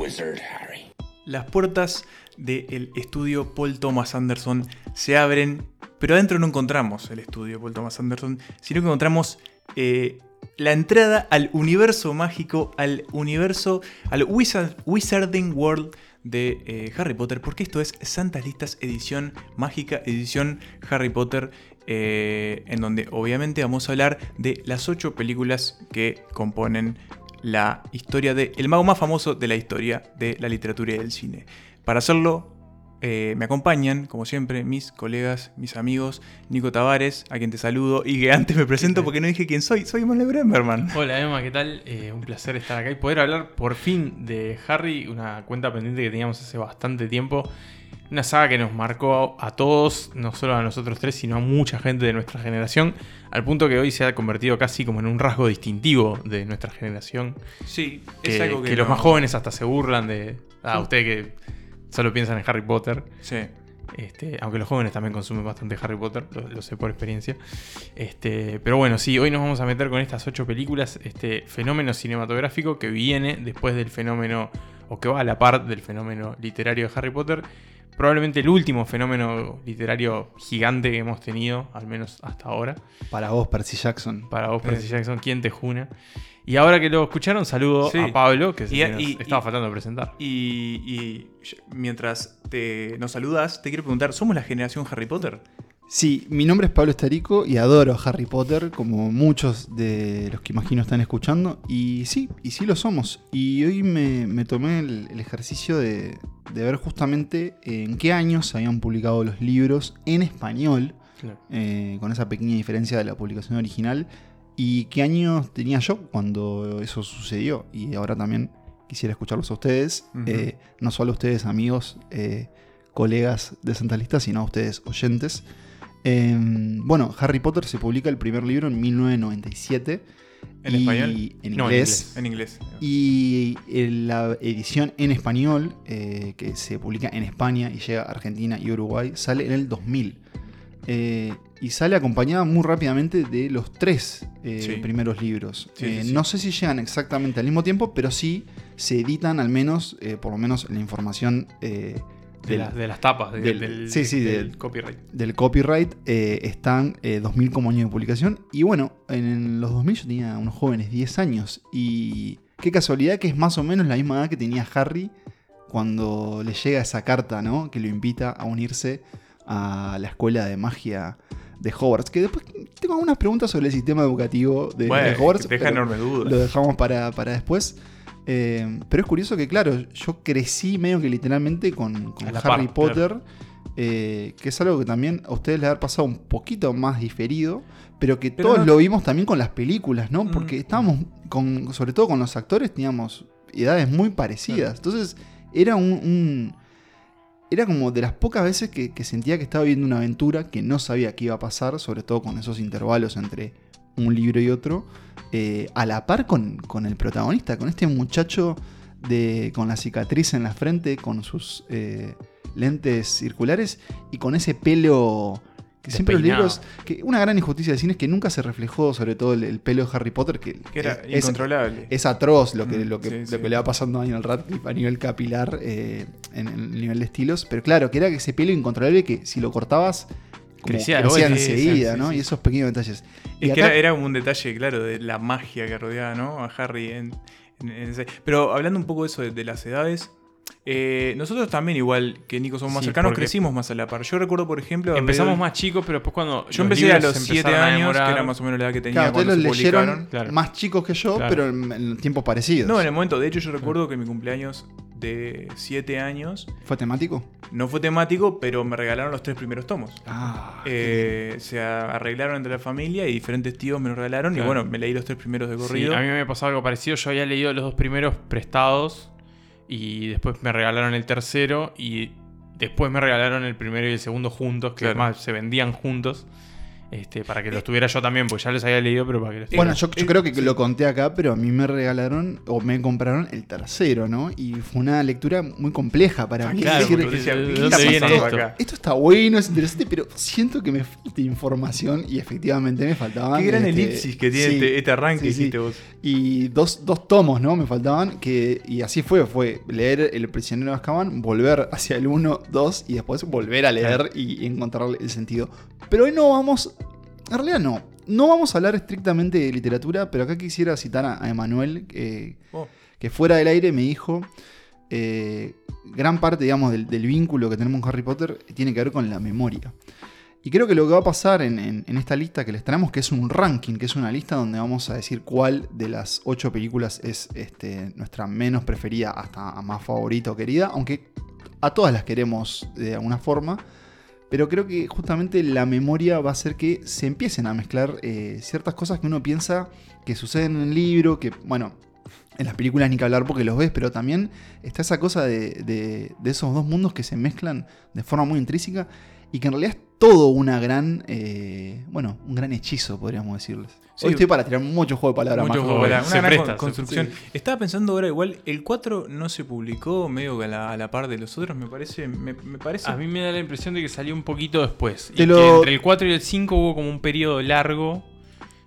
wizard, Harry. Las puertas del estudio Paul Thomas Anderson se abren, pero adentro no encontramos el estudio Paul Thomas Anderson, sino que encontramos eh, la entrada al universo mágico, al universo, al Wizard- Wizarding World de eh, Harry Potter, porque esto es Santas Listas edición mágica, edición Harry Potter, eh, en donde obviamente vamos a hablar de las ocho películas que componen la historia de el mago más famoso de la historia de la literatura y del cine. Para hacerlo, eh, me acompañan, como siempre, mis colegas, mis amigos, Nico Tavares, a quien te saludo, y que antes me presento porque no dije quién soy, soy Manuel Bremberman. Hola Emma, ¿qué tal? Eh, un placer estar acá y poder hablar por fin de Harry, una cuenta pendiente que teníamos hace bastante tiempo. Una saga que nos marcó a todos, no solo a nosotros tres, sino a mucha gente de nuestra generación, al punto que hoy se ha convertido casi como en un rasgo distintivo de nuestra generación. Sí, Que, es algo que, que los más jóvenes hasta se burlan de... Ah, Sí. ustedes que solo piensan en Harry Potter. Sí. Este, aunque los jóvenes también consumen bastante Harry Potter, lo, lo sé por experiencia. Este, pero bueno, sí, hoy nos vamos a meter con estas ocho películas, este fenómeno cinematográfico que viene después del fenómeno, o que va a la par del fenómeno literario de Harry Potter. Probablemente el último fenómeno literario gigante que hemos tenido, al menos hasta ahora. Para vos, Percy Jackson. Para vos, Percy Eh. Jackson, ¿quién te juna? Y ahora que lo escucharon, saludo Sí. a Pablo, que Y- nos y- estaba y- faltando presentar. Y, y mientras te, nos saludas, te quiero preguntar, ¿somos la generación Harry Potter? Sí, mi nombre es Pablo Estarico y adoro a Harry Potter, como muchos de los que imagino están escuchando. Y sí, y sí lo somos. Y hoy me, me tomé el, el ejercicio de, de ver justamente en qué años se habían publicado los libros en español, Claro. eh, con esa pequeña diferencia de la publicación original, y qué años tenía yo cuando eso sucedió. Y ahora también quisiera escucharlos a ustedes, eh, no solo a ustedes amigos, eh, colegas de Santa Lista, sino a ustedes oyentes. Eh, bueno, Harry Potter se publica el primer libro en 1997. ¿En español? En No, en inglés. En inglés. Y en la edición en español, eh, que se publica en España y llega a Argentina y Uruguay, sale en el 2000. Eh, y sale acompañada muy rápidamente de los tres eh, Sí. primeros libros. Sí, Eh, sí, sí. No sé si llegan exactamente al mismo tiempo, pero sí se editan al menos, eh, por lo menos la información eh, De, las- de las tapas, de- del- del, sí, sí, del del- copyright. del copyright eh, están eh, 2000 como año de publicación. Y bueno, en los 2000 yo tenía unos jóvenes 10 años. Y qué casualidad que es más o menos la misma edad que tenía Harry cuando le llega esa carta, ¿no? Que lo invita a unirse a la escuela de magia de Hogwarts. Que después tengo algunas preguntas sobre el sistema educativo de, de Bueno, Hogwarts. deja pero- enorme duda. lo dejamos para, para después. Eh, pero es curioso que, claro, yo crecí medio que literalmente con, Harry par, Potter, eh, que es algo que también a ustedes les ha pasado un poquito más diferido, pero que Pero todos no- lo vimos también con las películas, ¿no? Mm. Porque estábamos, con, sobre todo con los actores, teníamos edades muy parecidas. Entonces, era un, un- Era como de las pocas veces que, que sentía que estaba viendo una aventura que no sabía qué iba a pasar, sobre todo con esos intervalos entre un libro y otro, eh, a la par con, con el protagonista, con este muchacho de, con la cicatriz en la frente, con sus eh, lentes circulares y con ese pelo que siempre los libros, que una gran injusticia de cine es que nunca se reflejó sobre todo el, el pelo de Harry Potter, que, Que era es, incontrolable. es atroz lo que, Mm, lo que, sí, lo sí. que le va pasando a Daniel Radcliffe a nivel capilar eh, en el nivel de estilos. Pero claro, que era ese pelo incontrolable que si lo cortabas, Crecía de crecía golpe, sí, enseguida, sí, ¿no? Y esos pequeños detalles. Y Es que acá- era, era como un detalle, claro, de la magia que rodeaba ¿no? a Harry en, en- en ese- Pero hablando un poco de eso de, de las edades, eh, nosotros también, igual que Nico, somos más Sí, cercanos, crecimos más a la par. Yo recuerdo, por ejemplo. Empezamos más chicos, pero después cuando. Yo empecé a los se 7 empezaron a años, que era más o menos la edad que tenía Claro, cuando los se leyeron publicaron. Claro. más chicos que yo, Claro. pero en, en tiempos parecidos. No, en el momento, de hecho, yo recuerdo que mi cumpleaños de 7 años ¿Fue temático? no fue temático, pero me regalaron los tres primeros tomos. Ah, Eh, se arreglaron entre la familia y diferentes tíos me los regalaron. Y bueno, me leí los tres primeros de Sí, corrido. a mí me pasado algo parecido. Yo había leído los dos primeros prestados y después me regalaron el tercero y después me regalaron el primero y el segundo juntos, que Claro. además se vendían juntos. Este, para que los tuviera yo también, porque ya los había leído, pero para que los Bueno, tuviera. yo, yo creo que lo conté acá, pero a mí me regalaron o me compraron el tercero, ¿no? Y fue una lectura muy compleja para mí. Claro, decir, decía, ¿de ¿qué dónde está viene pasando esto? acá? esto está bueno, es interesante, pero siento que me falta información y efectivamente me faltaban. Qué gran este, elipsis que tiene sí, este, este arranque sí, que sí. hiciste vos. Y dos, dos tomos, ¿no? Me faltaban. Que, y así fue. Fue leer El prisionero de Azkaban, volver hacia el 1, 2 y después volver a leer y encontrar el sentido. Pero hoy no vamos... En realidad no. No vamos a hablar estrictamente de literatura, pero acá quisiera citar a, Emanuel, eh, Oh, que fuera del aire me dijo... eh, gran parte, digamos, del, del vínculo que tenemos con Harry Potter tiene que ver con la memoria. Y creo que lo que va a pasar en, en- en esta lista que les traemos, que es un ranking, que es una lista donde vamos a decir cuál de las ocho películas es este, nuestra menos preferida hasta más favorita o querida, aunque a todas las queremos de alguna forma. Pero creo que justamente la memoria va a hacer que se empiecen a mezclar eh, ciertas cosas que uno piensa que suceden en el libro, que, bueno, en las películas ni que hablar porque los ves, pero también está esa cosa de, de- esos dos mundos que se mezclan de forma muy intrínseca y que en realidad es todo una gran, eh, bueno, un gran hechizo, podríamos decirles. Sí. Hoy estoy para tirar mucho juego de palabras. mucho juego, bueno, una se gran presta, se- construcción. sí. Estaba pensando ahora igual, el 4 no se publicó medio a la, a la par de los otros, me parece. Me, me parece. A mí me da la impresión de que salió un poquito después. Te y lo- que entre el 4 y el 5 hubo como un periodo largo.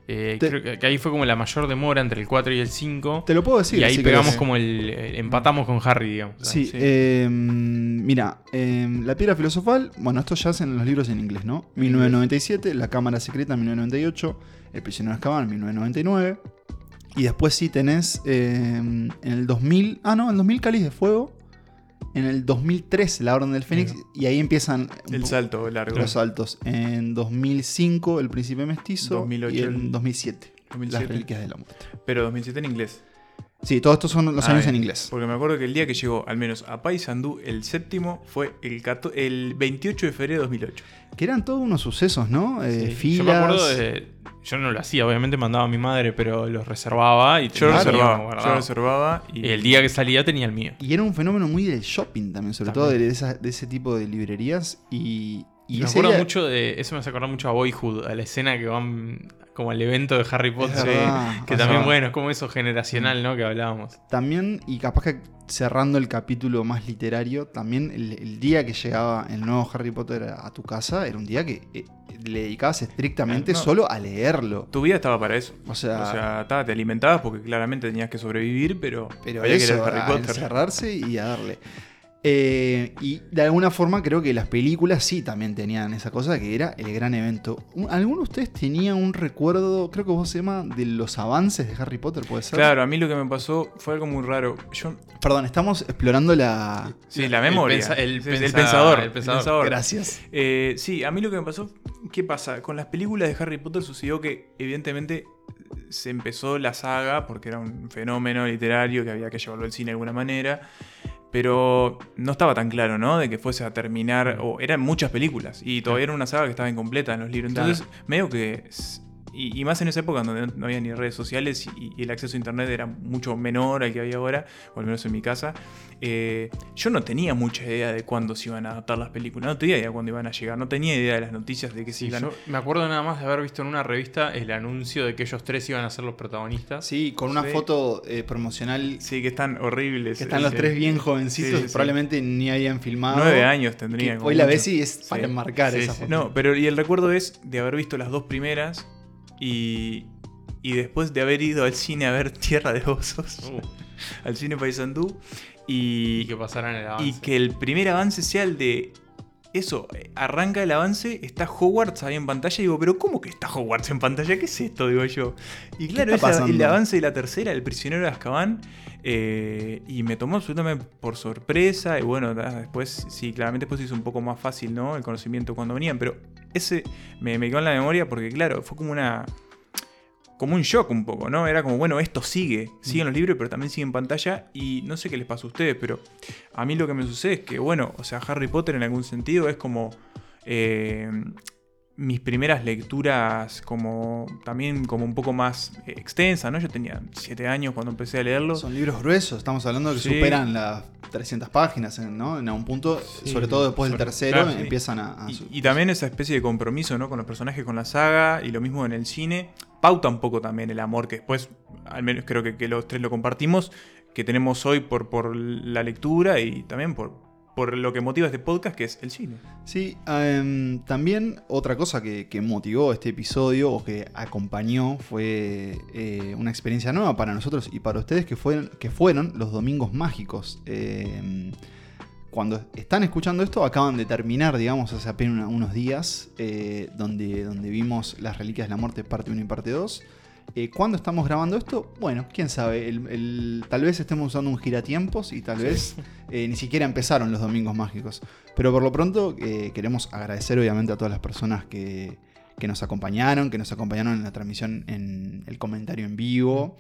eh, Te- creo que, que ahí fue como la mayor demora entre el 4 y el 5. Te lo puedo decir. y ahí si pegamos querés. como el, el- Empatamos con Harry, digamos. Sí, Sí. eh, mira, eh, La Piedra Filosofal, bueno, esto ya hacen los libros en inglés, ¿no? 1997, La Cámara Secreta, 1998, El Prisionero de Azkaban, 1999. Y después sí tenés eh, en el 2000, ah, no, en el 2000 Cáliz de Fuego, en el 2003 La Orden del Fénix, y ahí empiezan el salto largo. los saltos. En 2005 El Príncipe Mestizo 2008 y en el- 2007, Las 2007. Reliquias de la Muerte. Pero 2007 en inglés. Sí, todos estos son los Ah, años en inglés. Porque me acuerdo que el día que llegó, al menos a Paysandú, el séptimo, fue el, cato- el 28 de febrero de 2008. Que eran todos unos sucesos, ¿no? Eh, Sí, filas. Yo me acuerdo de. Yo no lo hacía, obviamente mandaba a mi madre, pero los reservaba y Yo reservaba, yo reservaba y Y el día que salía tenía el mío. Y era un fenómeno muy del shopping también, sobre También. todo de, esa- de ese tipo de librerías. Y, y me acuerdo día- mucho de. Eso me hace acordar mucho a Boyhood, a la escena que van como al evento de Harry Potter. Verdad, Que también, sea, bueno, es como eso generacional, ¿no? Que hablábamos. También, y capaz que cerrando el capítulo más literario, también el, el día que llegaba el nuevo Harry Potter a, a tu casa era un día que eh, le dedicabas estrictamente no. solo a leerlo. tu vida estaba para eso. O sea, O sea, estaba- te alimentabas porque claramente tenías que sobrevivir, pero, pero había que eso, leer Harry a Potter. encerrarse y a darle. Eh, y de alguna forma creo que las películas sí también tenían esa cosa que era el gran evento. Un- ¿Alguno de ustedes tenía un recuerdo, creo que vos se llama, de los avances de Harry Potter? ¿Puede ser? Claro, a mí lo que me pasó fue algo muy raro. Yo, Perdón, estamos explorando la... sí, la memoria. pensa- el pensador. el el pensador. pensador. Gracias. Eh, sí, a mí lo que me pasó, ¿qué pasa? Con las películas de Harry Potter sucedió que evidentemente se empezó la saga porque era un fenómeno literario que había que llevarlo al cine de alguna manera, pero no estaba tan claro, ¿no? De que fuese a terminar, o eran muchas películas y todavía era una saga que estaba incompleta en los libros. Entonces, medio que... Y, y más en esa época donde no, había ni redes sociales y, y el acceso a internet era mucho menor al que había ahora, o al menos en mi casa, eh, yo no tenía mucha idea de cuándo se iban a adaptar las películas, no tenía idea de cuándo iban a llegar, no tenía idea de las noticias de que se Sí, iban yo me acuerdo nada más de haber visto en una revista el anuncio de que ellos tres iban a ser los protagonistas. Sí, con una Sí. foto eh, promocional Sí, que están horribles. que están los Sí. tres bien jovencitos Sí, sí, que sí. probablemente ni habían filmado. Nueve años tendrían. como hoy la ves y es para Sí. enmarcar Sí, esa sí. foto. No, pero y el recuerdo es de haber visto las dos primeras y, y después de haber ido al cine a ver Tierra de Osos, Uh, al cine Paysandú, y y, que pasaran el avance. y que el primer avance sea el de... Eso, arranca el avance, está Hogwarts ahí en pantalla y digo, pero ¿cómo que está Hogwarts en pantalla? ¿Qué es esto? Digo yo. Y claro, es la- el avance de la tercera, El prisionero de Azkaban, eh, y me tomó absolutamente por sorpresa. Y bueno, después, sí, claramente después hizo un poco más fácil, ¿no? El conocimiento cuando venían, pero ese me, me quedó en la memoria porque, claro, fue como una. Como un shock un poco, ¿no? Era como, bueno, esto sigue, siguen los libros, pero también sigue en pantalla. Y no sé qué les pasa a ustedes, pero a mí lo que me sucede es que, bueno, o sea, Harry Potter en algún sentido es como. eh, mis primeras lecturas como también como un poco más eh, extensas, ¿no? Yo tenía 7 años cuando empecé a leerlo. Son libros gruesos, estamos hablando de que Sí. superan las 300 páginas, en- ¿no? En algún punto, Sí, sobre todo después del tercero, claro, empiezan a... a Y, y también esa especie de compromiso ¿no? con los personajes, con la saga, y lo mismo en el cine, pauta un poco también el amor que después, al menos creo que, que los tres lo compartimos, que tenemos hoy por, por la lectura y también por, por lo que motiva este podcast, que es el cine. Sí, em, también otra cosa que, que motivó este episodio o que acompañó fue eh, una experiencia nueva para nosotros y para ustedes que fueron, que fueron los domingos mágicos. Em, cuando están escuchando esto, acaban de terminar, digamos, hace apenas unos días, eh, donde, donde vimos las Reliquias de la Muerte parte 1 y parte 2. Eh, ¿Cuándo estamos grabando esto? Bueno, quién sabe. el- el- tal vez estemos usando un giratiempos y tal vez eh, ni siquiera empezaron los domingos mágicos. Pero por lo pronto eh, queremos agradecer obviamente a todas las personas que, que nos acompañaron, que nos acompañaron en la transmisión, en el comentario en vivo.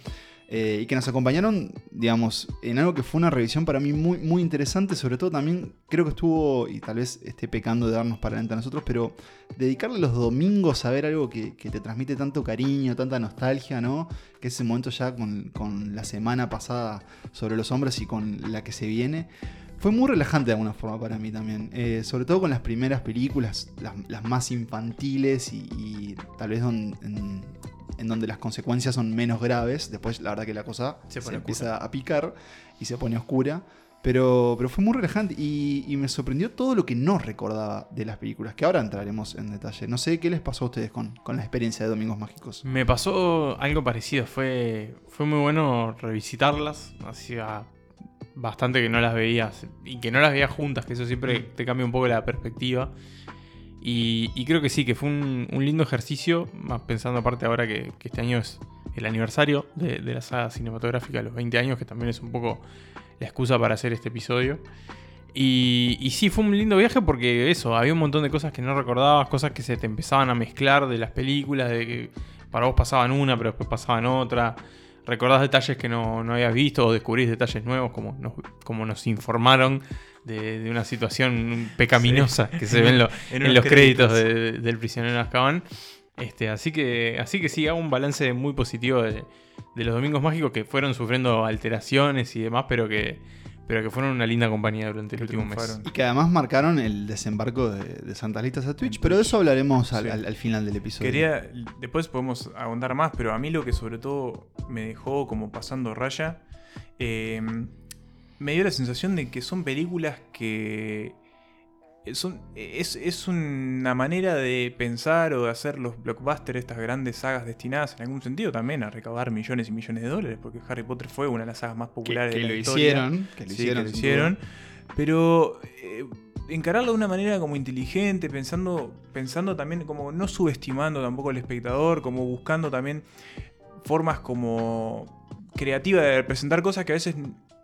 Eh, y que nos acompañaron, digamos, en algo que fue una revisión para mí muy, muy interesante. Sobre todo también creo que estuvo, y tal vez esté pecando de darnos para adelante a nosotros, pero dedicarle los domingos a ver algo que, que te transmite tanto cariño, tanta nostalgia, ¿no? Que ese momento ya con, con la semana pasada sobre los hombres y con la que se viene. Fue muy relajante de alguna forma para mí también. Eh, sobre todo con las primeras películas, las, más infantiles y, tal vez don- en donde las consecuencias son menos graves. Después la verdad que la cosa Se empieza a picar y se pone oscura. Pero, pero fue muy relajante y, y me sorprendió todo lo que no recordaba de las películas, que ahora entraremos en detalle. No sé qué les pasó a ustedes con, con la experiencia de Domingos Mágicos. Me pasó algo parecido, fue, fue muy bueno revisitarlas, hacía bastante que no las veías y que no las veías juntas, que eso siempre te cambia un poco la perspectiva. Y, creo que sí, que fue un, un lindo ejercicio, más pensando aparte ahora que, este año es el aniversario de, la saga cinematográfica, los 20 años, que también es un poco la excusa para hacer este episodio. Y, y sí, fue un lindo viaje porque eso, había un montón de cosas que no recordabas, cosas que se te empezaban a mezclar de las películas, de que para vos pasaban una, pero después pasaban otra. Recordás detalles que no, no habías visto o descubrís detalles nuevos, como nos, como nos informaron de, de una situación pecaminosa que se ve en, lo- en los créditos, de- del prisionero Azkaban. Este, así, que, así que sí, hago un balance muy positivo de, de los domingos mágicos que fueron sufriendo alteraciones y demás, pero que, pero que fueron una linda compañía durante el Que último mes. Y que además marcaron el desembarco de, de Santas Listas a Twitch, pero de eso hablaremos al, Sí. al- al final del episodio. Quería, después podemos ahondar más, pero a mí lo que sobre todo me dejó como pasando raya, eh, me dio la sensación de que son películas que es, es una manera de pensar o de hacer los blockbusters, estas grandes sagas destinadas en algún sentido también a recaudar millones y millones de dólares, porque Harry Potter fue una de las sagas más populares que de la lo historia. hicieron. Que lo Sí, hicieron. que lo hicieron. Pero eh, encararlo de una manera como inteligente, pensando, pensando también como no subestimando tampoco al espectador, como buscando también formas como creativas de representar cosas que a veces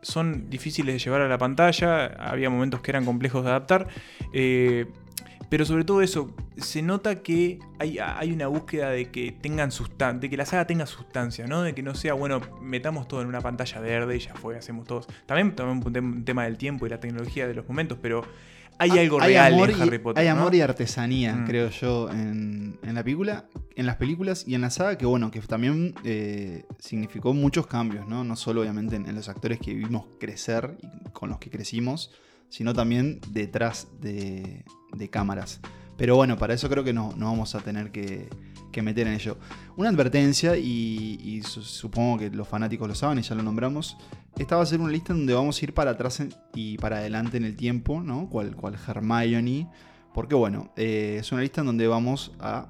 son difíciles de llevar a la pantalla, había momentos que eran complejos de adaptar. eh, pero sobre todo eso, se nota que hay, hay una búsqueda de que tengan de que la saga tenga sustancia, ¿no? De que no sea, bueno, metamos todo en una pantalla verde y ya fue, hacemos todos. También, también un tema del tiempo y la tecnología de los momentos, pero hay Ah, algo real amor en y- Harry Potter. Hay ¿no? amor y artesanía, Mm. creo yo, en, en la película, en las películas y en la saga, que bueno, que también eh, significó muchos cambios, ¿no? No solo obviamente en, en los actores que vimos crecer y con los que crecimos, sino también detrás de, de cámaras. Pero bueno, para eso creo que no, no vamos a tener que, que meter en ello. Una advertencia, y, y su- supongo que los fanáticos lo saben y ya lo nombramos, esta va a ser una lista donde vamos a ir para atrás y para adelante en el tiempo, ¿no? Cual, cual Hermione. Porque bueno, eh, es una lista en donde vamos a,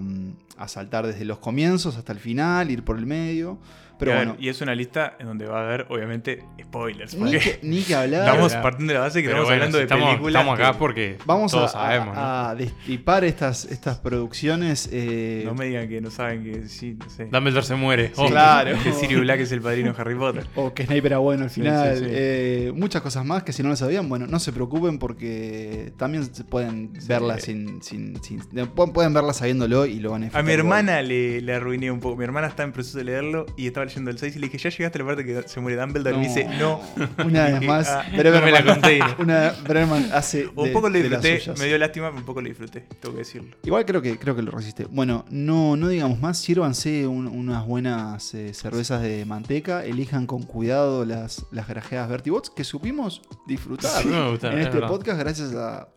mm, a saltar desde los comienzos hasta el final, ir por el medio. Pero Y a ver, bueno, y es una lista en donde va a haber, obviamente, spoilers. ni que, ni que hablar. estamos partiendo de la base que Pero estamos bueno, hablando si de estamos, películas. estamos acá que- porque Vamos todos a, sabemos, ¿no? a- a destripar estas, estas producciones. eh, No me digan que no saben que sí, no sé. Dumbledore se muere. Sí, Oh. claro. Que Sirius Black es el padrino de Harry Potter. O que Snape era bueno al final. sí, sí. eh, muchas cosas más que si no lo sabían, bueno, no se preocupen porque también se pueden Sí. verlas sin, sin, sin- pu- Pueden verlas sabiéndolo y lo van a A disfrutar mi igual. hermana le, le arruiné un poco. Mi hermana está en proceso de leerlo y estaba leyendo el 6 y le dije, ¿ya llegaste a la parte que se muere Dumbledore? Y me dice, no. Una vez más, ah, Bremerman, no me la conté. una, hace. Un de- poco lo disfruté, me dio lástima, pero un poco lo disfruté, tengo que decirlo. Igual creo que, creo que lo resiste. Bueno, no, no digamos más, sírvanse un- unas buenas eh, cervezas de manteca, elijan con cuidado las, las grajeadas Vertibots que supimos disfrutar Sí, me gustaron, en es este verdad. podcast gracias a,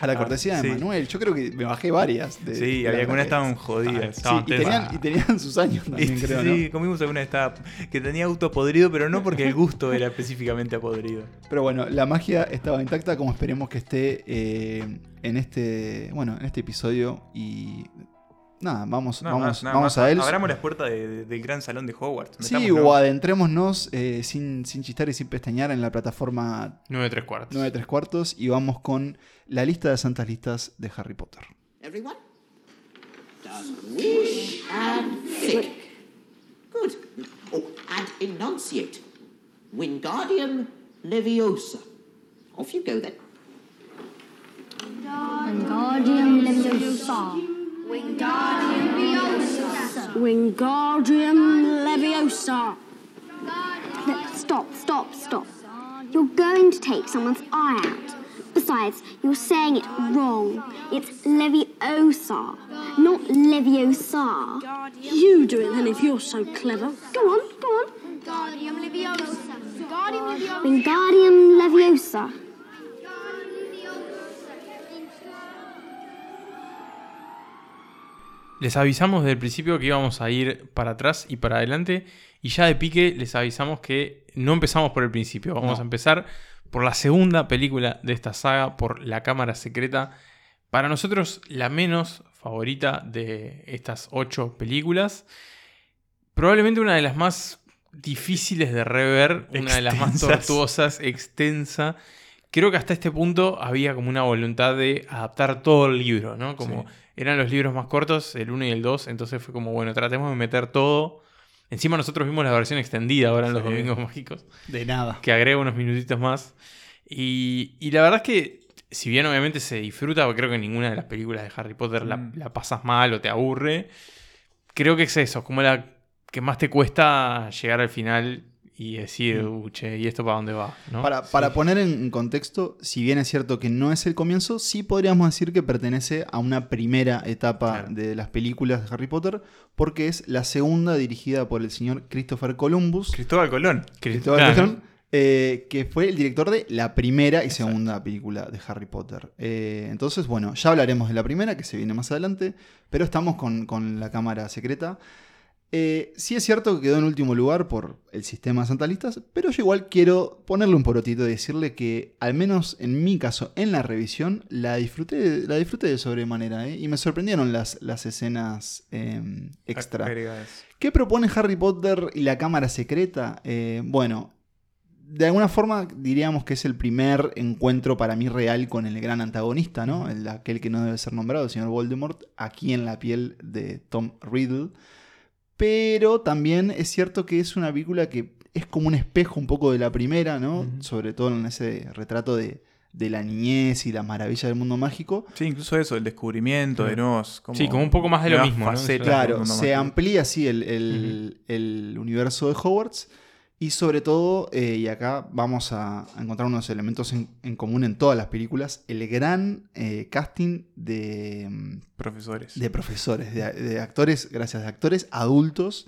a la Ah, cortesía sí. de Manuel. Yo creo que me bajé varias. De, Sí, de había algunas estaban jodidas. Ah, estaban Sí, y, tenían, tensas. y tenían sus años también, Este, creo, sí, ¿no? comimos alguna que que tenía auto podrido, pero no porque el gusto era específicamente podrido. Pero bueno, la magia estaba intacta como esperemos que esté eh, en este bueno en este episodio y nada, vamos, vamos, nada vamos a él. Abramos las puertas de- de- del gran salón de Hogwarts. Sí, o adentrémonos eh, sin, sin chistar y sin pestañear en la plataforma 9 3 cuartos. 9 3 cuartos y vamos con la lista de santas listas de Harry Potter. Everyone? Does wish and flick. Good. Oh, and enunciate. Wingardium Leviosa. Off you go then. Wingardium Leviosa. Wingardium Leviosa. Wingardium Leviosa. Stop, stop, stop. You're going to take someone's eye out. Besides, you're saying it wrong. It's Leviosa, not Leviosa. You do it then if you're so clever. Go on, go on. Wingardium Leviosa. Wingardium Leviosa. Les avisamos desde el principio que íbamos a ir para atrás y para adelante. Y ya de pique les avisamos que no empezamos por el principio. Vamos No. a empezar por la segunda película de esta saga, por La Cámara Secreta. Para nosotros, la menos favorita de estas ocho películas. Probablemente una de las más difíciles de rever, una de las más tortuosas, extensa. Creo que hasta este punto había como una voluntad de adaptar todo el libro, ¿no? Como Sí. eran los libros más cortos, el 1 y el 2, entonces fue como, bueno, tratemos de meter todo. Encima nosotros vimos la versión extendida ahora en los Sí. Domingos Mágicos, De nada. que agrega unos minutitos más. Y, y la verdad es que, si bien obviamente se disfruta, porque creo que ninguna de las películas de Harry Potter la, Mm. la pasas mal o te aburre, creo que es eso, como la que más te cuesta llegar al final y decir, "Uh, che, ¿y esto para dónde va? ¿no? Para, para poner en contexto, si bien es cierto que no es el comienzo, sí podríamos decir que pertenece a una primera etapa Claro. de las películas de Harry Potter, porque es la segunda dirigida por el señor Christopher Columbus. Cristóbal Colón. Cristóbal Claro. Colón, eh, que fue el director de la primera y segunda película de Harry Potter. Eh, entonces, bueno, ya hablaremos de la primera, que se viene más adelante, pero estamos con, con la cámara secreta. Eh, sí es cierto que quedó en último lugar por el sistema de Santa Listas, pero yo igual quiero ponerle un porotito y decirle que, al menos en mi caso, en la revisión, la disfruté, la disfruté de sobremanera, ¿eh? y me sorprendieron las, las escenas eh, extra. Agregadas. ¿Qué propone Harry Potter y la cámara secreta? Eh, bueno, de alguna forma diríamos que es el primer encuentro para mí real con el gran antagonista, ¿no? El, aquel que no debe ser nombrado, el señor Voldemort, aquí en la piel de Tom Riddle. Pero también es cierto que es una película que es como un espejo un poco de la primera, ¿no? Sobre todo en ese retrato de, de la niñez y la maravilla del mundo mágico. Sí, incluso eso, el descubrimiento de nuevos. Como, Sí, como un poco más de lo mismo, ¿no? Claro, se mágico. amplía así el, el- el universo de Hogwarts. Y sobre todo, eh, y acá vamos a, a encontrar unos elementos en, en común en todas las películas, el gran eh, casting de, mm, Profesores. de profesores, de, de actores, gracias, de actores adultos,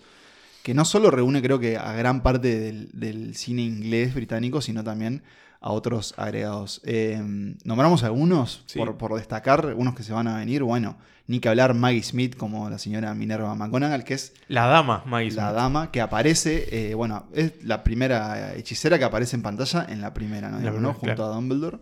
que no solo reúne creo que a gran parte del, del cine inglés británico, sino también a otros agregados. Eh, nombramos algunos Sí. por, por destacar, algunos que se van a venir. Bueno, ni que hablar Maggie Smith como la señora Minerva McGonagall, que es La dama, Maggie la Smith. dama que aparece, eh, bueno, es la primera hechicera que aparece en pantalla en la primera, ¿no? La primera, ¿no? Junto a Dumbledore.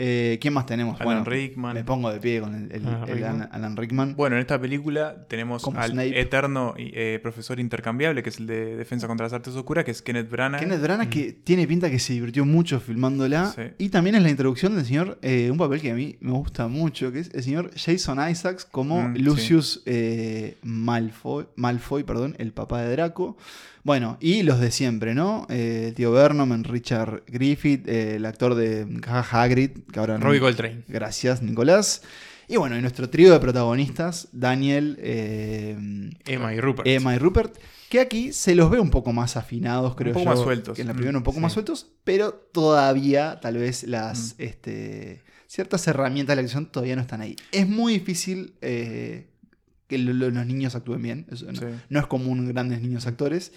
Eh, ¿Quién más tenemos? Alan bueno, Rickman. Me pongo de pie con el, el- Alan el Rickman. Alan, Alan Rickman. Bueno, en esta película tenemos Como al Snape. eterno eh, profesor intercambiable, que es el de Defensa contra las Artes Oscuras, que es Kenneth Branagh. Kenneth Branagh que tiene pinta que se divirtió mucho filmándola. Sí. Y también es la introducción del señor, eh, un papel que a mí me gusta mucho, que es el señor Jason Isaacs como Mm, sí. Lucius eh, Malfoy, Malfoy, perdón, el papá de Draco. Bueno, y los de siempre, ¿no? Eh, tío Vernon, Richard Griffith, eh, el actor de Hagrid, que ahora no- Robbie Coltrane. Gracias, Nicolás. Y bueno, y nuestro trío de protagonistas, Daniel, eh, Emma y Rupert. Emma y Rupert, Que aquí se los ve un poco más afinados, creo poco yo. más sueltos. Que en la Mm, primera un poco sí. más sueltos, pero todavía tal vez las Mm. este, ciertas herramientas de la acción todavía no están ahí. Es muy difícil eh, que lo- lo- los niños actúen bien. Eso no, Sí. no es común grandes niños actores.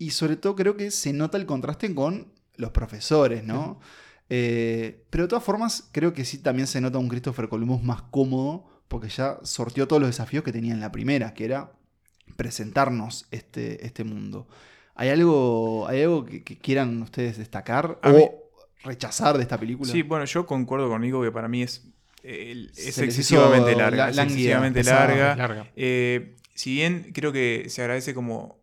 Y sobre todo creo que se nota el contraste con los profesores, ¿no? Eh, pero de todas formas, creo que sí también se nota un Christopher Columbus más cómodo, porque ya sortió todos los desafíos que tenía en la primera, que era presentarnos este, este mundo. ¿Hay algo, hay algo que, que quieran ustedes destacar A o mí- rechazar de esta película? Sí, bueno, yo concuerdo con Nico que para mí es, eh, es excesivamente larga. la- es lánguida, excesivamente pesada, larga. larga. Eh, si bien creo que se agradece como...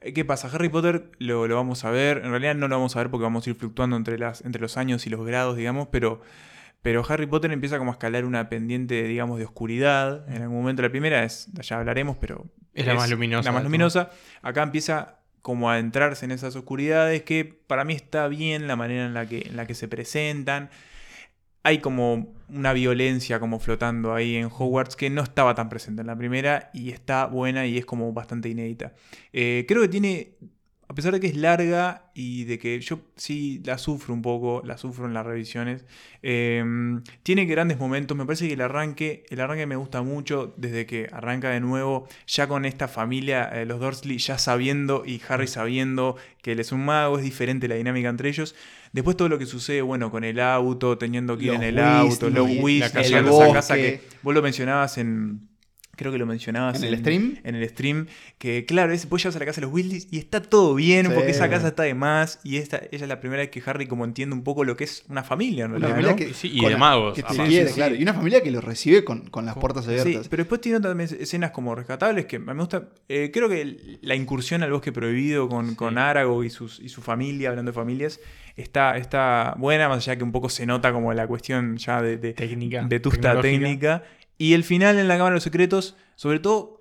eh, ¿Qué pasa? Harry Potter lo, lo vamos a ver. En realidad no lo vamos a ver porque vamos a ir fluctuando entre, las, entre los años y los grados, digamos, pero, pero Harry Potter empieza como a escalar una pendiente, digamos, de oscuridad. En algún momento la primera es, ya hablaremos, pero... Es la más luminosa La más luminosa. Acá empieza como a adentrarse en esas oscuridades que para mí está bien la manera en la que, en la que se presentan hay como una violencia como flotando ahí en Hogwarts que no estaba tan presente en la primera y está buena y es como bastante inédita. Eh, creo que tiene, a pesar de que es larga y de que yo sí la sufro un poco, la sufro en las revisiones, eh, tiene grandes momentos. Me parece que el arranque, el arranque me gusta mucho desde que arranca de nuevo, ya con esta familia, eh, los Dursley, ya sabiendo y Harry sabiendo que él es un mago, es diferente la dinámica entre ellos. Después todo lo que sucede, bueno, con el auto, teniendo que ir Los en el auto, los casa llegando a esa casa que vos lo mencionabas en... Creo que lo mencionabas ¿En el stream? En el stream. Que claro, es, vos llegas a la casa de los Weasley y está todo bien, Sí. porque esa casa está de más. Y esta, ella es la primera vez que Harry como entiende un poco lo que es una familia, en Una realidad. familia ¿no? que, Sí, y con de la- magos, que te aparte. quiere, Sí, sí, claro. sí. Y una familia que lo recibe con, con las puertas Sí, abiertas. pero después tiene también escenas como rescatables que me gusta. eh, creo que la incursión al bosque prohibido con, con Arago y, sus, y su familia, hablando de familias, está, está buena, más allá que un poco se nota como la cuestión ya de, de, Técnica, vetusta tecnológica. técnica. Y el final en la Cámara de los Secretos, sobre todo,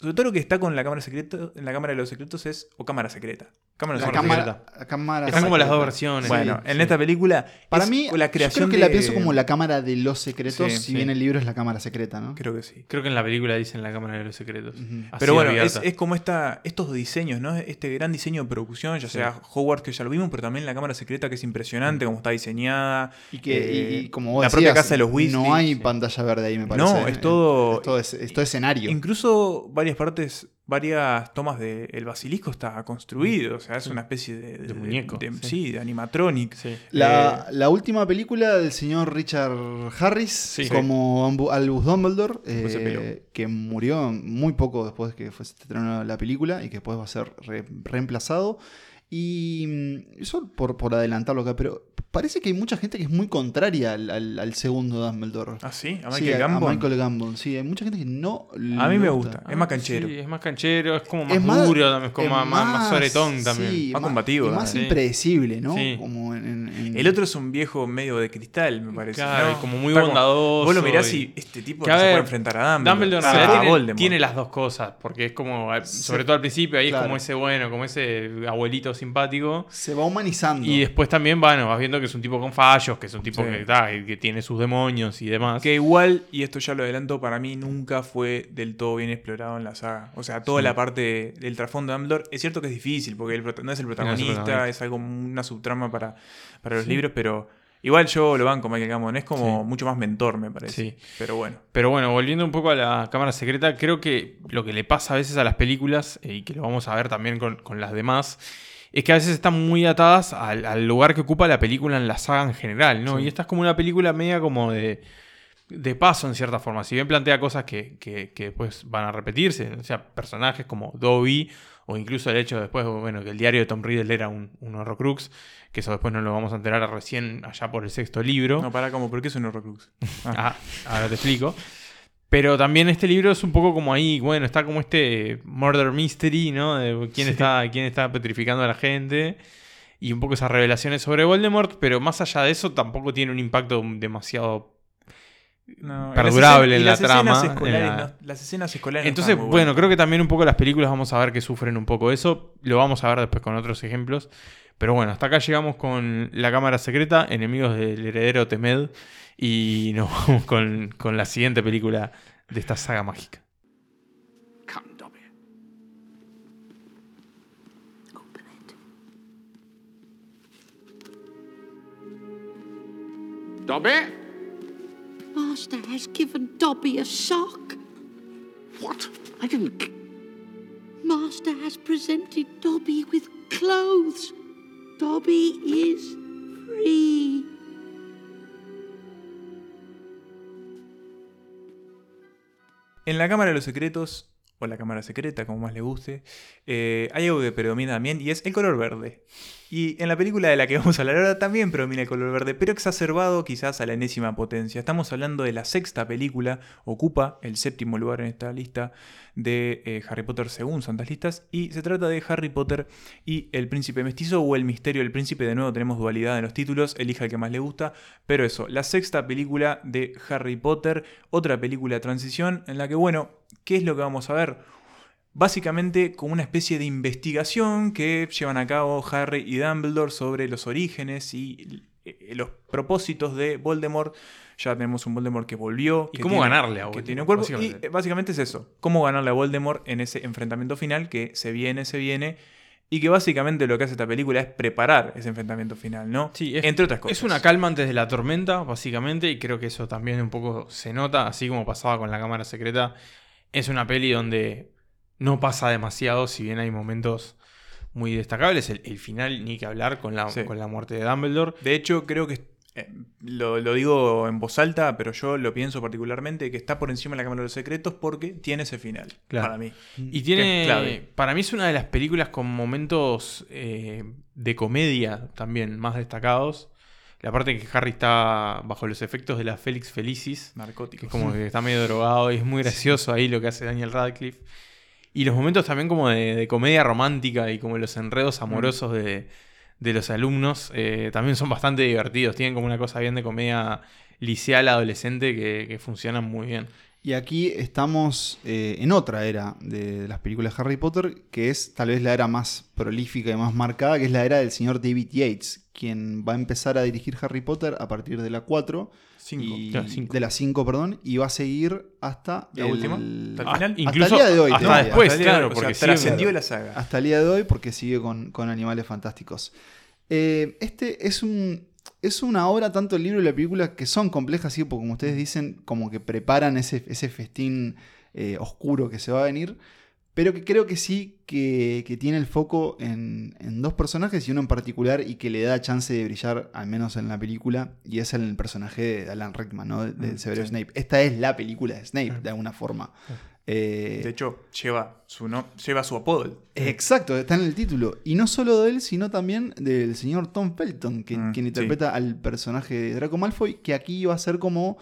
sobre todo lo que está con la Cámara, secreto, en la cámara de los Secretos es. o Cámara Secreta. Cámara de la cámara la cámara Están como las dos versiones. Bueno, Sí, en sí. esta película. Para es mí, la yo creación creo que la pienso como la cámara de los secretos, Sí, si sí. bien el libro es la cámara secreta, ¿no? Creo que sí. Creo que en la película dicen la Cámara de los Secretos. Pero bueno, es, es como esta, estos diseños, ¿no? Este gran diseño de producción, ya sea Hogwarts, que ya lo vimos, pero también la cámara secreta, que es impresionante, como está diseñada. Y que Eh, y como vos la propia decías, casa de los Weasley. No hay Sí. pantalla verde ahí, me parece. No, ¿eh? es todo- Es todo, es- es todo escenario. Incluso varias partes, varias tomas del el basilisco está construido, o sea, es una especie de, De muñeco, de- sí. sí, de animatronic. Sí. La, la última película del señor Richard Harris como Albus Dumbledore, eh, que murió muy poco después de que fue estrenó la película y que después va a ser re- reemplazado. Y mm, eso por, por adelantarlo acá, pero parece que hay mucha gente que es muy contraria al, al- al segundo Dumbledore. ¿Ah, sí? ¿A Sí, Michael Gambon? Michael Gambon, sí, hay mucha gente que no. A mí me gusta, es más canchero. Sí, es más canchero, es como más Es más- duro, también, es como es más, más, más soretón también. sí, Más combativo, y más sí. impredecible, ¿no? Sí. Como en- en- en- El otro es un viejo medio de cristal, me parece. Claro, ¿no? como muy Está bondadoso Vos lo mirás y- y este tipo Que, no a se puede enfrentar a Dumbledore. Dumbledore Ah, tiene, Voldemort. tiene las dos cosas, porque es como, sobre todo al principio, ahí claro. es como ese bueno, como ese abuelito simpático. se va humanizando. Y después también, bueno, vas viendo que es un tipo con fallos, que es un tipo Sí. que, que tiene sus demonios y demás. Que igual, y esto ya lo adelanto, para mí nunca fue del todo bien explorado en la saga. O sea, toda la parte del trasfondo de Dumbledore, es cierto que es difícil, porque el no es el protagonista, protagonista. es algo, una subtrama para, para los libros, pero igual yo lo banco, Michael Gambon, es como Sí. mucho más mentor, me parece. Sí. Pero bueno. Pero bueno, volviendo un poco a la cámara secreta, creo que lo que le pasa a veces a las películas, eh, y que lo vamos a ver también con, con las demás, es que a veces están muy atadas al, al lugar que ocupa la película en la saga en general, ¿no? Y esta es como una película media como de, de paso en cierta forma. Si bien plantea cosas que, que, que después van a repetirse, o sea, personajes como Dobby, o incluso el hecho después, bueno, que el diario de Tom Riddle era un, un Horrocrux, que eso después no lo vamos a enterar recién allá por el sexto libro. No, para como, ¿por qué es un Horrocrux? Ah. Ah, ahora te explico. Pero también este libro es un poco como ahí, bueno, está como este murder mystery, ¿no? De quién, Sí. está, quién está petrificando a la gente. Y un poco esas revelaciones sobre Voldemort, pero más allá de eso tampoco tiene un impacto demasiado... Perdurable en la, trama. Eh. las escenas escolares. Entonces, bueno, creo que también un poco las películas vamos a ver que sufren un poco eso. Lo vamos a ver después con otros ejemplos. Pero bueno, hasta acá llegamos con La Cámara Secreta, Enemigos del Heredero Temed. Y nos vamos con, con la siguiente película de esta saga mágica. Dobby? Master has given Dobby a sock. What? I didn't. Master has presented Dobby with clothes. Dobby is free. En la Cámara de los Secretos, o la Cámara Secreta, como más le guste, eh, hay algo que predomina también y es el color verde. Y en la película de la que vamos a hablar ahora también predomina el color verde, pero exacerbado quizás a la enésima potencia. Estamos hablando de la sexta película, ocupa el séptimo lugar en esta lista de eh, Harry Potter según santas listas, y se trata de Harry Potter y el príncipe mestizo o el misterio del príncipe. De nuevo tenemos dualidad en los títulos, elija el que más le gusta, pero eso, la sexta película de Harry Potter, otra película transición en la que, bueno, ¿qué es lo que vamos a ver? Básicamente como una especie de investigación que llevan a cabo Harry y Dumbledore sobre los orígenes y eh, los propósitos de Voldemort. Ya tenemos un Voldemort que volvió. Y que cómo ganarle a que Voldemort, tiene un cuerpo. básicamente. Y eh, básicamente es eso. Cómo ganarle a Voldemort en ese enfrentamiento final que se viene, se viene. Y que básicamente lo que hace esta película es preparar ese enfrentamiento final, ¿no? Sí, es, Entre otras cosas. Es una calma antes de la tormenta, básicamente, y creo que eso también un poco se nota, así como pasaba con la cámara secreta. Es una peli donde no pasa demasiado, si bien hay momentos muy destacables. El, el final, ni que hablar con la, Sí. con la muerte de Dumbledore. De hecho, creo que eh, lo, lo digo en voz alta, pero yo lo pienso particularmente que está por encima de la Cámara de los Secretos porque tiene ese final. Claro. Para mí. Y Que tiene. Para mí es una de las películas con momentos eh, de comedia también más destacados. La parte en que Harry está bajo los efectos de la Félix Felicis. Que Narcóticos. es como que está medio drogado y es muy gracioso ahí lo que hace Daniel Radcliffe. Y los momentos también como de, de comedia romántica y como los enredos amorosos de, de los alumnos eh, también son bastante divertidos. Tienen como una cosa bien de comedia liceal adolescente que, que funcionan muy bien. Y aquí estamos eh, en otra era de las películas de Harry Potter, que es tal vez la era más prolífica y más marcada, que es la era del señor David Yates, quien va a empezar a dirigir Harry Potter a partir de la 4. Cinco. y- Claro, cinco. De la 5, perdón, y va a seguir hasta ¿La el- última? ¿Hasta el final? hasta Incluso el día de hoy. hasta después, Hasta claro, hoy, o sea, porque trascendió la saga. Hasta el día de hoy porque sigue con, con Animales Fantásticos. Eh, este es un. Es una obra, tanto el libro y la película, que son complejas, ¿sí? porque como ustedes dicen, como que preparan ese, ese festín eh, oscuro que se va a venir, pero que creo que sí que, que tiene el foco en, en dos personajes y uno en particular y que le da chance de brillar, al menos en la película, y es el personaje de Alan Rickman, ¿no? de, de Mm, Severus sí. Snape. Esta es la película de Snape, de alguna forma. Eh, De hecho, lleva su, no, lleva su apodo. Exacto, está en el título. Y no solo de él, sino también del señor Tom Felton, que, Mm, quien sí. interpreta al personaje de Draco Malfoy, que aquí va a ser como.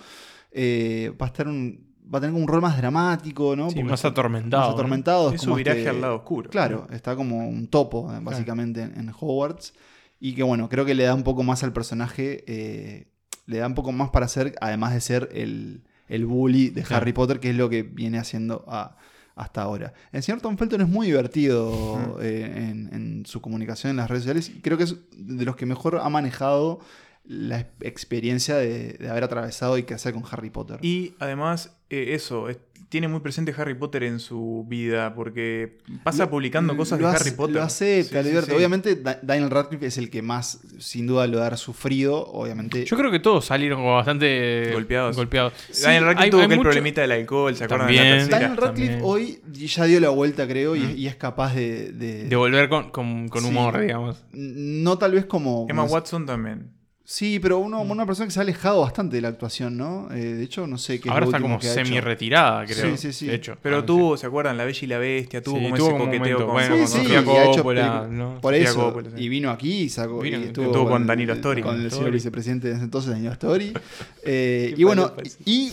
eh, va a estar un. Va a tener como un rol más dramático, ¿no? Sí, más atormentado, Más. Es su como viraje este- al lado oscuro. Claro, está como un topo, eh, básicamente, en, en Hogwarts. Y que bueno, creo que le da un poco más al personaje. eh, le da un poco más para hacer, además de ser el, el bully de Claro. Harry Potter, que es lo que viene haciendo a- hasta ahora. El señor Tom Felton es muy divertido eh, en, en su comunicación en las redes sociales. y Creo que es de los que mejor ha manejado la ex- experiencia de, de haber atravesado y crecer con Harry Potter. Y además, eh, eso, es- tiene muy presente Harry Potter en su vida, porque pasa Lo- publicando cosas de hace- Harry Potter. Lo acepta, Sí. Obviamente, Da- Daniel Radcliffe es el que más, sin duda, lo ha sufrido. Obviamente. Yo creo que todos salieron como bastante Golpeados. golpeados. Daniel Radcliffe hay- tuvo hay aquel mucho- problemita del alcohol, ¿se acuerdan? También. de la? Daniel Radcliffe también. hoy ya dio la vuelta, creo, y, Mm. y es capaz de. de- De volver con, con- con Sí. humor, digamos. no tal vez como. Emma como- Watson también. Sí, pero uno, una persona que se ha alejado bastante de la actuación, ¿no? Eh, de hecho, no sé qué. es Ahora lo está como que ha hecho. semi-retirada, creo. Sí, sí, sí. De hecho. Pero Ah, sí. tuvo, ¿se acuerdan? La Bella y la Bestia, tuvo Sí, como tuvo ese como un coqueteo momento, con, bueno, Sí, con sí, Sofía y ha hecho Coppola, pelicu- ¿no? Por Sofía eso. Coppola, sí. Y vino aquí y sacó. Vino, y estuvo, estuvo con Danilo Astori. Con el Astori. señor vicepresidente de ese entonces, Danilo Astori. Eh, Qué y bueno, parece. y,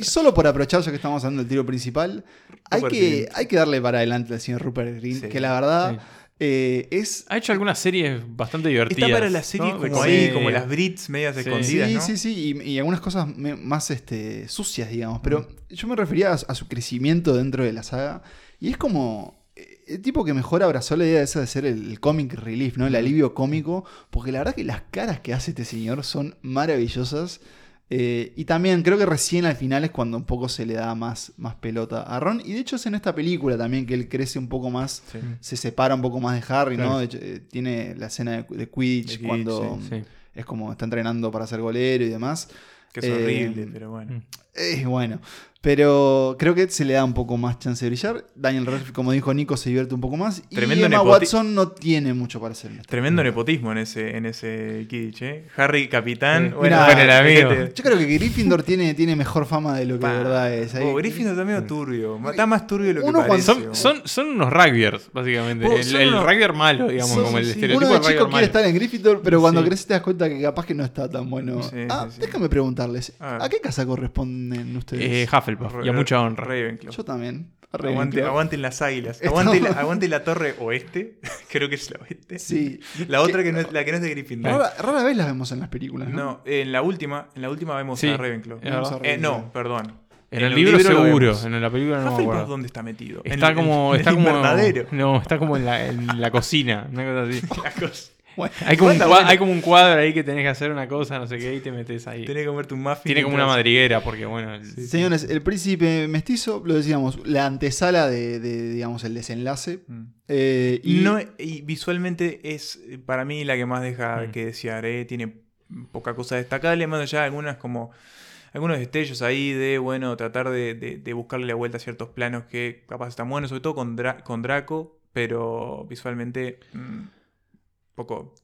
y solo por aprovechar, ya que estamos hablando del tiro principal, hay Rupert que, Grint. hay que darle para adelante al señor Rupert Green, Sí, que la verdad sí. Eh, es. Ha hecho algunas series bastante divertidas. Está para la serie ¿no? De como ahí, como las Brits medias Sí. escondidas, Sí, ¿no? sí, sí, y, y algunas cosas me- más este, sucias, digamos. Pero Mm. yo me refería a, a su crecimiento dentro de la saga. Y es como. eh, El tipo que mejor abrazó la idea esa de ser el, el comic relief, ¿no? El alivio cómico. Porque la verdad que las caras que hace este señor son maravillosas. Eh, y también creo que recién al final es cuando un poco se le da más, más pelota a Ron. Y de hecho es en esta película también que él crece un poco más, Sí. se separa un poco más de Harry, ¿no? De hecho, eh, tiene la escena de, de Quidditch De Quidditch, cuando Sí. es como está entrenando para ser golero y demás. Que es Eh, horrible, pero bueno. Eh, bueno, pero creo que se le da un poco más chance de brillar. Daniel Radcliffe, como dijo Nico, se divierte un poco más. Tremendo y Emma Watson no tiene mucho para hacer. en esta Tremendo película. nepotismo en ese, en ese Kidditch, ¿eh? Harry, capitán. Bueno, Mirá, el amigo. fíjate. Yo creo que Gryffindor tiene, tiene mejor fama de lo que Pa. de verdad es. Ahí- Oh, Gryffindor está medio turbio. Está más turbio de lo que Uno cuando- parece. Son, son, son unos rugbyers, básicamente. Oh, el el unos- rugbyer malo, digamos, son- como el sí. estereotipo Uno de rugby chico quiere malo. estar en Gryffindor, pero cuando Sí. creces te das cuenta que capaz que no está tan bueno. Sí, ah, sí, sí. déjame preguntarles, A ver. ¿a qué casa corresponden ustedes? Eh, Hufflepuff, y a mucha honra. Ravenclaw. Yo también. Aguante, aguanten las águilas. Aguante la, aguante la torre oeste. Creo que es la oeste. Sí. La otra que no es, la que no es de Gryffindor. Rara, rara vez las vemos en las películas, ¿no? No, en la última, en la última vemos Sí, a Ravenclaw. Vemos Eh, no, perdón. En el libro seguro, en la película no me Hufflepuff, acuerdo. ¿dónde está metido? Está En- como. en está como. invernadero. No, está como en la, en la cocina, una cosa así. La cosa. Bueno, Hay como, un Bueno, cua- bueno. hay como un cuadro ahí que tenés que hacer una cosa, no sé qué, y te metes ahí. Tenés que comerte un muffin. Tiene como una madriguera, porque bueno. el- Señores, el príncipe mestizo, lo decíamos, la antesala de, de, digamos, el desenlace. Mm. Eh, y No, y visualmente es eh, para mí la que más deja Mm. que desear. ¿eh? Tiene poca cosa destacable, más allá de algunas como algunos destellos ahí de bueno tratar de, de- de buscarle la vuelta a ciertos planos que capaz están buenos, sobre todo con, Dra- con Draco, pero visualmente mm, poco,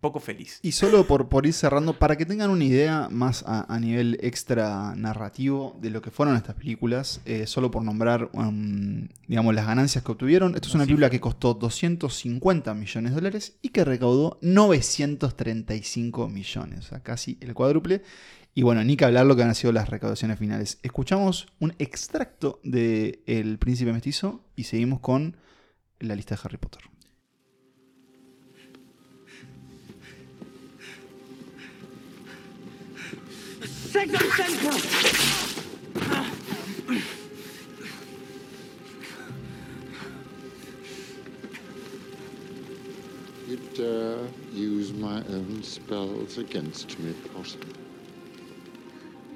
poco feliz. Y solo por, por ir cerrando, para que tengan una idea más a, a nivel extra narrativo de lo que fueron estas películas, eh, solo por nombrar um, digamos, las ganancias que obtuvieron, esto es una película que costó 250 millones de dólares y que recaudó 935 millones, o sea, casi el cuádruple. Y bueno, ni que hablar lo que han sido las recaudaciones finales. Escuchamos un extracto de El Príncipe Mestizo y seguimos con la lista de Harry Potter. You dare uh, use my own spells against me, Potter?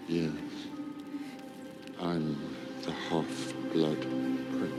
Yes. I'm the half-blood prince.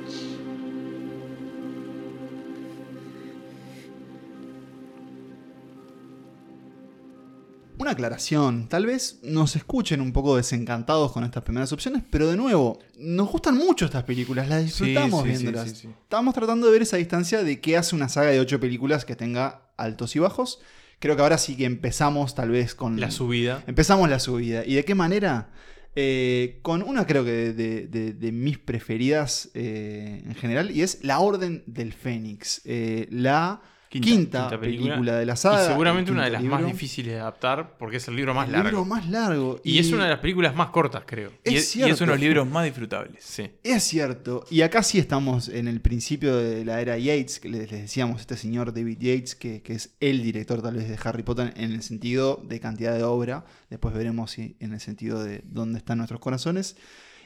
Una aclaración, tal vez nos escuchen un poco desencantados con estas primeras opciones, pero de nuevo, nos gustan mucho estas películas, las disfrutamos sí, sí, viéndolas. sí. Estamos tratando de ver esa distancia de qué hace una saga de ocho películas que tenga altos y bajos. Creo que ahora sí que empezamos tal vez con... La subida. Empezamos la subida. ¿Y de qué manera? Eh, con una creo que de, de- de- de mis preferidas eh, en general, y es La Orden del Fénix. Eh, la Quinta- quinta, quinta película, película. de la saga. y seguramente una de las más difíciles de adaptar, porque es el libro más El largo. libro más largo. Y, es una de las películas más cortas, creo. Es y, es, y cierto. es uno de los libros más disfrutables. Sí. Es cierto. Y acá sí estamos en el principio de la era Yates, que les, les decíamos, este señor David Yates, que, que es el director tal vez de Harry Potter en el sentido de cantidad de obra. Después veremos si en el sentido de dónde están nuestros corazones.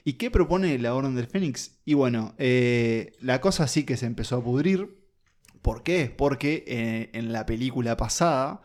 ¿Y qué propone la Orden del Fénix? Y bueno, eh, la cosa sí que se empezó a pudrir. ¿Por qué? Porque eh, en la película pasada,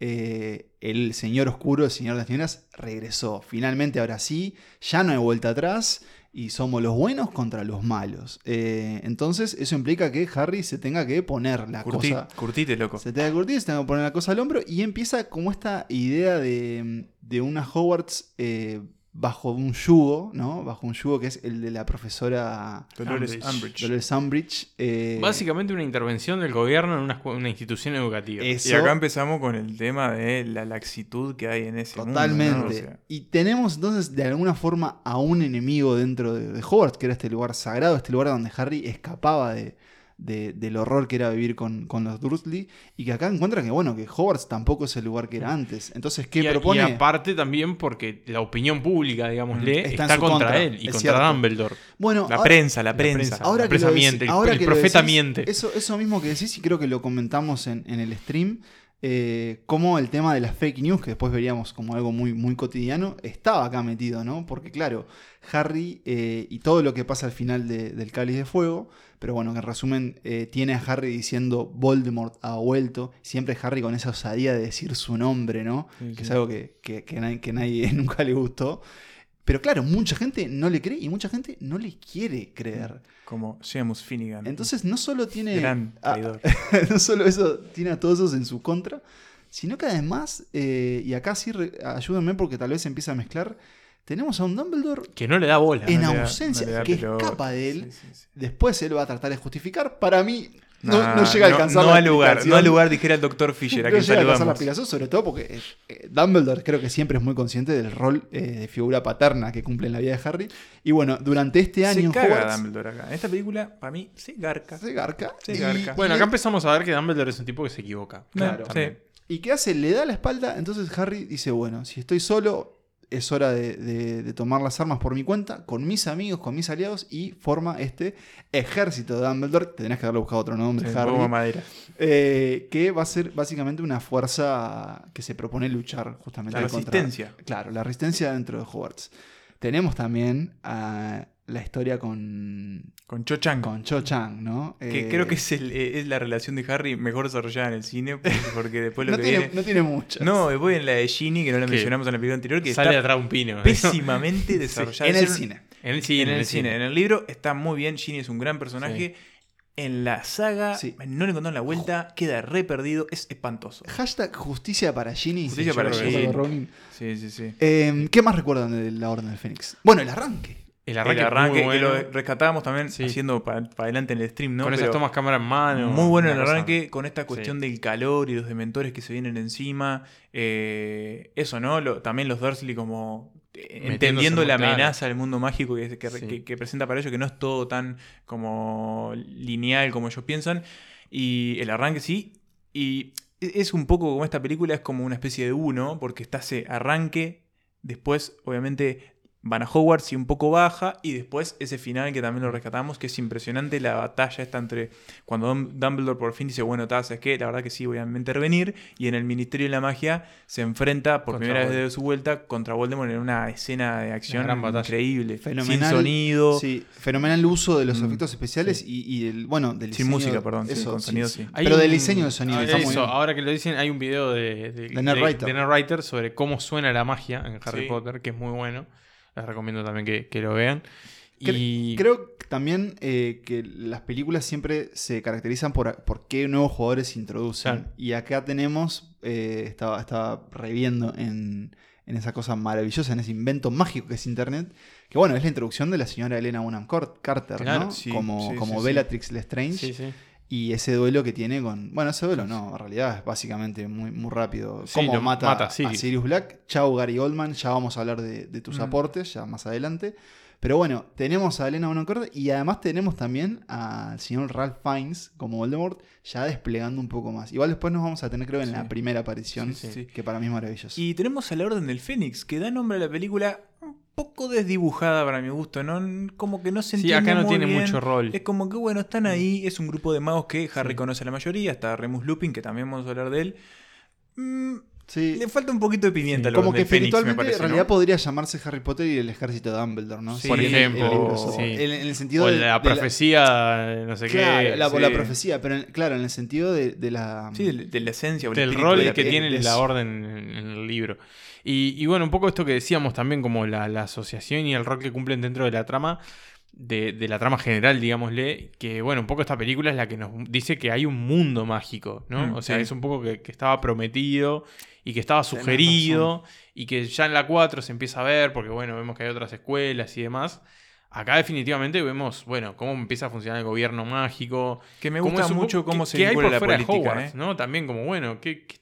eh, el Señor Oscuro, el Señor de las Tinieblas, regresó. Finalmente, ahora sí, ya no hay vuelta atrás y somos los buenos contra los malos. Eh, entonces, eso implica que Harry se tenga que poner la Curti- cosa. curtite, loco. Se tenga que curtir, se tenga que poner la cosa al hombro y empieza como esta idea de, de una Hogwarts eh, bajo un yugo, ¿no? Bajo un yugo que es el de la profesora Dolores Umbridge. Dolores Umbridge. eh, Básicamente una intervención del gobierno en una, institución educativa. eso- Y acá empezamos con el tema de la laxitud que hay en ese Totalmente. mundo. ¿no? O sea, Y tenemos entonces de alguna forma a un enemigo dentro de, de Hogwarts, que era este lugar sagrado, este lugar donde Harry escapaba de, de- del horror que era vivir con, con los Dursley, y que acá encuentra que bueno, que Hogwarts tampoco es el lugar que era antes. Entonces, ¿qué y, propone? y aparte también porque la opinión pública, digámosle, Está está, contra contra, él y contra cierto. Dumbledore. bueno, la ahora- prensa, la prensa. Ahora La prensa miente, el- ahora el que lo profeta decís, miente. Eso, eso mismo que decís, y creo que lo comentamos en, en el stream, eh, como el tema de las fake news, que después veríamos como algo muy, muy cotidiano, estaba acá metido, ¿no? Porque claro, Harry eh, y todo lo que pasa al final de- del Cáliz de Fuego, pero bueno, que en resumen eh, tiene a Harry diciendo Voldemort ha vuelto, siempre Harry con esa osadía de decir su nombre, ¿no? Sí, que es algo que, que, que nadie, que nadie nunca le gustó. Pero claro, mucha gente no le cree y mucha gente no le quiere creer. Como Seamus Finnegan. Entonces no solo tiene... Gran a- traidor. no solo eso, tiene a todos esos en su contra, sino que además, eh, y acá sí re- ayúdenme porque tal vez se empieza a mezclar, tenemos a un Dumbledore Que no le da bola. en no le da- ausencia, no le da que pelota. escapa de él. Sí, sí, sí. Después él va a tratar de justificar. Para mí, no, no llega a alcanzar no la al lugar, no al lugar, dijera el doctor Fisher, a No quien llega a alcanzar la saludamos. explicación, sobre todo porque eh, eh, Dumbledore creo que siempre es muy consciente del rol eh, de figura paterna que cumple en la vida de Harry. Y bueno, durante este año Se en caga Hogwarts, Dumbledore acá. En esta película, para mí, se garca. se garca. Se y- garca. Bueno, y- acá empezamos a ver que Dumbledore es un tipo que se equivoca. Claro. Sí. ¿Y qué hace? Le da la espalda. Entonces Harry dice: Bueno, si estoy solo, es hora de, de- de tomar las armas por mi cuenta, con mis amigos, con mis aliados, y forma este ejército de Dumbledore. Tendrás que haberle buscado otro nombre, Sí, Harry. madera. eh, que va a ser básicamente una fuerza que se propone luchar justamente La contra- resistencia. Claro, la resistencia dentro de Hogwarts. Tenemos también la historia con, Con Cho Chang. con Cho Chang, ¿no? Que Eh, creo que es, el- eh, es la relación de Harry mejor desarrollada en el cine, porque, después lo no, que tiene, viene... no tiene muchas. No, después en la de Ginny, que no la mencionamos en la película anterior, que Sale de está atrás un pino. pésimamente desarrollada. en el cine. En el cine. en el cine. En el libro está muy bien, Ginny es un gran personaje. En la saga, Sí. no le encontraron la vuelta, queda re perdido, es espantoso. Hashtag justicia para Ginny. Justicia Sí, para Ginny. Sí, sí, sí. Eh, ¿Qué más recuerdan de la Orden del Fénix? Bueno, el arranque. El Arranque, muy bueno. que lo rescatábamos también Sí. haciendo para adelante en el stream, ¿no? Con esas tomas cámara en mano. muy bueno el cosa- arranque, con esta cuestión del calor y los dementores que se vienen encima. Eh, eso, ¿no? Lo- también los Dursley como eh, entendiendo la amenaza del mundo mágico que, que- Sí. que- que presenta para ellos, que no es todo tan como lineal como ellos piensan. Y el arranque sí. Y e- es un poco como esta película, es como una especie de uno, porque está ese arranque, después obviamente van a Hogwarts y un poco baja, y después ese final que también lo rescatamos, que es impresionante la batalla está entre cuando Dum- Dumbledore por fin dice, bueno, tal, ¿sabes qué? La verdad que sí, voy a intervenir, y en el Ministerio de la Magia se enfrenta por Contra primera vez de su vuelta contra Voldemort en una escena de acción increíble, Fenomenal. sin sonido, Sí, fenomenal uso de los Mm, efectos especiales y, y el, bueno, del sin diseño- música, perdón, sí, eso, con sí, sonido sí. sí. Hay Pero del diseño del sonido, Ah, está muy bien. ahora que lo dicen, hay un video de, de, De de Ned Writer sobre cómo suena la magia en Harry Sí. Potter, que es muy bueno. Les recomiendo también que, que lo vean. Y Creo también eh, que las películas siempre se caracterizan por, por qué nuevos jugadores se introducen. Claro. Y acá tenemos, eh, estaba, estaba reviendo en, en esa cosa maravillosa, en ese invento mágico que es Internet, que bueno, es la introducción de la señora Elena Bonham Carter, Claro, ¿no? sí, como sí, como sí, sí. Bellatrix Lestrange. Y ese duelo que tiene con. Bueno, ese duelo no, en realidad es básicamente muy, muy rápido. Sí, Cómo mata, mata a a Sirius. Black. Chao, Gary Oldman. Ya vamos a hablar de, de tus Mm. aportes, ya más adelante. Pero bueno, tenemos a Elena Bonham y además tenemos también al señor Ralph Fiennes como Voldemort, ya desplegando un poco más. Igual después nos vamos a tener, creo, en Sí. la primera aparición, Sí, sí. que para mí es maravilloso. Y tenemos a la Orden del Fénix, que da nombre a la película poco desdibujada para mi gusto, ¿no? Como que no se Sí, entiende acá no muy tiene bien. mucho rol. Es como que, bueno, están ahí, es un grupo de magos que Harry Sí. conoce a la mayoría, está Remus Lupin, que también vamos a hablar de él. Mm, Sí. le falta un poquito de pimienta a la Como que espiritualmente parece, en ¿no? realidad podría llamarse Harry Potter y el ejército de Dumbledore, ¿no? Sí, Por el ejemplo, libro, sí. en, en el sentido O de, la de profecía, no sé Claro, qué. la, sí. la profecía, pero en- claro, en el sentido de, de la. Sí, de, de la esencia o el del rol de la que tiene de la orden en, en el libro. Y, y bueno, un poco esto que decíamos también, como la, la asociación y el rol que cumplen dentro de la trama, de, de la trama general, digámosle, que bueno, un poco esta película es la que nos dice que hay un mundo mágico, ¿no? Mm, o sea, sí. es un poco que, que estaba prometido y que estaba sugerido y que ya en la 4 se empieza a ver, porque bueno, vemos que hay otras escuelas y demás. Acá definitivamente vemos, bueno, cómo empieza a funcionar el gobierno mágico, Que me gusta mucho cómo que- se vincula por la política, Hogwarts, ¿eh? ¿no? También como, bueno, que, que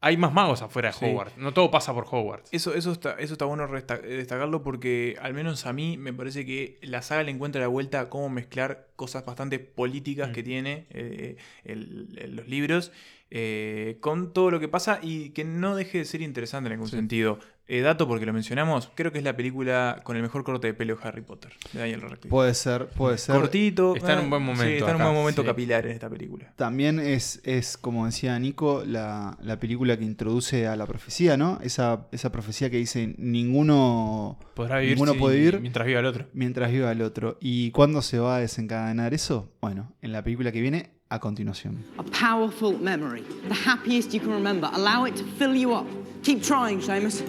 hay más magos afuera de Sí. Hogwarts. No todo pasa por Hogwarts. Eso, eso, está, eso está bueno destacarlo porque al menos a mí me parece que la saga le encuentra la vuelta a cómo mezclar cosas bastante políticas Mm. que tiene eh, el- el- los libros eh, con todo lo que pasa y que no deje de ser interesante en algún sentido. Eh, dato porque lo mencionamos, creo que es la película con el mejor corte de pelo de Harry Potter, de Daniel Radcliffe. Puede ser, puede ser. Cortito. Está en eh, un buen momento Sí, está en un acá, buen momento sí. capilar en esta película. También es, es, como decía Nico, la, la película que introduce a la profecía, ¿no? Esa, esa profecía que dice ninguno Podrá vivir, ninguno si- puede vivir mientras viva el otro. mientras viva el otro. ¿Y cuándo se va a desencadenar eso? Bueno, en la película que viene a continuación. A powerful memory. The happiest you can remember. Allow it to fill you up. Keep trying, Seamus.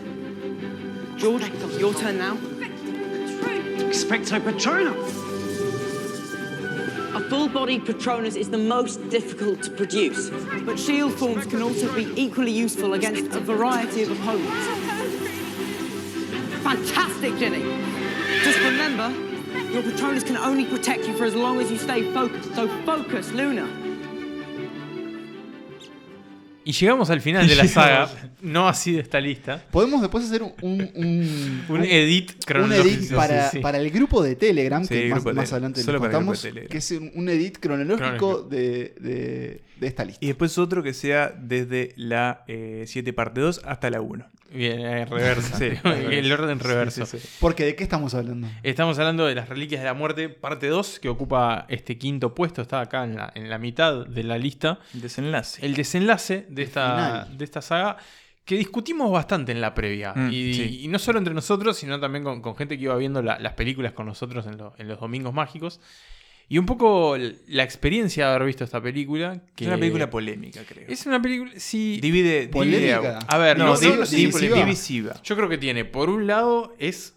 George, your turn now. Expecto Patronum. A full-bodied Patronus is the most difficult to produce, but shield forms can also be equally useful against a variety of opponents. Fantastic, Ginny! Just remember, your Patronus can only protect you for as long as you stay focused, so focus, Luna. Y llegamos al final Y de la saga, no así de esta lista. Podemos después hacer un, un, un- Un edit un cronológico. edit para, sí, sí. para el grupo de Telegram, Sí, que más, de más adelante les contamos, de Telegram. que es un, un edit cronológico Cronológico. de, de- de esta lista. Y después otro que sea desde la 7 parte 2 hasta la 1. Bien, eh, reversa. Sí, el orden reverso. Sí, sí, sí. Porque ¿de qué estamos hablando? Estamos hablando de las Reliquias de la Muerte, parte 2, que ocupa este quinto puesto, está acá en la, en la mitad de la lista. Desenlace. El desenlace de esta, final. de esta saga, que discutimos bastante en la previa. Mm, y, sí. y no solo entre nosotros, sino también con, con gente que iba viendo la- las películas con nosotros en, lo- en los domingos mágicos. Y un poco la experiencia de haber visto esta película. Que Es una película polémica, creo. Es una película. Sí. Divide. ¿Polémica? divide A ver, no, no, di- no, sí, di- divisiva. divisiva. Yo creo que tiene, por un lado, es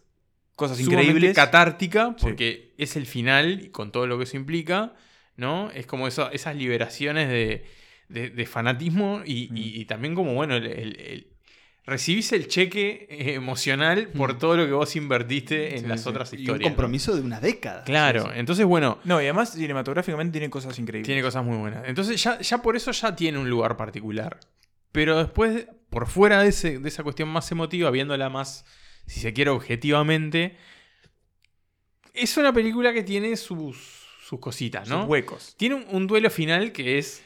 Cosas increíbles. catártica, Sí. porque es el final y con todo lo que eso implica, ¿no? Es como eso, esas liberaciones de, de- de fanatismo y, Mm. y- y también como, bueno, el, el- el- recibís el cheque eh, emocional por todo lo que vos invertiste en Sí, las sí. otras Y un historias. ¿no? compromiso de una década. Claro, entonces, bueno, No, y además cinematográficamente tiene cosas increíbles. tiene cosas muy buenas. Entonces ya, ya por eso ya tiene un lugar particular. Pero después, por fuera de, ese- de esa cuestión más emotiva, viéndola más, si se quiere, objetivamente, es una película que tiene sus, sus cositas, Sus ¿no? huecos. Tiene un, un duelo final que es...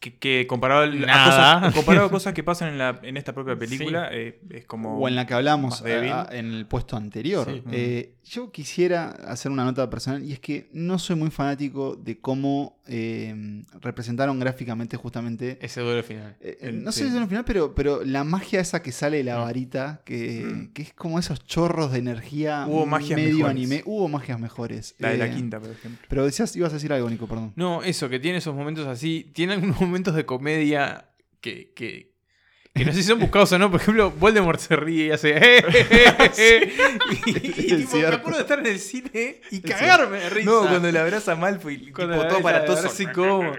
Que, que comparado, a cosas, comparado a cosas que pasan en, la, en esta propia película, eh, es como. O en la que hablamos ah, en el puesto anterior. Sí. Eh, yo quisiera hacer una nota personal y es que no soy muy fanático de cómo eh, representaron gráficamente justamente Ese duelo final. Eh, El- no sé sí. si es el final, pero, pero la magia esa que sale de la Mm. varita, que, Mm. que es como esos chorros de energía Hubo magias medio mejores. anime. Hubo magias mejores. La de la quinta, por ejemplo. Pero decías, ibas a decir algo, Nico, perdón. No, eso, que tiene esos momentos así. Tiene algunos momentos de comedia que, que, que no sé si son buscados o no. Por ejemplo, Voldemort se ríe y hace. y, y, Es tipo, me acuerdo de estar en el cine y cagarme de risa. No, cuando le abraza Malfoy, Cuando tipo, todo para todos. cómo.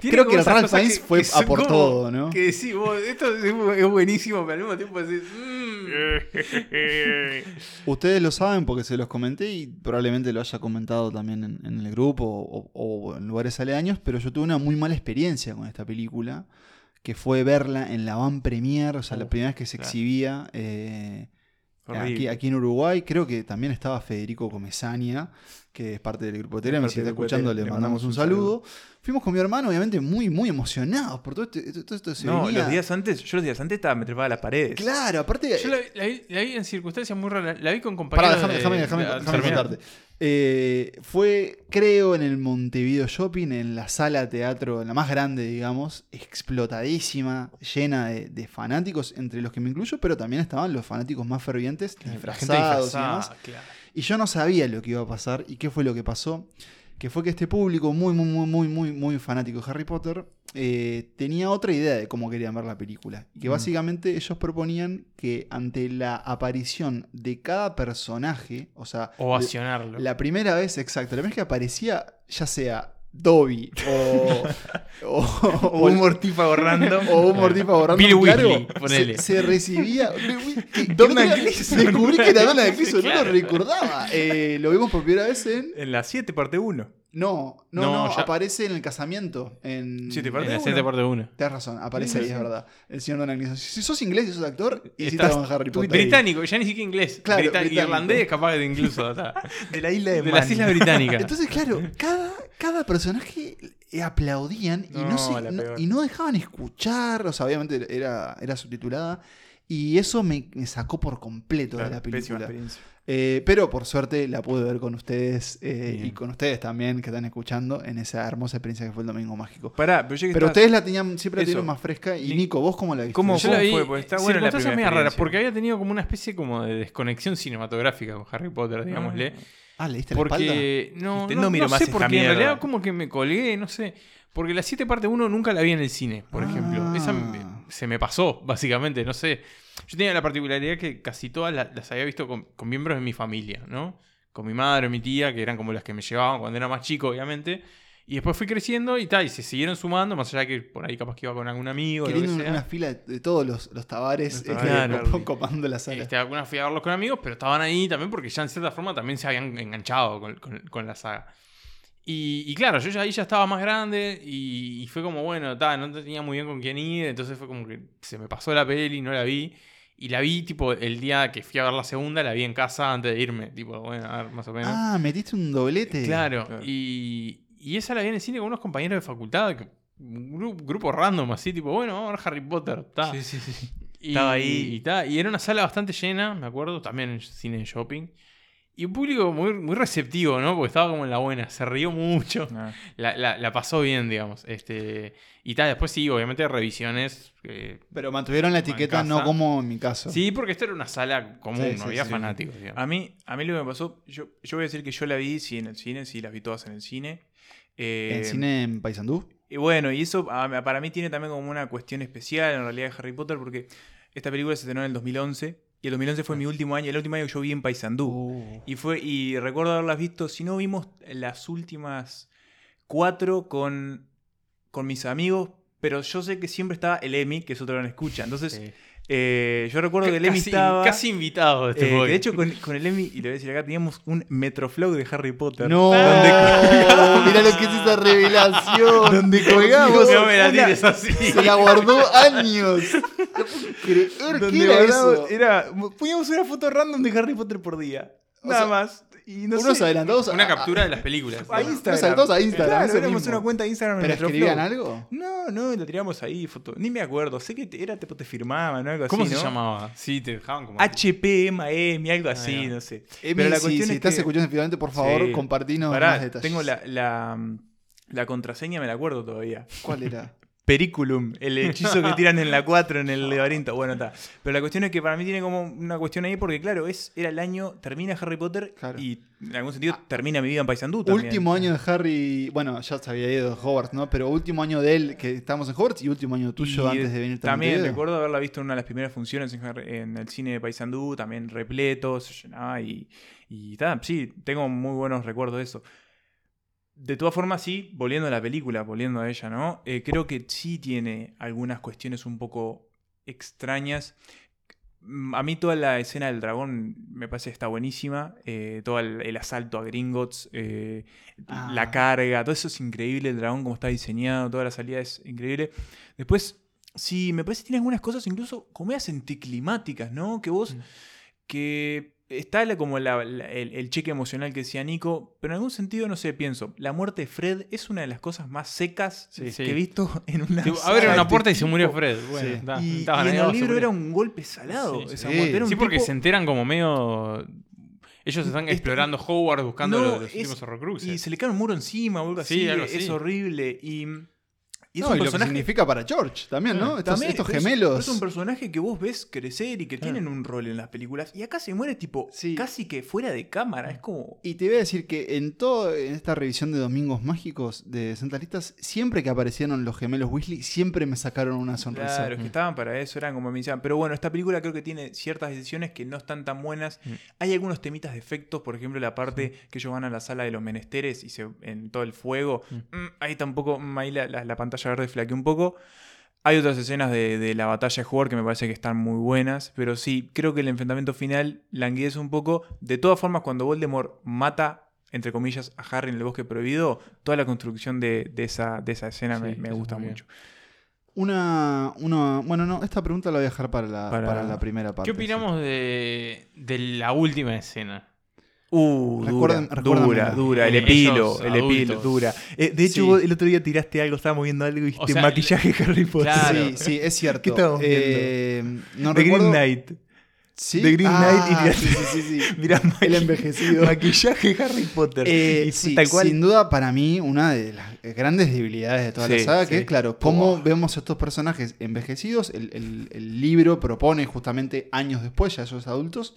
Tiene Creo como que Ralph Fiennes fue a por como todo, ¿no? Que decís, vos, esto es, buenísimo, pero al mismo tiempo decís. mm. Ustedes lo saben porque se los comenté y probablemente lo haya comentado también en, en el grupo o, o en lugares aledaños, pero yo tuve una muy mala experiencia con esta película, que fue verla en la van premier, o sea, la Uh, primera vez que se claro. exhibía eh. Aquí, aquí en Uruguay. Creo que también estaba Federico Comesaña, que es parte del grupo de Telegram, si está escuchando Telegram, le mandamos un saludo. Fuimos con mi hermano, obviamente, muy, muy emocionados por todo esto. todo esto se No, venía- los días antes, yo los días antes estaba me trepaba a las paredes. Claro, aparte... Yo la, la vi, la vi en circunstancias muy raras. La vi con compañeros. Pará, déjame, de- déjame, déjame, de- déjame terminar. contarte. Eh, fue, creo, en el Montevideo Shopping, en la sala teatro, la más grande, digamos, explotadísima, llena de, de fanáticos, entre los que me incluyo, pero también estaban los fanáticos más fervientes, disfrazados y demás. claro. Y yo no sabía lo que iba a pasar. ¿Y qué fue lo que pasó? Que fue que este público muy, muy, muy, muy, muy, muy fanático de Harry Potter eh, tenía otra idea de cómo querían ver la película. Y que Mm. básicamente ellos proponían que ante la aparición de cada personaje, o sea, Ovacionarlo. la primera vez, exacto, la primera vez que aparecía, ya sea Dobby o, o, O un mortífago random. o un mortífago random, Bill claro, Weasley, ponele. se, se recibía. que- Donald. Descubrí que era Donald Gleeson, no Claro. lo recordaba. Eh, lo vimos por primera vez en. En la 7 parte 1. No, no, No, no, ya- aparece en el casamiento. En... Siete En parte la uno. 7 parte 1. Tenés razón, aparece Sí, ahí, sí, es verdad. El señor Donald Gleeson. Si sos inglés y sos actor, hiciste Estás- con Harry Potter. Británico, ya ni siquiera inglés. Claro, Brita- británico. Irlandés, capaz de incluso. o sea, De la isla de, de las. Islas Británicas. Entonces, claro, cada, cada personaje aplaudían y no, No, se- la no- peor. y no dejaban escuchar. O sea, obviamente era, era subtitulada. Y eso me, me sacó por completo de la pésima película. Eh, pero por suerte la pude ver con ustedes eh, y con ustedes también que están escuchando en esa hermosa experiencia que fue el Domingo Mágico. Pará, pero, Pero estás- ustedes la tenían, siempre la Eso. tuvieron más fresca. Y Ni- Nico, ¿vos cómo la viste? ¿Cómo- Yo la vi fue? Porque está buena la primera medio raras, porque había tenido como una especie como de desconexión cinematográfica con Harry Potter, digámosle. Ah, ¿le diste la espalda? Porque no, Dijiste, no, no miro no más sé por qué, en realidad como que me colgué, no sé. Porque la 7 parte 1 nunca la vi en el cine, por ejemplo. Esa me- Ah. se me pasó, básicamente, no sé. Yo tenía la particularidad que casi todas la- las, había visto con, con miembros de mi familia, ¿no? Con mi madre, mi tía, que eran como las que me llevaban cuando era más chico, obviamente. Y después fui creciendo y tal, y se siguieron sumando, más allá de que por ahí capaz que iba con algún amigo. que Queriendo sea. una fila de, todos los, los tabares, cop- claro. copando la sala. Este, algunas fui a verlos con amigos, pero estaban ahí también porque ya en cierta forma también se habían enganchado con, con- con la saga. Y, y claro, yo ya ahí ya estaba más grande y, y fue como, bueno, ta, no tenía muy bien con quién ir, entonces fue como que se me pasó la peli, no la vi. Y la vi, tipo, el día que fui a ver la segunda, la vi en casa antes de irme. Tipo, bueno, a ver, más o menos. Ah, metiste un doblete. Claro, Claro. Y, y esa la vi en el cine con unos compañeros de facultad, que- un gru- grupo random, así, tipo, bueno, vamos a ver Harry Potter. ta. Sí, sí, sí. Y, Estaba ahí. Y, ta, y era una sala bastante llena, me acuerdo, también en cine de shopping. Y un público muy, muy receptivo, ¿no? Porque estaba como en la buena, se rió mucho. Ah. La, la- la pasó bien, digamos. Este, y tal, después sí, obviamente revisiones. eh, Pero mantuvieron la etiqueta, no como en mi caso. sí, porque esto era una sala común, Sí, no sí, había sí. fanáticos. A mí, a mí lo que me pasó, yo, yo voy a decir que yo la vi, sí, en el cine, sí, las vi todas en el cine. Eh, ¿En cine en Paysandú? Y bueno, y eso a- para mí tiene también como una cuestión especial en realidad de Harry Potter, porque esta película se estrenó en el 2011, y el 2011 fue mi último año, el último año que yo vi en Paysandú. Uh. Y fue y recuerdo haberlas visto, si no vimos las últimas cuatro con, con mis amigos, pero yo sé que siempre estaba el Emi, que es otro gran escucha. Entonces, Sí. Eh, yo recuerdo que el Emi casi, estaba... casi invitado de este eh, de hecho, con, con el Emi, y lo voy a decir acá, teníamos un Metroflow de Harry Potter. No, Donde, mira lo que es esa revelación. donde colgamos No me la tires así. Se la guardó años. No puedo creer donde que era guardamos- eso. era- poníamos una foto random de Harry Potter por día. Nada sea, más. Y no Unos sé, adelantados a- Una a- captura de las películas. a. Instagram. saltados a Instagram, Claro, eso éramos mismo. una cuenta de Instagram ¿Pero escribían algo? No, no, lo tirábamos ahí, foto. Ni me acuerdo. Sé que te- era tipo te firmaban o algo ¿Cómo así. se ¿no? llamaba? Sí, te dejaban como. HP, MAM, algo así, Ah, no sé. Emi, Pero la si, cuestión si es estás que- escuchando finalmente, por favor, Sí. compartinos Pará, más detalles. tengo la, la, la contraseña, me la acuerdo todavía. ¿Cuál era? Periculum, el hechizo que tiran en la 4 en el laberinto. Bueno, está. Pero la cuestión es que para mí tiene como una cuestión ahí porque, claro, es era el año, termina Harry Potter Claro. y en algún sentido termina mi vida en Paysandú también. Último año de Harry, bueno, ya se había ido de Hogwarts, ¿no? Pero último año de él, que estábamos en Hogwarts, y último año tuyo Y antes de venir También Montevideo. recuerdo haberla visto en una de las primeras funciones en, Harry- en el cine de Paysandú, también repleto, se llenaba y, y sí, tengo muy buenos recuerdos de eso. De todas formas, sí, volviendo a la película, volviendo a ella, ¿no? Eh, creo que sí tiene algunas cuestiones un poco extrañas. Mm, A mí toda la escena del dragón me parece que está buenísima. eh, todo el, el asalto a Gringotts, eh, Ah. la carga, todo eso es increíble. El dragón como está diseñado, toda la salida es increíble. Después, sí, me parece que tiene algunas cosas incluso como medias anticlimáticas, ¿no? Que vos, que está como la- la- el, el cheque emocional que decía Nico, pero en algún sentido, no sé, pienso, la muerte de Fred es una de las cosas más secas Sí, que sí. he visto en una saga abren una este puerta y se tipo. murió Fred. Bueno, Sí. está- Y, estaba y en el libro era un golpe salado. Sí, esa sí. muerte. Era un Sí, porque tipo- se enteran como medio. Ellos están Este- explorando Hogwarts buscando No, los, los es- últimos horrocruxes. Y se le cae un muro encima o algo así. Sí, algo Es así. horrible. Y, y es no, un y lo que personaje. significa para George también, ¿no? Estos, También, estos es- gemelos. Es, un personaje que vos ves crecer y que tienen un rol en las películas. Y acá se muere tipo Sí. casi que fuera de cámara. Es como. Y te voy a decir que en todo en esta revisión de Domingos Mágicos de Santa Listas, siempre que aparecieron los gemelos Weasley, siempre me sacaron una sonrisa. Claro, es que estaban para eso, eran como me decían. Pero bueno, esta película creo que tiene ciertas decisiones que no están tan buenas. Mm. Hay algunos temitas de efectos, por ejemplo, la parte que ellos van a la sala de los menesteres y se en todo el fuego. mm, ahí tampoco, mm, ahí la, la- la pantalla verde flaqueó un poco. Hay otras escenas de, de la batalla de Hogwarts que me parece que están muy buenas, pero sí, creo que el enfrentamiento final languidece un poco. De todas formas, cuando Voldemort mata, entre comillas, a Harry en el bosque prohibido, toda la construcción de, de esa, de esa escena me, Sí, me eso gusta mucho. Una, una. Bueno, no, esta pregunta la voy a dejar para la, Para- para la primera parte. ¿Qué opinamos de, de la última escena? Uh, Recuerden- dura, dura, dura, el epilo, el epilo, dura. Eh, de hecho, Sí. vos el otro día tiraste algo, estábamos viendo algo y dijiste O sea, maquillaje Harry Potter. claro. Sí, sí, es cierto. ¿Qué estábamos Eh, no The recuerdo- Green Knight. Sí. The Green Knight y Ah, tiraste- sí, sí, sí, sí. Mirá, El envejecido. Maquillaje Harry Potter. Eh, y sí, tal cual. sin duda para mí una de las grandes debilidades de toda la saga, sí. que es claro, cómo Buah. vemos estos personajes envejecidos, el, el- el libro propone justamente años después, ya esos adultos,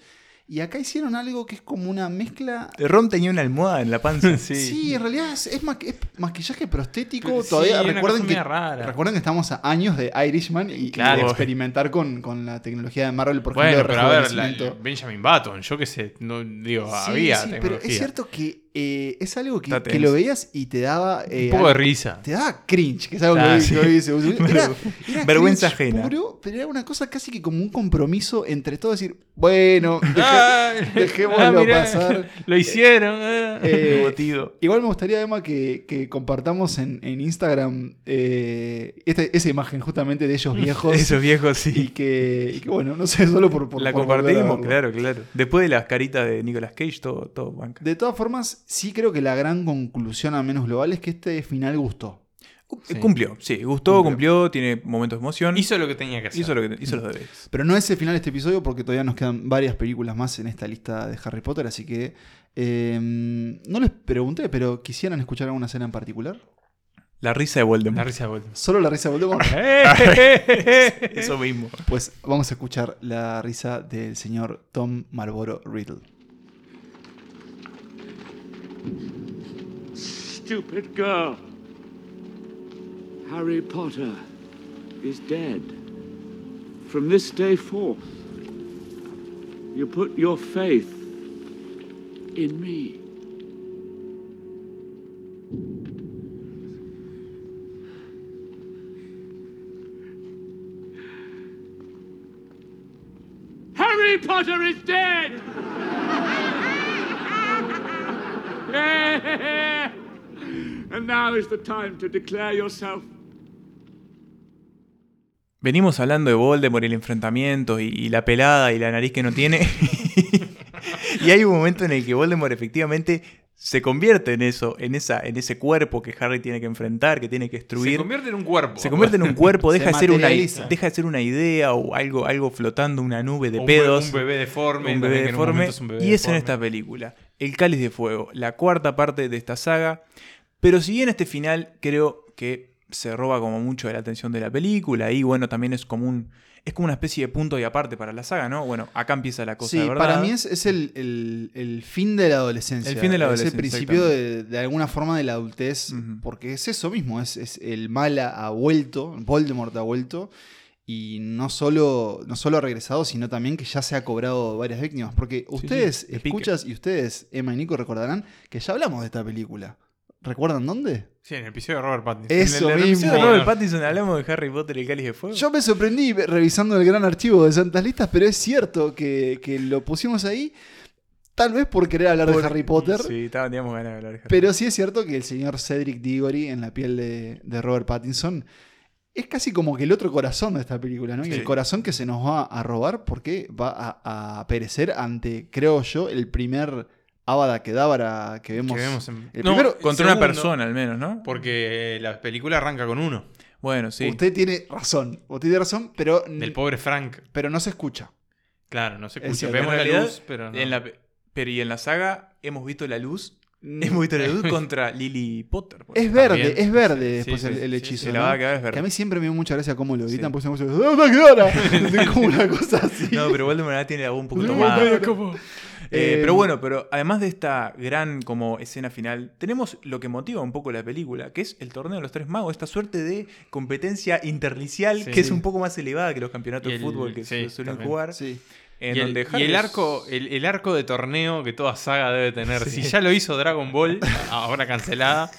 y acá hicieron algo que es como una mezcla... Ron tenía una almohada en la panza. Sí, en realidad es, es maqui- es maquillaje prostético. Sí, Todavía recuerden que, recuerden que estamos a años de Irishman y, y Claro. de experimentar con, con la tecnología de Marvel, por Bueno, ejemplo, de pero a ver, la- rejuvenecimiento. Benjamin Button, yo qué sé, no digo, Sí, había sí, pero es cierto que eh, es algo que, lo veías y te daba. eh, Un poco de risa. Te daba cringe, que es algo Ah, que, sí. que. Era, era Vergüenza ajena. puro, pero era una cosa casi que como un compromiso entre todos. Decir, bueno, deje- Ah, dejémoslo ah, mirá, pasar. Lo hicieron. ah. Eh. Igual me gustaría, Emma, que, compartamos en, en Instagram eh, este- esa imagen justamente de ellos viejos. Esos viejos, Y sí. que, y que, bueno, no sé, solo por, por La por compartimos, claro, claro. Después de las caritas de Nicolas Cage, todo, todo banca. De todas formas, sí creo que la gran conclusión, al menos global, es que este final gustó. Sí. Cumplió, sí, gustó, Cumplió. cumplió, tiene momentos de emoción. Hizo lo que tenía que hacer. hizo, lo que, hizo los deberes. Pero no es el final de este episodio porque todavía nos quedan varias películas más en esta lista de Harry Potter, así que eh, no les pregunté, pero ¿quisieran escuchar alguna escena en particular? La risa de Voldemort. La risa de Voldemort. Solo la risa de Voldemort. Eso mismo. Pues vamos a escuchar la risa del señor Tom Marlboro Riddle. Stupid girl. Harry Potter is dead. From this day forth, you put your faith in me. Harry Potter is dead! and now is the time to declare yourself Venimos hablando de Voldemort y el enfrentamiento y, y la pelada y la nariz que no tiene. y hay un momento en el que Voldemort efectivamente se convierte en eso, en, esa, en ese cuerpo que Harry tiene que enfrentar, que tiene que destruir. Se convierte en un cuerpo. Se convierte en un cuerpo, Se deja de, ser una, materializa. deja de ser una idea o algo, algo flotando, una nube de pedos. un bebé deforme, Un bebé un deforme. momento es un bebé y es en esta película. El Cáliz de Fuego, la cuarta parte de esta saga. Pero si bien este final creo que se roba como mucho de la atención de la película y bueno, también es como un... Es como una especie de punto y aparte para la saga, ¿no? Bueno, acá empieza la cosa Sí, de verdad. para mí es, es el, el- el fin de la adolescencia. El fin de la Es adolescencia, el principio de, de alguna forma de la adultez, porque es eso mismo, es, es el mal ha vuelto, Voldemort ha vuelto, y no solo, no solo ha regresado, sino también que ya se ha cobrado varias víctimas. Porque ustedes, sí, pique. escuchas, y ustedes, Emma y Nico, recordarán que ya hablamos de esta película. ¿Recuerdan dónde? Sí, en el episodio de Robert Pattinson. Eso en el mismo. episodio de Robert Pattinson hablamos de Harry Potter y el Cáliz de Fuego. Yo me sorprendí revisando el gran archivo de Santas Listas, pero es cierto que, que lo pusimos ahí, tal vez por querer hablar Por- de Harry Potter. Sí, teníamos ganas de hablar de Harry Pero sí es cierto que el señor Cedric Diggory en la piel de, de Robert Pattinson es casi como que el otro corazón de esta película, ¿no? Y el corazón que se nos va a robar porque va a, a perecer ante, creo yo, el primer Avada Kedavra que vemos. Que vemos en- el No, primero, Contra Segundo. una persona al menos, ¿no? Porque la película arranca con uno. Bueno, sí. Usted tiene razón, usted tiene razón, pero, Del pobre Frank. pero no se escucha. Claro, no se Es escucha. Vemos En la realidad, luz, pero no. en la pe- pero y en la saga hemos visto la luz. Hemos visto la luz contra Lily Potter. Es verde, También, es verde sí, después sí, el, hechizo. sí, ¿no? la es verde. Que a mí siempre me dio mucha gracia cómo lo gritan, Sí. porque se ¡Ah, ¡Avada Kedavra! Es como una cosa así. No, pero Voldemort tiene voz un pero ¿cómo? Eh, Eh, pero bueno, pero además de esta gran como escena final, tenemos lo que motiva un poco la película, que es el torneo de los tres magos, esta suerte de competencia interlicial Sí. que es un poco más elevada que los campeonatos de fútbol que sí, se suelen también. jugar. En y, el, y arco, el, el arco de torneo que toda saga debe tener. Sí. Si ya lo hizo Dragon Ball, ahora cancelada,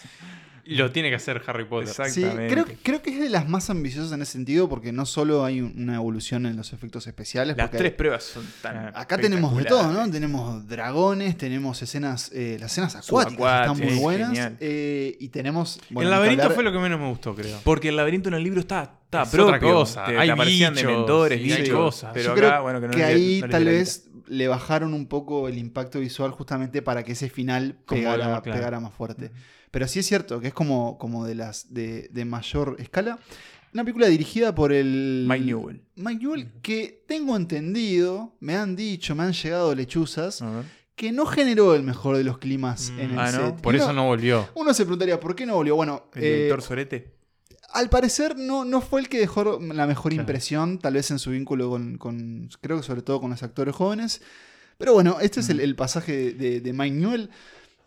lo tiene que hacer Harry Potter. Sí, creo, creo que es de las más ambiciosas en ese sentido porque no solo hay un- una evolución en los efectos especiales. Las porque tres pruebas son tan Ah, Acá tenemos de todo. ¿no? Tenemos dragones, tenemos escenas, eh, las escenas acuáticas están muy sí, buenas. eh, y tenemos. bueno, el laberinto hablar- fue lo que menos me gustó, creo. Porque el laberinto en el libro está, está Es propio. otra cosa. Te, Hay te bichos, dementores, y hay bichos. cosas. Pero Yo acá, creo bueno, que no que les- ahí no tal vez le bajaron un poco el impacto visual justamente para que ese final claro. pegara más fuerte. Pero sí es cierto que es como, como de las de, de mayor escala. Una película dirigida por el. Mike Newell. Mike Newell, que tengo entendido, me han dicho, me han llegado lechuzas, A ver. que no generó el mejor de los climas en el Ah, ¿no? Por eso no volvió. Uno se preguntaría, ¿por qué no volvió? Bueno, El eh, director Sorete. al parecer no, no fue el que dejó la mejor Claro. impresión, tal vez en su vínculo con, con- creo que sobre todo con los actores jóvenes. Pero bueno, este es el, el pasaje de, de Mike Newell.